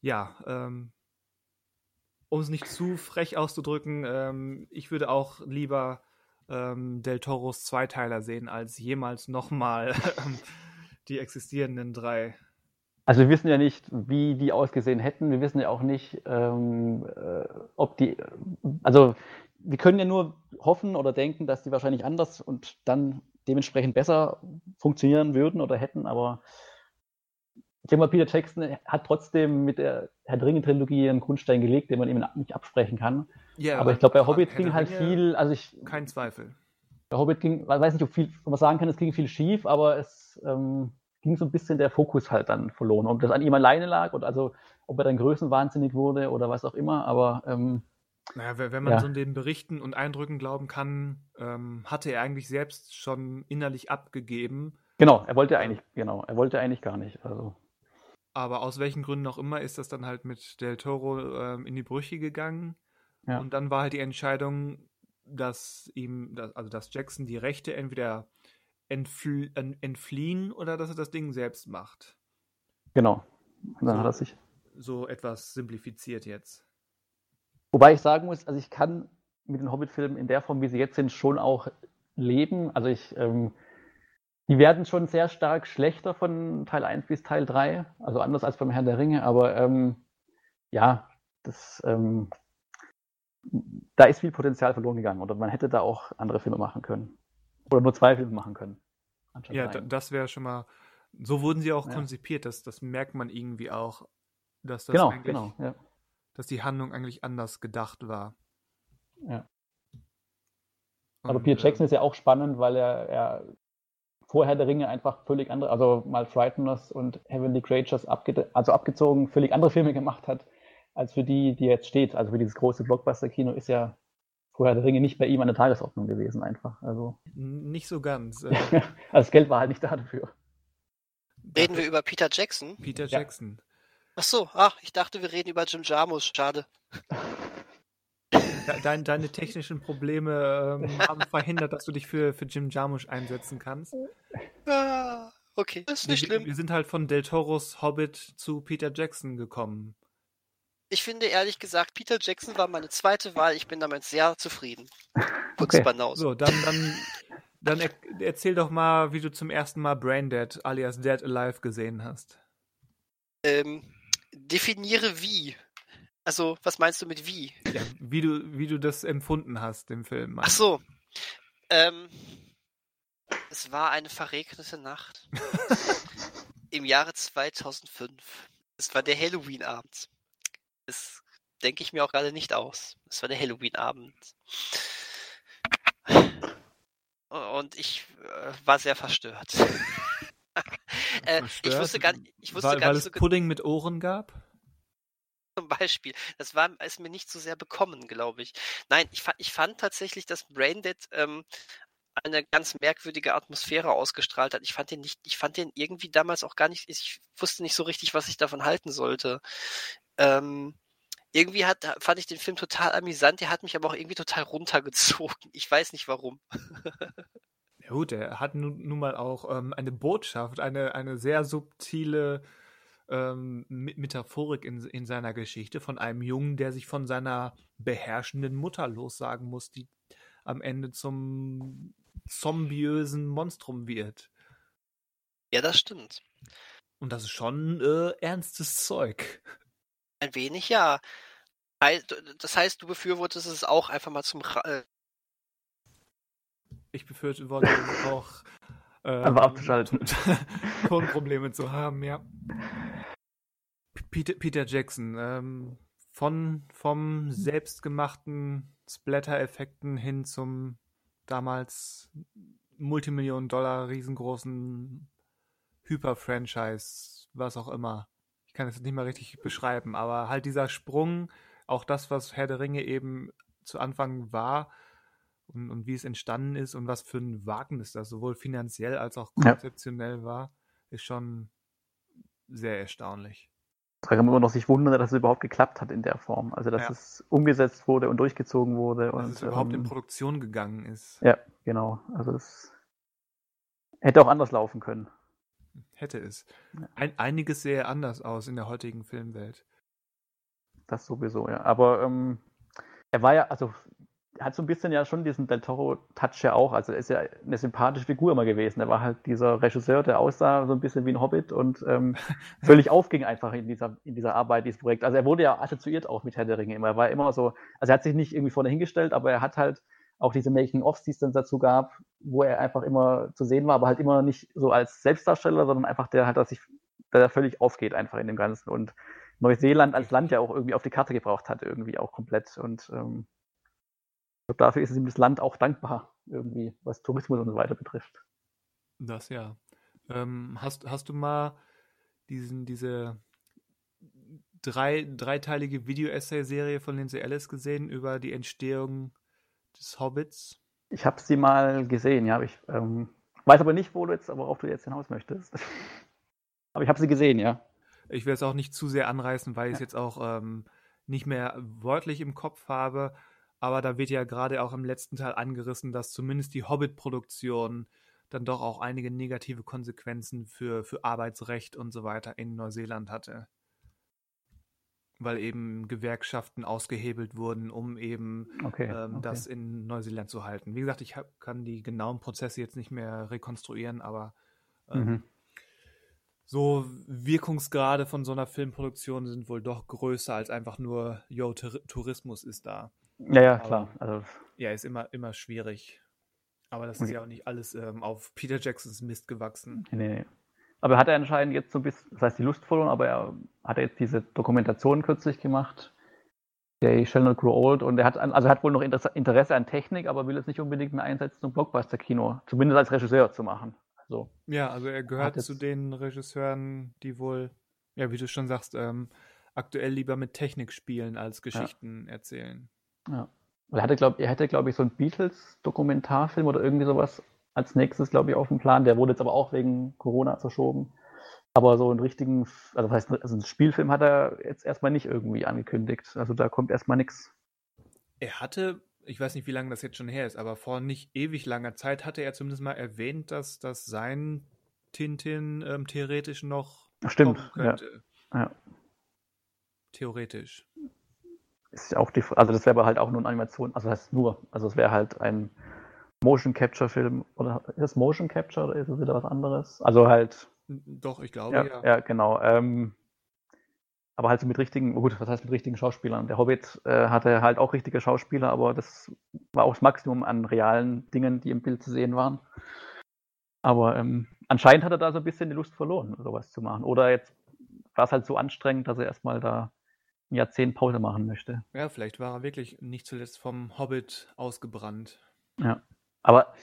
ja, ähm, um es nicht zu frech auszudrücken, ähm, ich würde auch lieber ähm, Del Toros Zweiteiler sehen, als jemals nochmal ähm, die existierenden drei. Also wir wissen ja nicht, wie die ausgesehen hätten. Wir wissen ja auch nicht, ähm, äh, ob die, also wir können ja nur hoffen oder denken, dass die wahrscheinlich anders und dann dementsprechend besser funktionieren würden oder hätten, aber ich denke mal, Peter Jackson hat trotzdem mit der Herr der Ringe-Trilogie einen Grundstein gelegt, den man ihm nicht absprechen kann. Ja, aber ich glaube, bei Hobbit ging halt viel, also ich. Kein Zweifel. Bei Hobbit ging, ich weiß nicht, ob, viel, ob man sagen kann, es ging viel schief, aber es ähm, ging so ein bisschen der Fokus halt dann verloren. Ob das an ihm alleine lag oder also ob er dann größenwahnsinnig wurde oder was auch immer, aber ähm, naja, wenn man ja. so den Berichten und Eindrücken glauben kann, ähm, hatte er eigentlich selbst schon innerlich abgegeben. Genau, er wollte eigentlich, genau, er wollte eigentlich gar nicht. Also. Aber aus welchen Gründen auch immer ist das dann halt mit Del Toro ähm, in die Brüche gegangen. Ja. Und dann war halt die Entscheidung, dass ihm, dass, also dass Jackson die Rechte entweder entfl entfliehen oder dass er das Ding selbst macht. Genau. Und dann so, hat er sich. So etwas simplifiziert jetzt. Wobei ich sagen muss, also ich kann mit den Hobbit-Filmen in der Form, wie sie jetzt sind, schon auch leben. Also ich, ähm, die werden schon sehr stark schlechter von Teil 1 bis Teil 3, also anders als beim Herrn der Ringe, aber ähm, ja, das, ähm, da ist viel Potenzial verloren gegangen oder man hätte da auch andere Filme machen können. Oder nur zwei Filme machen können. Ja, das wäre schon mal, so wurden sie auch ja. konzipiert, das, das merkt man irgendwie auch, dass das genau, eigentlich genau, ja dass die Handlung eigentlich anders gedacht war. Ja. Aber Und, Peter Jackson äh, ist ja auch spannend, weil er, er vorher der Ringe einfach völlig andere, also mal Frighteners und Heavenly Creatures abge also abgezogen, völlig andere Filme gemacht hat, als für die, die jetzt steht. Also für dieses große Blockbuster-Kino ist ja vorher der Ringe nicht bei ihm an der Tagesordnung gewesen, einfach. Also. Nicht so ganz. Äh. also das Geld war halt nicht da dafür. Reden wir über Peter Jackson? Peter Jackson. Ja. Ach so, ach, ich dachte, wir reden über Jim Jarmus. Schade. Deine, deine technischen Probleme ähm, haben verhindert, dass du dich für, für Jim Jarmusch einsetzen kannst. Ah, okay, das ist nicht wir, schlimm. Wir sind halt von Del Toros Hobbit zu Peter Jackson gekommen. Ich finde ehrlich gesagt, Peter Jackson war meine zweite Wahl. Ich bin damit sehr zufrieden. Okay. So, dann, dann, dann er, erzähl doch mal, wie du zum ersten Mal Braindead alias Dead Alive gesehen hast. Ähm, definiere wie. Also, was meinst du mit wie? Ja, wie du, wie du das empfunden hast im Film. Ach so. Ähm, es war eine verregnete Nacht. Im Jahre 2005. Es war der Halloween-Abend. Das denke ich mir auch gerade nicht aus. Es war der Halloween-Abend. Und ich äh, war sehr verstört. äh, ich wusste gar, ich wusste weil, gar weil nicht so es Pudding mit Ohren gab? Zum Beispiel. Das war ist mir nicht so sehr bekommen, glaube ich. Nein, ich, ich fand tatsächlich, dass Braindead ähm, eine ganz merkwürdige Atmosphäre ausgestrahlt hat. Ich fand den nicht, ich fand den irgendwie damals auch gar nicht, ich wusste nicht so richtig, was ich davon halten sollte. Ähm, irgendwie hat, fand ich den Film total amüsant, der hat mich aber auch irgendwie total runtergezogen. Ich weiß nicht warum. Ja gut, er hat nun, nun mal auch ähm, eine Botschaft, eine, eine sehr subtile ähm, Metaphorik in, in seiner Geschichte von einem Jungen, der sich von seiner beherrschenden Mutter lossagen muss, die am Ende zum zombiösen Monstrum wird. Ja, das stimmt. Und das ist schon äh, ernstes Zeug. Ein wenig, ja. Das heißt, du befürwortest es auch einfach mal zum äh, ich befürchte, wollte auch ähm, einfach abzuschalten. Tonprobleme zu haben, ja. Peter, Peter Jackson, ähm, von vom selbstgemachten Splatter-Effekten hin zum damals Multimillionen Dollar riesengroßen Hyper-Franchise, was auch immer. Ich kann es nicht mal richtig beschreiben, aber halt dieser Sprung, auch das, was Herr der Ringe eben zu Anfang war, und, und wie es entstanden ist und was für ein Wagnis das sowohl finanziell als auch konzeptionell ja. war, ist schon sehr erstaunlich. Da kann man immer noch sich wundern, dass es überhaupt geklappt hat in der Form. Also, dass ja. es umgesetzt wurde und durchgezogen wurde. Dass und es überhaupt ähm, in Produktion gegangen ist. Ja, genau. Also, es hätte auch anders laufen können. Hätte es. Ein, einiges sähe anders aus in der heutigen Filmwelt. Das sowieso, ja. Aber ähm, er war ja, also hat so ein bisschen ja schon diesen Del Toro-Touch ja auch. Also er ist ja eine sympathische Figur immer gewesen. Er war halt dieser Regisseur, der aussah so ein bisschen wie ein Hobbit und ähm, völlig aufging einfach in dieser, in dieser Arbeit, dieses Projekt. Also er wurde ja assoziiert auch mit Herr der Ringe immer. Er war immer so, also er hat sich nicht irgendwie vorne hingestellt, aber er hat halt, auch diese Making-ofs, die es dann dazu gab, wo er einfach immer zu sehen war, aber halt immer nicht so als Selbstdarsteller, sondern einfach der halt, dass sich, der völlig aufgeht einfach in dem Ganzen und Neuseeland als Land ja auch irgendwie auf die Karte gebraucht hat, irgendwie auch komplett und ähm, dafür ist es ihm das Land auch dankbar, irgendwie, was Tourismus und so weiter betrifft. Das ja. Ähm, hast, hast du mal diesen, diese drei, dreiteilige Video-Essay-Serie von Lindsay Ellis gesehen über die Entstehung des Hobbits? Ich habe sie mal gesehen, ja. Ich ähm, weiß aber nicht, wo du jetzt, worauf du jetzt hinaus möchtest. aber ich habe sie gesehen, ja. Ich will es auch nicht zu sehr anreißen, weil ich es jetzt auch ähm, nicht mehr wörtlich im Kopf habe. Aber da wird ja gerade auch im letzten Teil angerissen, dass zumindest die Hobbit-Produktion dann doch auch einige negative Konsequenzen für, für Arbeitsrecht und so weiter in Neuseeland hatte weil eben Gewerkschaften ausgehebelt wurden, um eben okay, ähm, okay. das in Neuseeland zu halten. Wie gesagt, ich hab, kann die genauen Prozesse jetzt nicht mehr rekonstruieren, aber ähm, Mhm. so Wirkungsgrade von so einer Filmproduktion sind wohl doch größer als einfach nur, yo, Tur Tourismus ist da. Ja, ja, klar. Also, Ja, ist immer, immer schwierig. Aber das ist Okay. ja auch nicht alles ähm, auf Peter Jacksons Mist gewachsen. nee, nee. Aber hat er anscheinend jetzt so ein bisschen, das heißt die Lust verloren, aber er hat jetzt diese Dokumentation kürzlich gemacht. They Shall Not Grow Old und er hat, also er hat wohl noch Interesse, an Technik, aber will es nicht unbedingt mehr einsetzen, um Blockbuster-Kino, zumindest als Regisseur zu machen. Also, Ja, also er gehört zu den Regisseuren, die wohl, ja, wie du schon sagst, ähm, aktuell lieber mit Technik spielen als Geschichten erzählen. Ja. Er hatte, glaub, hätte, glaube ich, so einen Beatles-Dokumentarfilm oder irgendwie sowas als nächstes, glaube ich, auf dem Plan. Der wurde jetzt aber auch wegen Corona verschoben. Aber so einen richtigen, also das heißt, also einen Spielfilm hat er jetzt erstmal nicht irgendwie angekündigt. Also da kommt erstmal nichts. Er hatte, ich weiß nicht, wie lange das jetzt schon her ist, aber vor nicht ewig langer Zeit hatte er zumindest mal erwähnt, dass, dass sein Tintin ähm, theoretisch noch Stimmt. Ja. könnte. Ja. Theoretisch. Ist auch die, also das wäre aber halt auch nur eine Animation, also das heißt nur, also es wäre halt ein Motion Capture Film oder ist es Motion Capture oder ist es wieder was anderes? Also halt Doch, ich glaube, Ja, ja. ja, genau. Ähm, aber halt so mit richtigen, gut, was heißt mit richtigen Schauspielern? Der Hobbit äh, hatte halt auch richtige Schauspieler, aber das war auch das Maximum an realen Dingen, die im Bild zu sehen waren. Aber ähm, anscheinend hat er da so ein bisschen die Lust verloren, sowas zu machen. Oder jetzt war es halt so anstrengend, dass er erstmal da ein Jahrzehnt Pause machen möchte. Ja, vielleicht war er wirklich nicht zuletzt vom Hobbit ausgebrannt. Ja. Aber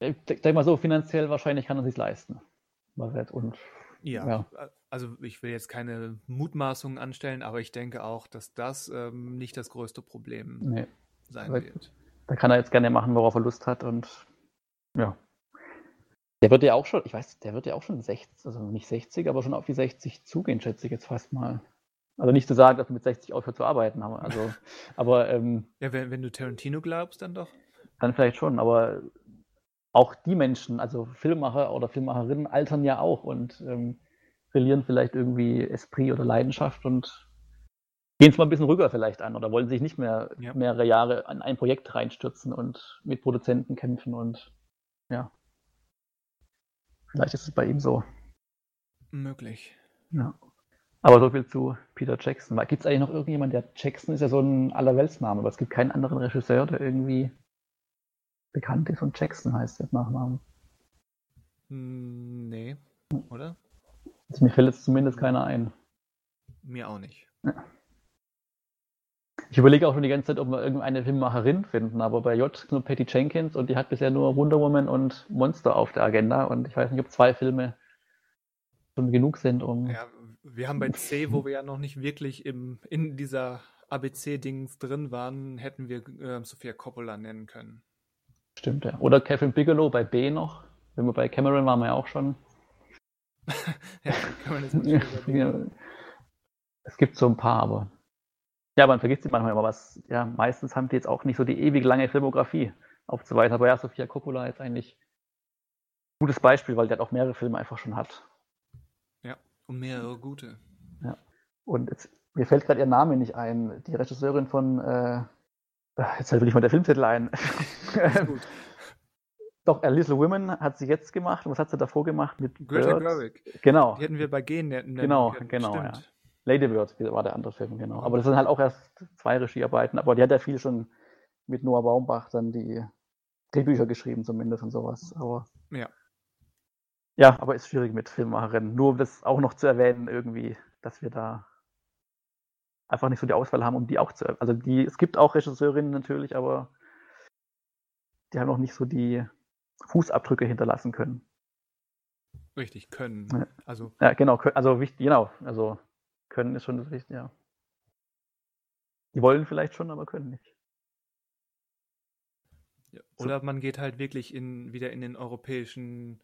ich denke mal so, finanziell wahrscheinlich kann er sich leisten. Und Ja, Ja. also ich will jetzt keine Mutmaßungen anstellen, aber ich denke auch, dass das ähm, nicht das größte Problem nee. sein Aber- wird. Da kann er jetzt gerne machen, worauf er Lust hat und ja. Der wird ja auch schon, ich weiß, der wird ja auch schon 60, also nicht 60, aber schon auf die 60 zugehen, schätze ich jetzt fast mal. Also nicht zu sagen, dass er mit 60 aufhört zu arbeiten, aber, also, aber ähm, Ja, wenn, wenn du Tarantino glaubst, dann doch. dann vielleicht schon, aber auch die Menschen, also Filmmacher oder Filmmacherinnen altern ja auch und ähm, verlieren vielleicht irgendwie Esprit oder Leidenschaft und gehen es mal ein bisschen ruhiger vielleicht an oder wollen sich nicht mehr Ja. mehrere Jahre an ein Projekt reinstürzen und mit Produzenten kämpfen und ja. Vielleicht ist es bei ihm so. Möglich. Ja. Aber so viel zu Peter Jackson. Gibt es eigentlich noch irgendjemand, der Jackson ist ja so ein Allerweltsname, aber es gibt keinen anderen Regisseur, der irgendwie bekannt ist und Jackson heißt der Nachname. Hm, Nee, oder? Also mir fällt jetzt zumindest keiner ein. Mir auch nicht. Ich überlege auch schon die ganze Zeit, ob wir irgendeine Filmmacherin finden, aber bei J nur Patty Jenkins und die hat bisher nur Wonder Woman und Monster auf der Agenda und ich weiß nicht, ob zwei Filme schon genug sind, um. Ja, wir haben bei C, wo wir ja noch nicht wirklich im, in dieser ABC-Dings drin waren, hätten wir äh, Sophia Coppola nennen können. Stimmt, ja. Oder Kevin Bigelow bei B noch. Wenn wir bei Cameron waren wir ja auch schon. Ja, mal schnell überlegen. Ja. Es gibt so ein paar, aber. Ja, man vergisst sie manchmal immer was. Ja, meistens haben die jetzt auch nicht so die ewig lange Filmografie aufzuweisen. Aber ja, Sophia Coppola ist eigentlich ein gutes Beispiel, weil der hat auch mehrere Filme einfach schon hat. Und mehrere gute. Und jetzt, mir fällt gerade ihr Name nicht ein. Die Regisseurin von. Äh, jetzt fällt mir nicht mal der Filmtitel ein. Gut. Doch, A Little Women hat sie jetzt gemacht. Und was hat sie davor gemacht? Mit Greta Bird? Gerwig. Genau. Die hätten wir bei Gehen nennen Genau, können. genau, Stimmt. Lady Bird war der andere Film, genau. Aber das sind halt auch erst zwei Regiearbeiten, aber die hat ja viel schon mit Noah Baumbach dann die Drehbücher geschrieben, zumindest und sowas. Aber Ja. Ja, aber ist schwierig mit Filmemacherinnen. Nur um das auch noch zu erwähnen, irgendwie, dass wir da einfach nicht so die Auswahl haben, um die auch zu. Also die, es gibt auch Regisseurinnen natürlich, aber die haben noch nicht so die Fußabdrücke hinterlassen können. Richtig, können. Ja. Also, Ja, genau, also wichtig, genau. Also können ist schon das Wichtige, ja. Die wollen vielleicht schon, aber können nicht. ja. oder man geht halt wirklich in, wieder in den europäischen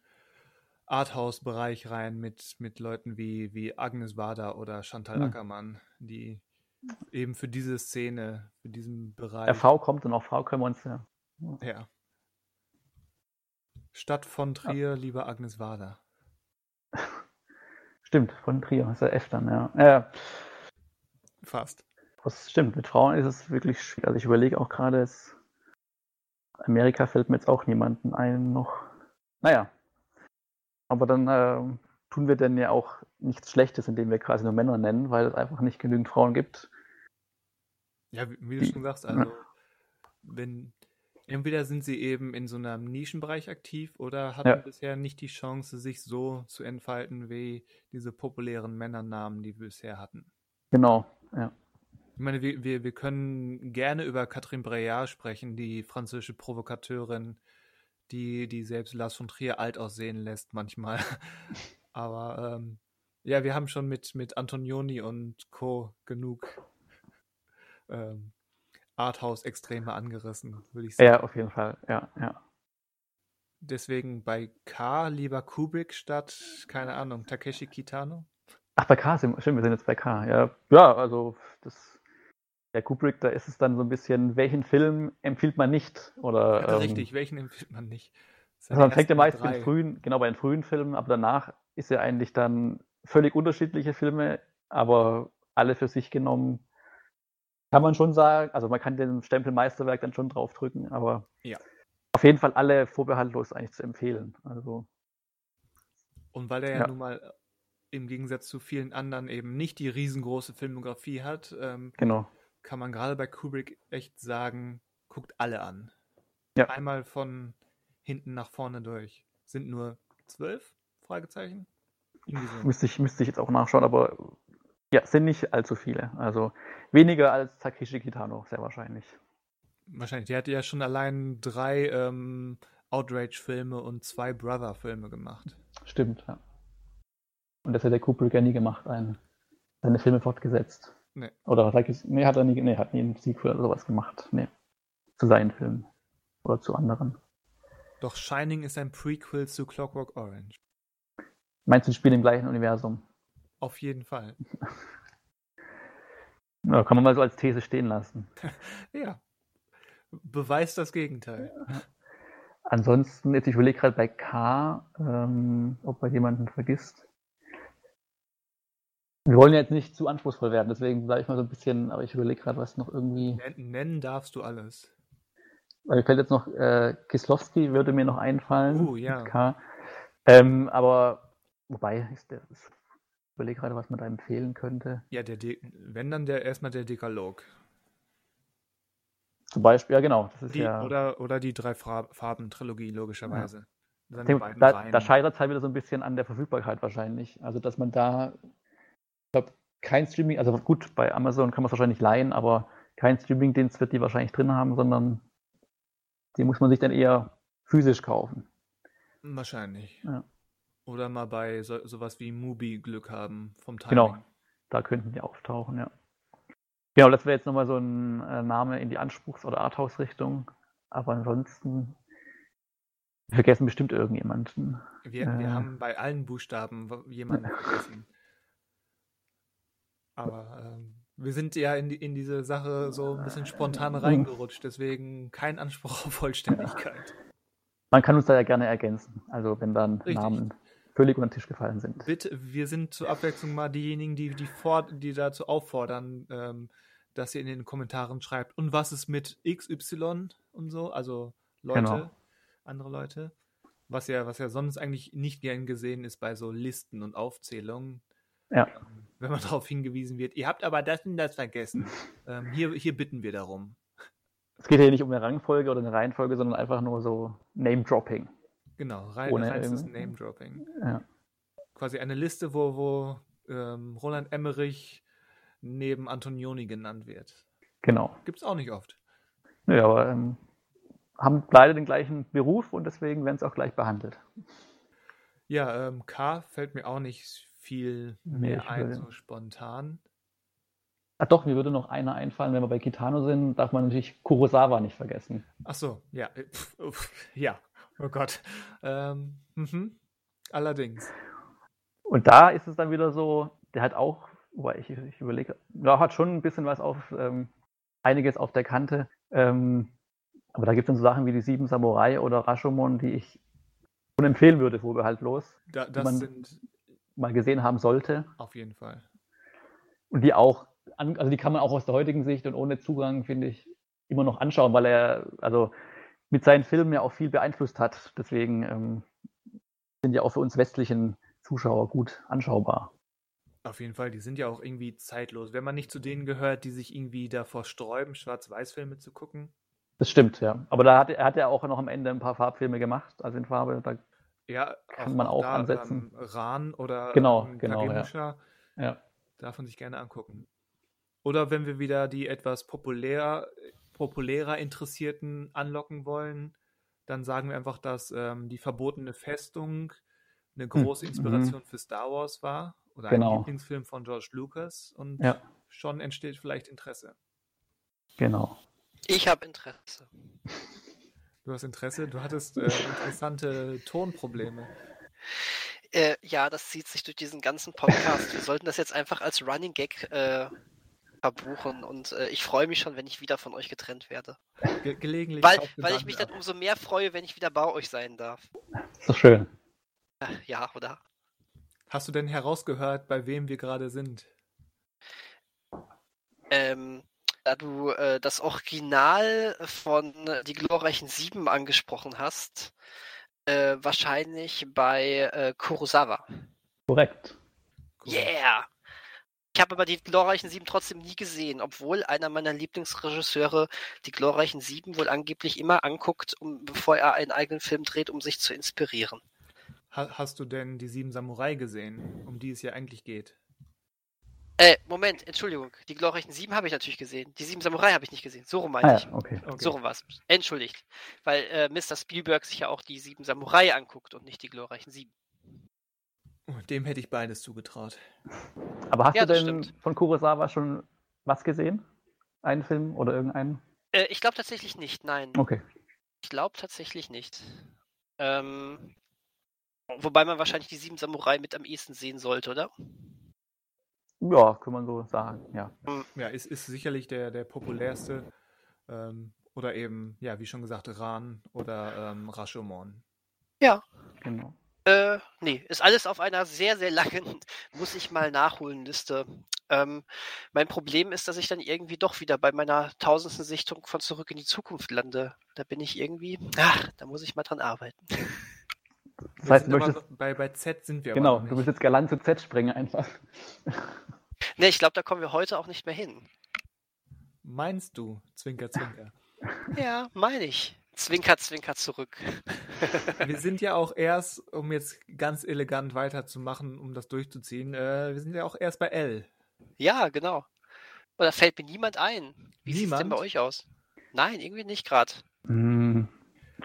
Arthouse-Bereich rein mit, mit Leuten wie, wie Agnes Wader oder Chantal Hm. Ackermann, die eben für diese Szene, für diesen Bereich. RV kommt und auch V können wir uns ja. Ja. Stadt von Trier, lieber Agnes Wader. Stimmt, von Trier, ist ja F dann, ja. ja. Fast. Das stimmt, mit Frauen ist es wirklich schwierig. Also ich überlege auch gerade, es Amerika fällt mir jetzt auch niemanden ein noch. Naja. Aber dann ähm, tun wir denn ja auch nichts Schlechtes, indem wir quasi nur Männer nennen, weil es einfach nicht genügend Frauen gibt. Ja, wie, wie du schon sagst, also wenn entweder sind sie eben in so einem Nischenbereich aktiv oder hatten Ja. bisher nicht die Chance, sich so zu entfalten wie diese populären Männernamen, die wir bisher hatten. Genau, ja. Ich meine, wir, wir, wir können gerne über Catherine Breillat sprechen, die französische Provokateurin, die, die selbst Lars von Trier alt aussehen lässt manchmal. Aber ähm, ja, wir haben schon mit, mit Antonioni und Co. genug ähm, Arthouse-Extreme angerissen, würde ich sagen. Ja, auf jeden Fall, ja, ja. Deswegen bei K lieber Kubrick statt, keine Ahnung, Takeshi Kitano. Ach, bei K sind, stimmt, wir sind jetzt bei K, ja. Ja, also das, der Kubrick, da ist es dann so ein bisschen, welchen Film empfiehlt man nicht? Oder, Ja, ähm, richtig, welchen empfiehlt man nicht? Also man fängt ja meist mit frühen, genau bei den frühen Filmen, aber danach ist ja eigentlich dann völlig unterschiedliche Filme, aber alle für sich genommen kann man schon sagen, also man kann den Stempel Meisterwerk dann schon draufdrücken, aber Ja. auf jeden Fall alle vorbehaltlos eigentlich zu empfehlen. Also Und weil er ja, Ja. nun mal im Gegensatz zu vielen anderen eben nicht die riesengroße Filmografie hat, ähm, genau. Kann man gerade bei Kubrick echt sagen, guckt alle an. Ja. Einmal von hinten nach vorne durch. Sind nur zwölf? Fragezeichen? Müsste ich, müsste ich jetzt auch nachschauen, aber ja, sind nicht allzu viele. Also weniger als Takeshi Kitano, sehr wahrscheinlich. Wahrscheinlich. Der hatte ja schon allein drei ähm, Outrage-Filme und zwei Brother-Filme gemacht. Stimmt, ja. Und das hat der Kubrick ja nie gemacht, ein, seine Filme fortgesetzt. Nee. Oder sag ich, nee, hat er nie, nee, hat nie ein Sequel oder sowas gemacht. Nee. Zu seinen Filmen. Oder zu anderen. Doch Shining ist ein Prequel zu Clockwork Orange. Meinst du, spielen im gleichen Universum? Auf jeden Fall. Ja, kann man mal so als These stehen lassen. Ja. Beweist das Gegenteil. Ansonsten, jetzt ich überlege gerade bei K, ähm, ob man jemanden vergisst. Wir wollen ja jetzt nicht zu anspruchsvoll werden, deswegen bleibe ich mal so ein bisschen, aber ich überlege gerade, was noch irgendwie. Nen- Nennen darfst du alles. Weil mir fällt jetzt noch, äh, Kislowski würde mir noch einfallen. Oh, ja. mit K. Ähm, aber, wobei, ist der, ist, ich überlege gerade, was man da empfehlen könnte. Ja, der De wenn dann der erstmal der Dekalog. Zum Beispiel, ja genau, das ist Die, ja. oder, oder die drei Farben-Trilogie, logischerweise. Beiden da, da scheitert es halt wieder so ein bisschen an der Verfügbarkeit wahrscheinlich. Also, dass man da, glaube, kein Streaming, also gut, bei Amazon kann man es wahrscheinlich leihen, aber kein Streaming-Dienst wird die wahrscheinlich drin haben, sondern die muss man sich dann eher physisch kaufen. Wahrscheinlich. Ja. Oder mal bei so, sowas wie Mubi Glück haben vom Timing. Genau. Da könnten die auftauchen, ja. Genau, das wäre jetzt nochmal so ein äh, Name in die Anspruchs- oder Arthouse-Richtung. Aber ansonsten, wir vergessen bestimmt irgendjemanden. Wir, Äh. wir haben bei allen Buchstaben jemanden vergessen. Aber ähm, wir sind ja in, die, in diese Sache so ein bisschen spontan Äh, reingerutscht, deswegen kein Anspruch auf Vollständigkeit. Man kann uns da ja gerne ergänzen, also wenn dann Richtig. Namen völlig unter den Tisch gefallen sind. Bitte, wir sind zur Abwechslung mal diejenigen, die, die, vor, die dazu auffordern, ähm, dass ihr in den Kommentaren schreibt, und was ist mit XY und so, also Leute, Genau. andere Leute. Was ja, was ja sonst eigentlich nicht gern gesehen ist bei so Listen und Aufzählungen. Ja. Ähm, Wenn man darauf hingewiesen wird, ihr habt aber das und das vergessen. ähm, hier, hier bitten wir darum. Es geht hier nicht um eine Rangfolge oder eine Reihenfolge, sondern einfach nur so Name-Dropping. Genau, rein, Ohne reinstes Name-Dropping. Ja. Quasi eine Liste, wo, wo ähm, Roland Emmerich neben Antonioni genannt wird. Genau. Gibt's auch nicht oft. Nö, aber ähm, haben beide den gleichen Beruf und deswegen werden sie auch gleich behandelt. Ja, ähm, K fällt mir auch nicht viel Nee, mehr ich ein, so spontan. Ah doch, mir würde noch einer einfallen, wenn wir bei Kitano sind, darf man natürlich Kurosawa nicht vergessen. Ach so, ja. äh, pf, uff, ja, oh Gott. Ähm, mhm. Allerdings. Und da ist es dann wieder so, der hat auch, wobei ich, ich überlege, da hat schon ein bisschen was auf, ähm, einiges auf der Kante. Ähm, aber da gibt es dann so Sachen wie die Sieben Samurai oder Rashomon, die ich schon empfehlen würde, vorbehaltlos, Da, das man- sind mal gesehen haben sollte. auf jeden Fall. Und die auch, also die kann man auch aus der heutigen Sicht und ohne Zugang, finde ich, immer noch anschauen, weil er, also mit seinen Filmen ja auch viel beeinflusst hat. Deswegen ähm, sind ja auch für uns westlichen Zuschauer gut anschaubar. Auf jeden Fall, die sind ja auch irgendwie zeitlos. Wenn man nicht zu denen gehört, die sich irgendwie davor sträuben, Schwarz-Weiß-Filme zu gucken. Das stimmt, ja. Aber da hat er hat ja auch noch am Ende ein paar Farbfilme gemacht, also in Farbe. Da, Ja, Kann man auch ansetzen. Ähm, Ran oder Genau, ähm, genau, ja. Kagemusha ja. darf man sich gerne angucken. Oder wenn wir wieder die etwas populär, populärer Interessierten anlocken wollen, dann sagen wir einfach, dass ähm, die verbotene Festung eine große Hm, Inspiration für Star Wars war oder Genau. ein Lieblingsfilm von George Lucas und Ja. schon entsteht vielleicht Interesse. Genau. Ich habe Interesse. Du hast Interesse, du hattest äh, interessante Tonprobleme. Äh, ja, das zieht sich durch diesen ganzen Podcast. Wir sollten das jetzt einfach als Running Gag äh, verbuchen und äh, ich freue mich schon, wenn ich wieder von euch getrennt werde. Ge gelegentlich. Weil, weil ich mich dann umso mehr freue, wenn ich wieder bei euch sein darf. Ist doch schön. Äh, Ja, oder? Hast du denn herausgehört, bei wem wir gerade sind? Ähm, da du äh, das Original von äh, Die glorreichen Sieben angesprochen hast, äh, wahrscheinlich bei äh, Kurosawa. Korrekt. Cool. Yeah! Ich habe aber die glorreichen Sieben trotzdem nie gesehen, obwohl einer meiner Lieblingsregisseure die glorreichen Sieben wohl angeblich immer anguckt, um, bevor er einen eigenen Film dreht, um sich zu inspirieren. Ha hast du denn die sieben Samurai gesehen, um die es ja eigentlich geht? Äh, Moment, Entschuldigung. Die glorreichen Sieben habe ich natürlich gesehen. Die Sieben Samurai habe ich nicht gesehen. So rum meinte Ah ich. okay. Okay. So rum war es. Entschuldigt. Weil äh, Mr. Spielberg sich ja auch die Sieben Samurai anguckt und nicht die glorreichen Sieben. Oh, Dem hätte ich beides zugetraut. Aber hast Ja, du denn stimmt. von Kurosawa schon was gesehen? Einen Film oder irgendeinen? Äh, ich glaube tatsächlich nicht, nein. Okay. Ich glaube tatsächlich nicht. Ähm, wobei man wahrscheinlich die Sieben Samurai mit am ehesten sehen sollte, oder? Ja, kann man so sagen, ja. Ja, ist, ist sicherlich der, der populärste. Ähm, oder eben, ja, wie schon gesagt, Ran oder ähm, Rashomon. Ja. Genau. Äh, nee, ist alles auf einer sehr, sehr langen, muss ich mal nachholen Liste. Ähm, mein Problem ist, dass ich dann irgendwie doch wieder bei meiner tausendsten Sichtung von Zurück in die Zukunft lande. Da bin ich irgendwie, ach, da muss ich mal dran arbeiten. Das Wir heißt, möchtest, noch- bei, bei Z sind wir genau, du willst jetzt galant zu Z springen einfach. Ne, ich glaube, da kommen wir heute auch nicht mehr hin. Meinst du, Zwinker, Zwinker? Ja, meine ich. Zwinker, zwinker zurück. wir sind ja auch erst, um jetzt ganz elegant weiterzumachen, um das durchzuziehen, äh, wir sind ja auch erst bei L. Ja, genau. Oder fällt mir niemand ein? Wie sieht es denn Niemand? bei euch aus? Nein, irgendwie nicht gerade. Hm,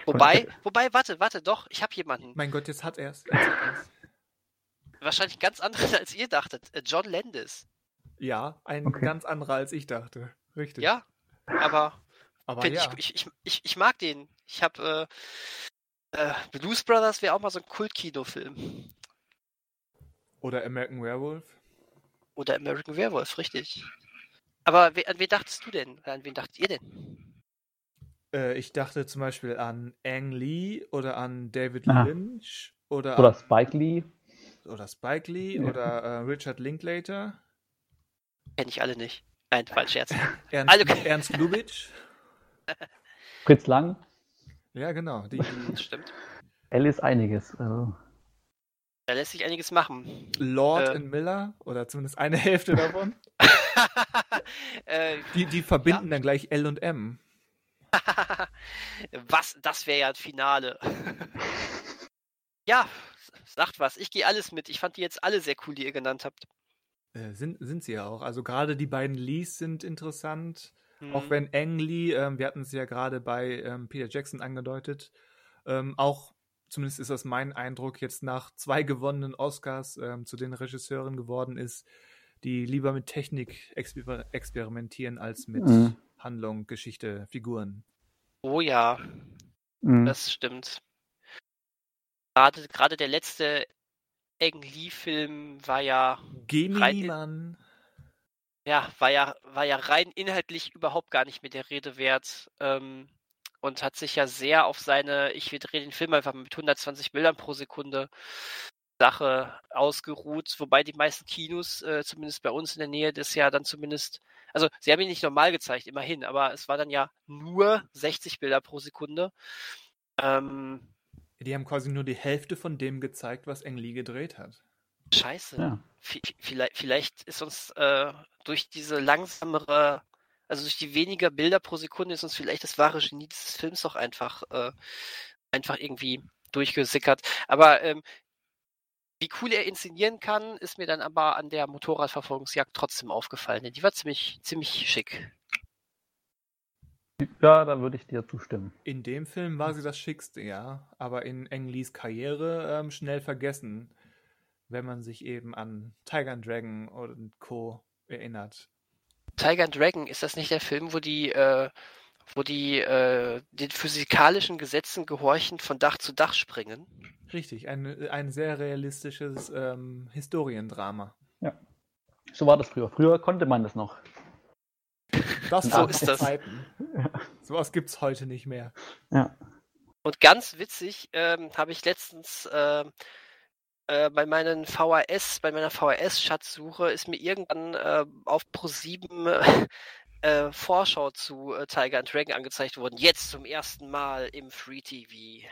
Wobei, wobei, warte, warte, doch, ich habe jemanden. Mein Gott, jetzt hat er es. Wahrscheinlich ganz anderen, als ihr dachtet. Äh, John Landis. Ja, ein Okay. ganz anderer als ich dachte. Richtig. Ja, aber aber ja. ich, ich, ich, ich, ich mag den. Ich habe äh, äh, Blues Brothers wäre auch mal so ein Kult-Kinofilm. Oder American Werewolf. Oder American Werewolf, richtig. Aber we, an wen dachtest du denn? An wen dachtet ihr denn? Äh, ich dachte zum Beispiel an Ang Lee oder an David Ah. Lynch oder, oder an, Spike Lee. oder Spike Lee Ja. oder äh, Richard Linklater. Kenne ich alle nicht. Nein, falsch, Scherz. Ernst, Alle- Ernst Lubitsch. Fritz Lang. Ja, genau. Die, Das stimmt. L ist einiges. Also, Da lässt sich einiges machen. Lord Äh. and Miller oder zumindest eine Hälfte davon. äh, Die, die verbinden dann gleich L und M. was? Das wäre ja ein Finale. ja, sagt was. Ich gehe alles mit. Ich fand die jetzt alle sehr cool, die ihr genannt habt. Äh, sind, sind sie ja auch. Also gerade die beiden Lees sind interessant. Hm. Auch wenn Ang Lee, ähm, wir hatten es ja gerade bei ähm, Peter Jackson angedeutet, ähm, auch, zumindest ist das mein Eindruck, jetzt nach zwei gewonnenen Oscars ähm, zu den Regisseuren geworden ist, die lieber mit Technik exper experimentieren als mit Mhm. Handlung, Geschichte, Figuren. Oh ja, Mhm. das stimmt. Gerade, gerade der letzte Ang Lee-Film war ja, Gemini, Mann. ja, war ja, war ja rein inhaltlich überhaupt gar nicht mit der Rede wert. Ähm, und hat sich ja sehr auf seine, ich drehe den Film einfach mit 120 Bildern pro Sekunde Sache ausgeruht, wobei die meisten Kinos, äh, zumindest bei uns in der Nähe, das ja dann zumindest, also sie haben ihn nicht normal gezeigt, immerhin, aber es war dann ja nur 60 Bilder pro Sekunde. Ähm, Die haben quasi nur die Hälfte von dem gezeigt, was Ang Lee gedreht hat. scheiße. Ja. Vielleicht, vielleicht ist uns äh, durch diese langsamere, also durch die weniger Bilder pro Sekunde ist uns vielleicht das wahre Genie dieses Films doch einfach, äh, einfach irgendwie durchgesickert. Aber ähm, wie cool er inszenieren kann, ist mir dann aber an der Motorradverfolgungsjagd trotzdem aufgefallen. Denn die war ziemlich, ziemlich schick. Ja, da würde ich dir zustimmen. In dem Film war sie das Schickste, ja, aber in Ang Lees Karriere ähm, schnell vergessen, wenn man sich eben an Tiger and Dragon und Co. erinnert. Tiger and Dragon, ist das nicht der Film, wo die, äh, wo die äh, den physikalischen Gesetzen gehorchend von Dach zu Dach springen? Richtig, ein, ein sehr realistisches ähm, Historiendrama. So war das früher. Früher konnte man das noch. Das So ist das. Zeiten. Sowas gibt's heute nicht mehr. Ja. Und ganz witzig ähm, habe ich letztens äh, äh, bei meinen VHS, bei meiner VHS-Schatzsuche ist mir irgendwann äh, auf Pro7 äh, Vorschau zu äh, Tiger and Dragon angezeigt worden. Jetzt zum ersten Mal im Free TV.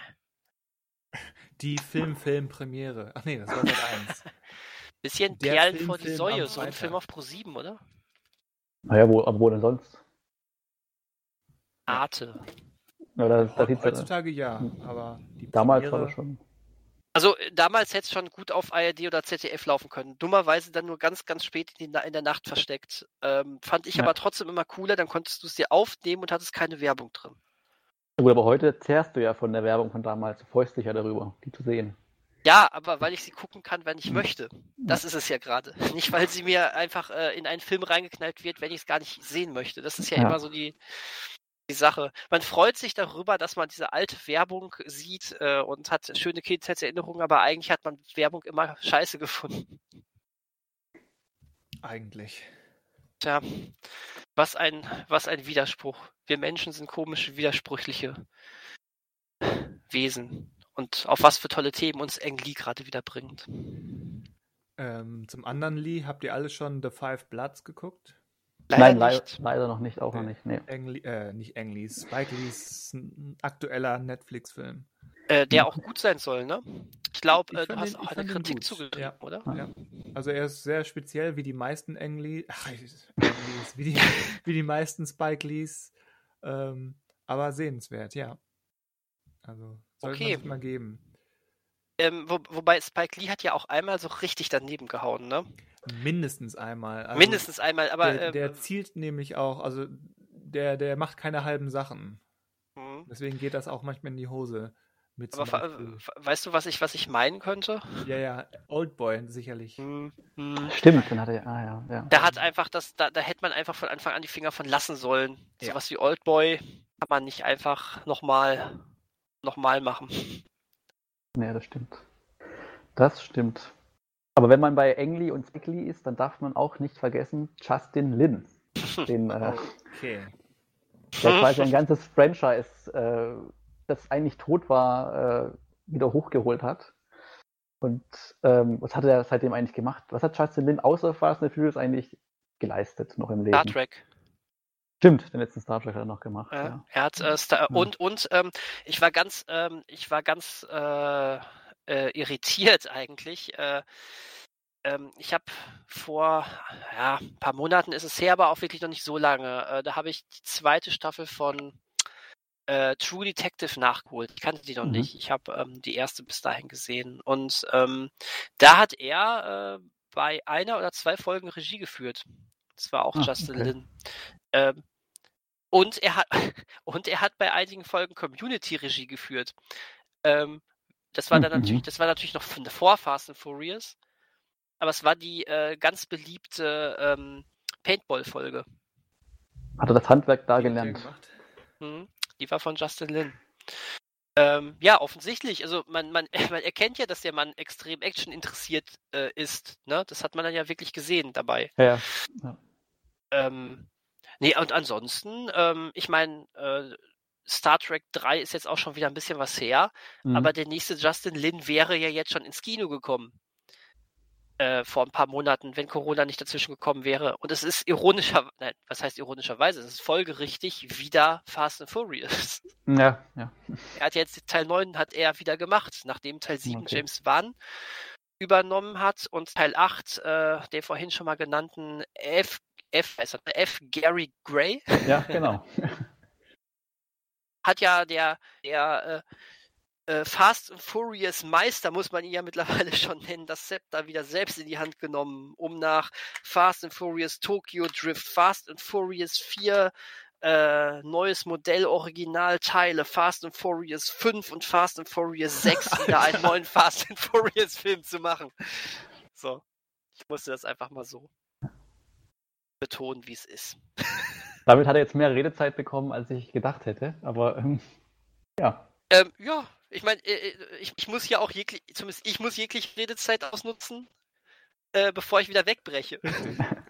Die Film-Film-Premiere. Ach nee, das war Sat 1. Bisschen Der Perlen Film, vor die Film Säue, so ein. Film auf Pro7, oder? Naja, wo, aber wo denn sonst? Arte. Ja, da, da sieht's ja, Heutzutage ja, aber die damals Premiere, war das schon. Also äh, damals hätte es schon gut auf ARD oder ZDF laufen können. Dummerweise dann nur ganz, ganz spät in, die, in der Nacht versteckt. Ähm, fand ich Ja. aber trotzdem immer cooler, dann konntest du es dir aufnehmen und hattest keine Werbung drin. Gut, aber heute zehrst du ja von der Werbung von damals. Du freust dich ja darüber, die zu sehen. Ja, aber weil ich sie gucken kann, wenn ich möchte. Das ist es ja gerade. Nicht, weil sie mir einfach äh, in einen Film reingeknallt wird, wenn ich es gar nicht sehen möchte. Das ist ja, Ja. immer so die, die Sache. Man freut sich darüber, dass man diese alte Werbung sieht äh, und hat schöne Kindheitserinnerungen, aber eigentlich hat man Werbung immer scheiße gefunden. Eigentlich. Tja, was ein, was ein Widerspruch. Wir Menschen sind komische, widersprüchliche Wesen. Und auf was für tolle Themen uns Ang Lee gerade wieder bringt. Ähm, zum anderen Lee, habt ihr alle schon The Five Bloods geguckt? Nein, Leider lei nicht. leider noch nicht, auch noch Nee. nicht. Nee. Ang Lee, äh, nicht Ang Lee, Spike Lees aktueller Netflix-Film. Äh, der auch gut sein soll, ne? Ich glaube, äh, du hast ihn- auch eine Kritik zugeschrieben, Ja. oder? Ja. Also er ist sehr speziell wie die meisten Lees, wie, die, wie die meisten Spike Lees, ähm, aber sehenswert, ja. Also sollte Okay. man sich mal geben. Ähm, wo, wobei Spike Lee hat ja auch einmal so richtig daneben gehauen, ne? Mindestens einmal. Also Mindestens einmal, aber der, äh, der zielt nämlich auch, also der, der macht keine halben Sachen. hm. Deswegen geht das auch manchmal in die Hose. Mit aber fa- weißt du, was ich, was ich meinen könnte? ja, ja, Oldboy sicherlich. Hm, hm. Stimmt, dann hat er, ah ja, ja. Da hat einfach das, da, da hätte man einfach von Anfang an die Finger von lassen sollen. Ja. Sowas wie Oldboy kann man nicht einfach nochmal noch mal machen. Nee, das stimmt. Das stimmt. Aber wenn man bei Engli und Spickley ist, dann darf man auch nicht vergessen Justin Lin, den, äh, Okay. der quasi ein ganzes Franchise, äh, das eigentlich tot war, äh, wieder hochgeholt hat. Und ähm, was hat er seitdem eigentlich gemacht? Was hat Justin Lin außer Fast and Furious eigentlich geleistet noch im Leben? Star Trek. Stimmt, den letzten Star Trek hat er noch gemacht. Ja, Ja. Er hat äh, Star und und ähm, ich war ganz ähm, ich war ganz äh, äh, irritiert eigentlich. Äh, ähm, ich habe vor ja, ein paar Monaten ist es her, aber auch wirklich noch nicht so lange. Äh, da habe ich die zweite Staffel von äh, True Detective nachgeholt. Ich kannte die noch Mhm. nicht. Ich habe ähm, die erste bis dahin gesehen. Und ähm, da hat er äh, bei einer oder zwei Folgen Regie geführt. Das war auch Ah, Justin okay. Lin. Ähm, und er hat und er hat bei einigen Folgen Community Regie geführt. Ähm, das war dann natürlich, mhm. das war natürlich noch von vor Fast and Furious. Aber es war die äh, ganz beliebte ähm, Paintball-Folge. Hat er das Handwerk da er gelernt? Mhm. Die war von Justin Lin. Ähm, ja, offensichtlich. Also man, man, man erkennt ja, dass der Mann extrem Action interessiert äh, ist. Ne? Das hat man dann ja wirklich gesehen dabei. Ja, ja. Ähm, nee, und ansonsten, ähm, ich meine, äh, Star Trek 3 ist jetzt auch schon wieder ein bisschen was her, Mhm. aber der nächste Justin Lin wäre ja jetzt schon ins Kino gekommen. Äh, vor ein paar Monaten, wenn Corona nicht dazwischen gekommen wäre. Und es ist ironischer, nein, was heißt ironischerweise? Es ist folgerichtig wieder Fast and Furious. ja, ja. Er hat jetzt Teil 9 hat er wieder gemacht, nachdem Teil 7 Okay. James Wan übernommen hat und Teil 8 äh, der vorhin schon mal genannten F, F, heißt er, F. Gary Gray Ja, genau. hat ja der, der äh, äh, Fast and Furious Meister, muss man ihn ja mittlerweile schon nennen, das Zepter wieder selbst in die Hand genommen, um nach Fast and Furious Tokyo Drift, Fast and Furious 4, äh, neues Modell, Originalteile, Fast and Furious 5 und Fast and Furious 6 wieder einen neuen Fast and Furious Film zu machen. So. Ich musste das einfach mal so betonen, wie es ist. Damit hat er jetzt mehr Redezeit bekommen, als ich gedacht hätte. Aber ähm, ja. Ähm, ja, ich meine, äh, äh, ich, ich muss ja auch jeglich, zumindest ich muss jegliche Redezeit ausnutzen, äh, bevor ich wieder wegbreche.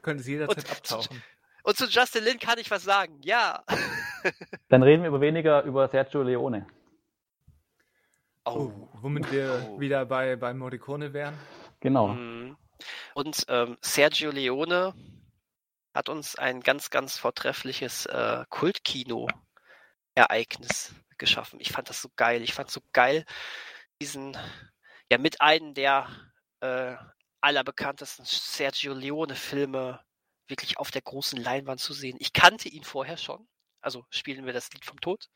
Du könntest jederzeit Und- abtauchen. Und zu Justin Lin kann ich was sagen. Ja. Dann reden wir über weniger über Sergio Leone. Oh, womit wir Oh. wieder bei, bei Morricone wären. Genau. Mhm. Und ähm, Sergio Leone hat uns ein ganz, ganz vortreffliches äh, Kultkino-Ereignis geschaffen. Ich fand das so geil. Ich fand so geil, diesen, ja, mit einem der äh, allerbekanntesten Sergio Leone-Filme wirklich auf der großen Leinwand zu sehen. Ich kannte ihn vorher schon. Also spielen wir das Lied vom Tod.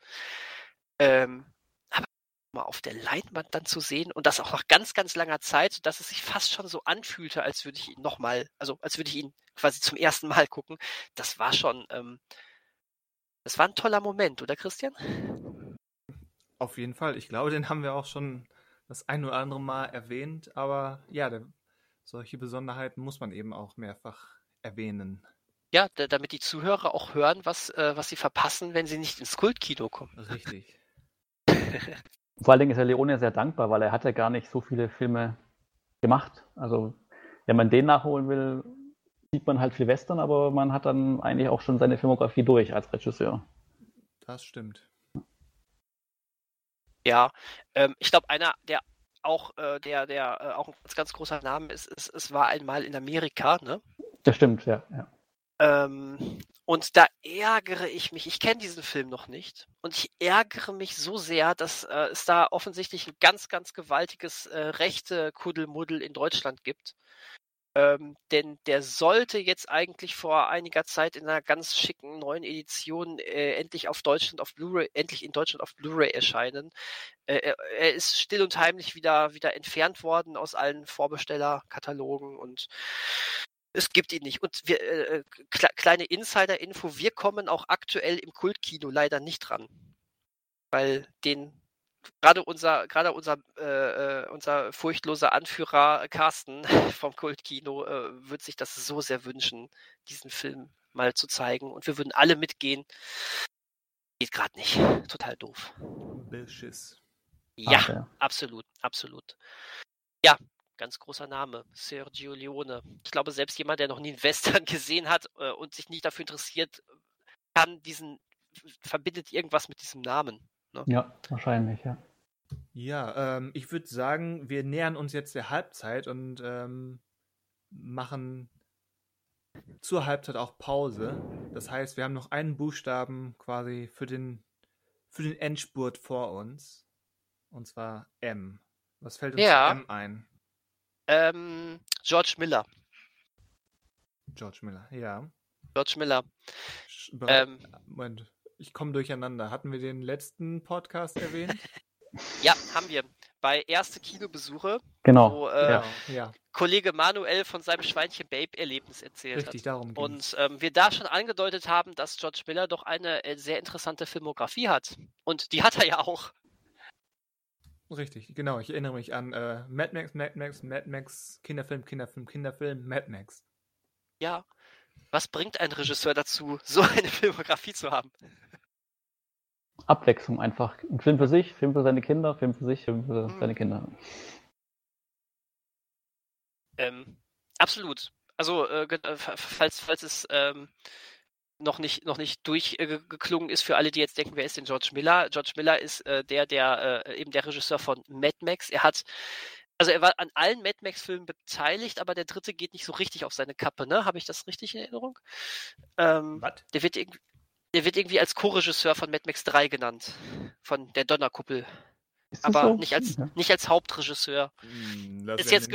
Ähm, aber mal auf der Leinwand dann zu sehen und das auch nach ganz, ganz langer Zeit, sodass es sich fast schon so anfühlte, als würde ich ihn nochmal, also als würde ich ihn quasi zum ersten Mal gucken. Das war schon, ähm, das war ein toller Moment, oder Christian? Auf jeden Fall. Ich glaube, den haben wir auch schon das ein oder andere Mal erwähnt. Aber ja, der, solche Besonderheiten muss man eben auch mehrfach erwähnen. Ja, da, damit die Zuhörer auch hören, was, äh, was sie verpassen, wenn sie nicht ins Kultkino kommen. Richtig. Vor allen Dingen ist der Leone sehr dankbar, weil er hat ja gar nicht so viele Filme gemacht. Also wenn man den nachholen will, sieht man halt viel Western, aber man hat dann eigentlich auch schon seine Filmografie durch als Regisseur. Das stimmt. Ja, ähm, ich glaube, einer, der auch, äh, der, der äh, auch ein ganz, ganz großer Name ist, ist, es war einmal in Amerika, ne? Das stimmt, ja. ja. Ähm, und da ärgere ich mich, ich kenne diesen Film noch nicht, und ich ärgere mich so sehr, dass äh, es da offensichtlich ein ganz, ganz gewaltiges äh, rechte Kuddelmuddel in Deutschland gibt. Ähm, denn der sollte jetzt eigentlich vor einiger Zeit in einer ganz schicken neuen Edition äh, endlich auf Deutschland auf Blu-ray, endlich in Deutschland auf Blu-ray erscheinen. Äh, er, er ist still und heimlich wieder, wieder entfernt worden aus allen Vorbestellerkatalogen und es gibt ihn nicht. Und wir, äh, kle kleine Insider-Info, wir kommen auch aktuell im Kultkino leider nicht dran. Weil den, gerade unser, gerade unser, äh, äh, unser furchtloser Anführer Carsten vom Kultkino äh, wird sich das so sehr wünschen, diesen Film mal zu zeigen. Und wir würden alle mitgehen. Geht gerade nicht. Total doof. Beschiss. Ja, Ach, ja. absolut, absolut. Ja, ganz großer Name, Sergio Leone. Ich glaube, selbst jemand, der noch nie einen Western gesehen hat äh, und sich nicht dafür interessiert, kann diesen, verbindet irgendwas mit diesem Namen. Ne? Ja, wahrscheinlich, ja. Ja, ähm, ich würde sagen, wir nähern uns jetzt der Halbzeit und ähm, machen zur Halbzeit auch Pause. Das heißt, wir haben noch einen Buchstaben quasi für den, für den Endspurt vor uns. Und zwar M. Was fällt uns Ja. M ein? Ähm, George Miller. George Miller, ja. George Miller. Sch- Ähm, Moment. Ich komme durcheinander. Hatten wir den letzten Podcast erwähnt? Ja, haben wir. Bei erste Kinobesuche, Genau. wo äh, ja. ja, Kollege Manuel von seinem Schweinchen Babe-Erlebnis erzählt richtig, hat. darum ging's. Und ähm, wir da schon angedeutet haben, dass George Miller doch eine äh, sehr interessante Filmografie hat. Und die hat er ja auch. Richtig, genau. Ich erinnere mich an äh, Mad Max, Mad Max, Mad Max, Kinderfilm, Kinderfilm, Kinderfilm, Mad Max. Ja. Was bringt ein Regisseur dazu, so eine Filmografie zu haben? Abwechslung einfach. Ein Film für sich, Film für seine Kinder, Film für sich, Film für Mhm. seine Kinder. Ähm, absolut. Also, äh, äh, fa- falls, falls es ähm, noch nicht, noch nicht durchgeklungen ist für alle, die jetzt denken, wer ist denn George Miller? George Miller ist äh, der, der äh, eben der Regisseur von Mad Max. Er hat, also er war an allen Mad Max-Filmen beteiligt, aber der dritte geht nicht so richtig auf seine Kappe, ne? Habe ich das richtig in Erinnerung? Ähm, Was? der wird irgendwie. Der wird irgendwie als Co-Regisseur von Mad Max 3 genannt. Von der Donnerkuppel. Aber so? nicht, als, Ja. nicht als Hauptregisseur. Hm, Ist jetzt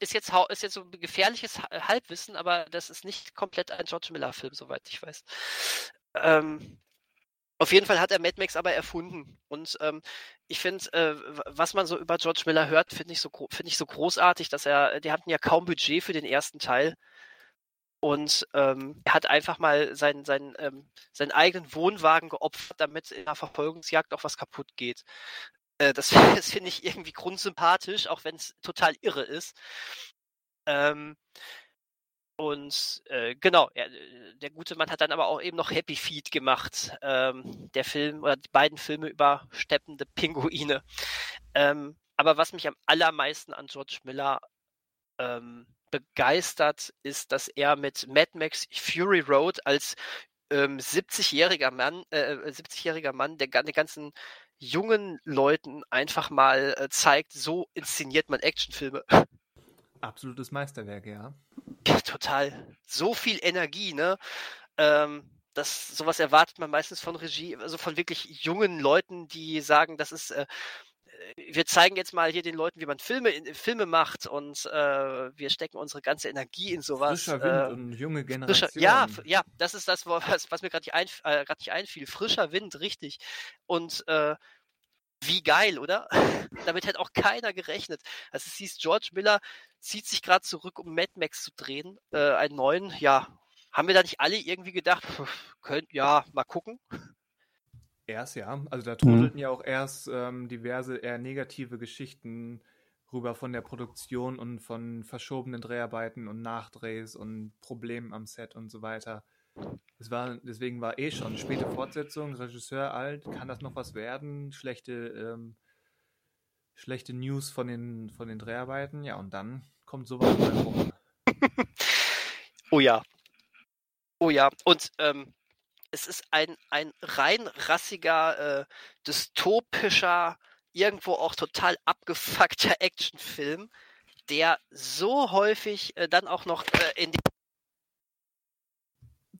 ist jetzt, ist jetzt so ein gefährliches Ha- Halbwissen, aber das ist nicht komplett ein George Miller-Film, soweit ich weiß. Ähm, auf jeden Fall hat er Mad Max aber erfunden. Und ähm, ich finde, äh, was man so über George Miller hört, finde ich, so, find ich so großartig, dass er, die hatten ja kaum Budget für den ersten Teil. Und ähm, er hat einfach mal seinen, seinen, ähm, seinen eigenen Wohnwagen geopfert, damit in der Verfolgungsjagd auch was kaputt geht. Äh, das das finde ich irgendwie grundsympathisch, auch wenn es total irre ist. Ähm, und äh, genau, er, äh, der gute Mann hat dann aber auch eben noch Happy Feet gemacht. Ähm, der Film oder die beiden Filme über steppende Pinguine. Ähm, aber was mich am allermeisten an George Miller ähm, begeistert, ist, dass er mit Mad Max Fury Road als ähm, 70-jähriger Mann, äh, 70-jähriger Mann, der, der ganzen jungen Leuten einfach mal äh, zeigt, so inszeniert man Actionfilme. Absolutes Meisterwerk, ja. Ja, total. So viel Energie, ne? Ähm, das, sowas erwartet man meistens von Regie, also von wirklich jungen Leuten, die sagen, das ist, äh, äh, wir zeigen jetzt mal hier den Leuten, wie man Filme, in, Filme macht und äh, wir stecken unsere ganze Energie in sowas. Frischer äh, Wind und junge Frischer, Generation. ja, f- ja, das ist das, was, was mir gerade nicht, einf äh, nicht einfiel. Frischer Wind, richtig. Und äh, wie geil, oder? Damit hätte auch keiner gerechnet. Also es hieß, George Miller zieht sich gerade zurück, um Mad Max zu drehen, äh, einen neuen. Ja, haben wir da nicht alle irgendwie gedacht, könnt, ja, mal gucken. Erst, ja. Also da trudelten ja auch erst ähm, diverse eher negative Geschichten rüber von der Produktion und von verschobenen Dreharbeiten und Nachdrehs und Problemen am Set und so weiter. Es war, deswegen war eh schon späte Fortsetzung, Regisseur alt, kann das noch was werden? Schlechte, ähm, schlechte News von den, von den Dreharbeiten, ja, und dann kommt sowas mal rum. Oh ja. Oh ja. Und ähm, es ist ein, ein rein rassiger, äh, dystopischer, irgendwo auch total abgefuckter Actionfilm, der so häufig äh, dann auch noch äh, in den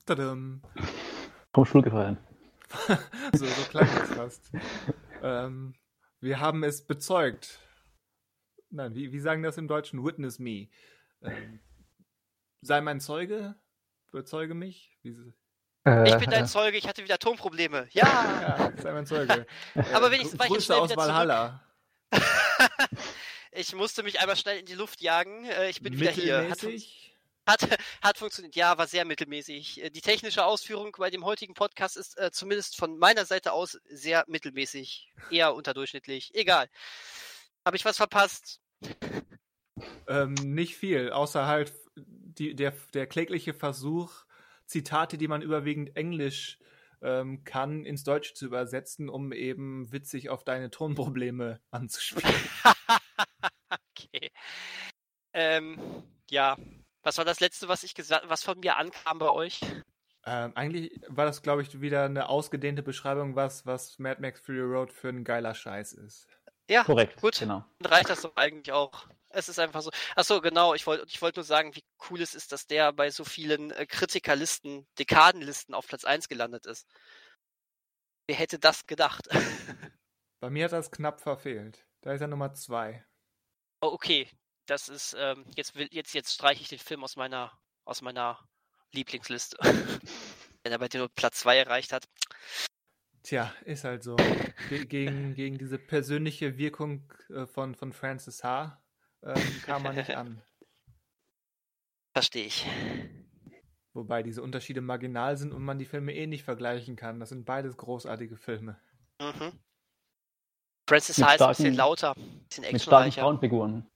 Tadam. Vom Stuhl gefallen. so, so klang es fast. ähm, wir haben es bezeugt. Nein, wie, wie sagen das im Deutschen? Witness me. Ähm, sei mein Zeuge, bezeuge mich. Wie, sie- Äh, Ich bin dein Zeuge, ich hatte wieder Tonprobleme. Ja! ja, sei mein Zeuge. Aber Äh, wenigstens war ich jetzt schnell aus wieder zurück. Valhalla. ich musste mich einmal schnell in die Luft jagen. Äh, Ich bin wieder hier. Hat. Hat, hat funktioniert. Ja, war sehr mittelmäßig. Äh, Die technische Ausführung bei dem heutigen Podcast ist äh, zumindest von meiner Seite aus sehr mittelmäßig. Eher unterdurchschnittlich. Egal. Habe ich was verpasst? Ähm, nicht viel, außer halt die, der, der klägliche Versuch, Zitate, die man überwiegend Englisch ähm, kann, ins Deutsche zu übersetzen, um eben witzig auf deine Tonprobleme anzuspielen. okay. Ähm, ja. Was war das letzte, was ich gesagt, was von mir ankam bei euch? Ähm, eigentlich war das, glaube ich, wieder eine ausgedehnte Beschreibung, was, was Mad Max Fury Road für ein geiler Scheiß ist. Ja, Korrekt, gut. genau. Dann reicht das doch eigentlich auch. Es ist einfach so. Achso, genau. Ich wollte ich wollte nur sagen, wie cool es ist, dass der bei so vielen äh, Kritikerlisten, Dekadenlisten auf Platz 1 gelandet ist. Wer hätte das gedacht? Bei mir hat das knapp verfehlt. Da ist er Nummer zwei. oh, okay. Das ist, ähm, jetzt will, jetzt, jetzt streiche ich den Film aus meiner, aus meiner Lieblingsliste. Wenn er bei dir nur Platz 2 erreicht hat. Tja, ist halt so. Ge gegen, gegen diese persönliche Wirkung äh, von, von Francis H. Ähm, kam man nicht an. Verstehe ich. Wobei diese Unterschiede marginal sind und man die Filme eh nicht vergleichen kann. Das sind beides großartige Filme. Mhm. Francis H. ist ein bisschen lauter, ein bisschen Mit starken actionreicher. Frauenfiguren.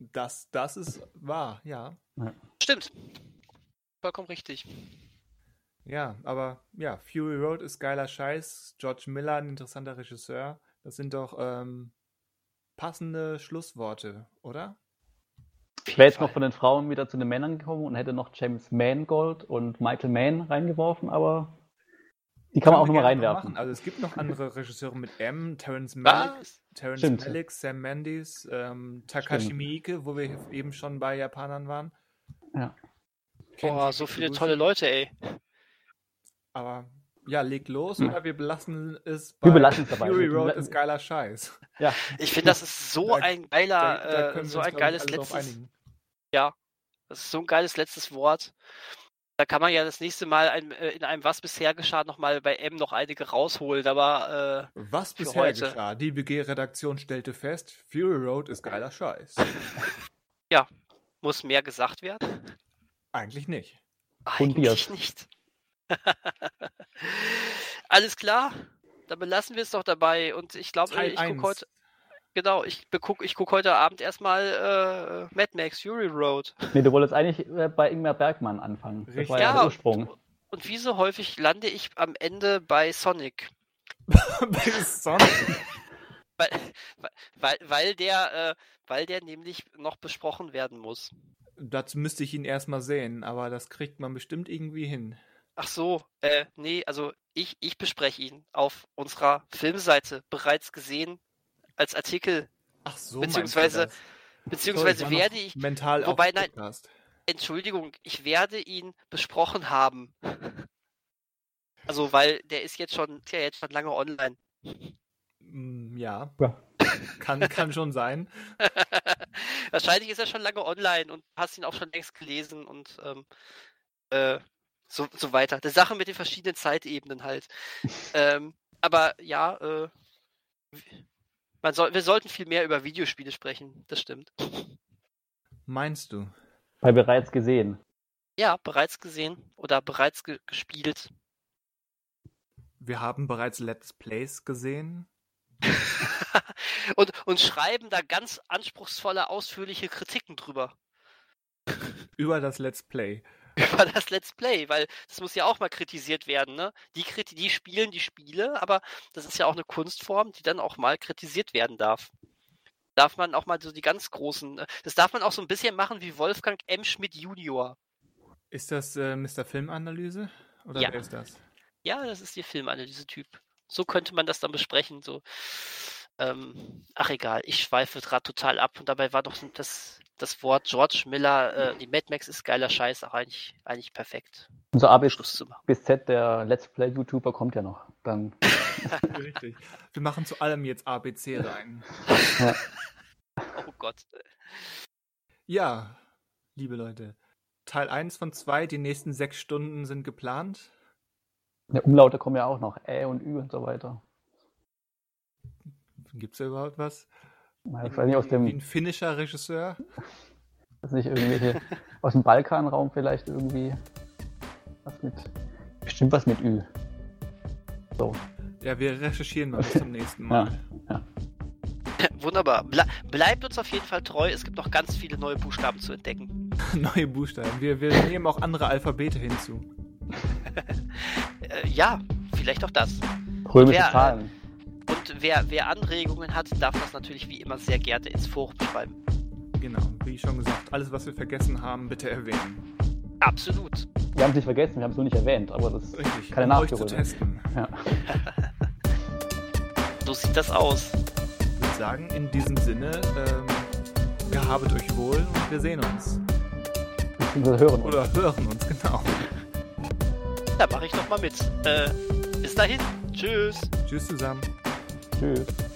Das, das ist wahr, ja. Stimmt. Vollkommen richtig. Ja, aber ja, Fury Road ist geiler Scheiß. George Miller, ein interessanter Regisseur. Das sind doch ähm, passende Schlussworte, oder? Ich wäre jetzt noch von den Frauen wieder zu den Männern gekommen und hätte noch James Mangold und Michael Mann reingeworfen, aber die kann man auch nochmal reinwerfen. Also es gibt noch andere Regisseure mit M, Terrence Malick, Stimmt. Malick Sam Mendes, ähm, Takashi Stimmt. Miike, wo wir eben schon bei Japanern waren. Ja. Kennt Boah, so viele tolle Leute, ey. Aber ja, leg los Hm. oder wir belassen es Wir belassen es dabei. Fury Road ist geiler Scheiß. Ja, Ich finde, das ist so Da- ein geiler, Da, da äh, so ein geiles letztes, einigen. das ist so ein geiles letztes Wort. Da kann man ja das nächste Mal ein, äh, in einem Was bisher geschah nochmal bei M noch einige rausholen, aber äh, Was bisher heute. geschah? Die BG-Redaktion stellte fest, Fury Road ist geiler Scheiß. muss mehr gesagt werden? Eigentlich nicht. Fundiert. Eigentlich nicht. Alles klar, dann belassen wir es doch dabei und ich glaube, ich 1. gucke heute, genau, ich gucke ich guck heute Abend erstmal äh, Mad Max Fury Road. nee, du wolltest eigentlich äh, bei Ingmar Bergmann anfangen. Das war ja, Ja, der Ursprung. Und wie so häufig lande ich am Ende bei Sonic. Bei Sonic. Weil, weil, weil der, äh, weil der nämlich noch besprochen werden muss. Dazu müsste ich ihn erstmal sehen, aber das kriegt man bestimmt irgendwie hin. Ach so, äh, nee, also ich, ich bespreche ihn auf unserer Filmseite bereits gesehen als Artikel, Ach so, Beziehungsweise- beziehungsweise Sorry, war werde ich, mental wobei, nein. Podcast. Entschuldigung, ich werde ihn besprochen haben. Also, weil der ist jetzt schon, der jetzt schon lange online. Mm, Ja, Ja. kann, kann schon sein. Wahrscheinlich ist er schon lange online und hast ihn auch schon längst gelesen und ähm, äh, so, so weiter. Die Sache mit den verschiedenen Zeitebenen halt. ähm, aber ja, äh, man soll, wir sollten viel mehr über Videospiele sprechen, das stimmt. Meinst du? Bei bereits gesehen. Ja, bereits gesehen oder bereits ge gespielt. Wir haben bereits Let's Plays gesehen. und, und schreiben da ganz anspruchsvolle, ausführliche Kritiken drüber. Über das Let's Play. über das Let's Play, weil das muss ja auch mal kritisiert werden, ne? Die, kriti die spielen die Spiele, aber das ist ja auch eine Kunstform, die dann auch mal kritisiert werden darf. Darf man auch mal so die ganz großen, äh, das darf man auch so ein bisschen machen wie Wolfgang M. Schmidt Junior. Ist das äh, Mr. Filmanalyse? Oder Ja. wer ist das? Ja, das ist der Filmanalyse-Typ. So könnte man das dann besprechen, so. Ähm, ach egal, ich schweife gerade total ab und dabei war doch das, das Wort George Miller, äh, die Mad Max ist geiler Scheiß, auch eigentlich, eigentlich perfekt. Unser A bis, Schluss zu machen. bis Z, der Let's Play-YouTuber, kommt ja noch. Dann Richtig. Wir machen zu allem jetzt ABC rein. Oh Gott. Ja, liebe Leute. Teil 1 von 2, die nächsten sechs Stunden sind geplant. der Umlaute kommen ja auch noch. Ä und Ü und so weiter. Gibt es da überhaupt was? Nicht, aus Wie dem, ein finnischer Regisseur? weiß nicht, irgendwelche, aus dem Balkanraum vielleicht irgendwie. Was mit, bestimmt was mit Ü. So, Ja, wir recherchieren mal bis zum nächsten Mal. Wunderbar. Ble bleibt uns auf jeden Fall treu. Es gibt noch ganz viele neue Buchstaben zu entdecken. Neue Buchstaben. Wir, wir nehmen auch andere Alphabete hinzu. Äh, ja, vielleicht auch das. römische Wer, äh, Zahlen. Und wer, wer Anregungen hat, darf das natürlich wie immer sehr gerne ins Forum schreiben. Genau, wie schon gesagt, alles, was wir vergessen haben, bitte erwähnen. Absolut. Wir haben es nicht vergessen, wir haben es nur nicht erwähnt, aber das Richtig, kann um euch zu testen. Ja. So sieht das aus. Ich würde sagen, in diesem Sinne, ähm, gehabet euch wohl und wir sehen uns. Wir hören uns. Oder hören uns, genau. Da mache ich doch mal mit. Äh, bis dahin. Tschüss. Tschüss zusammen. Tschüss.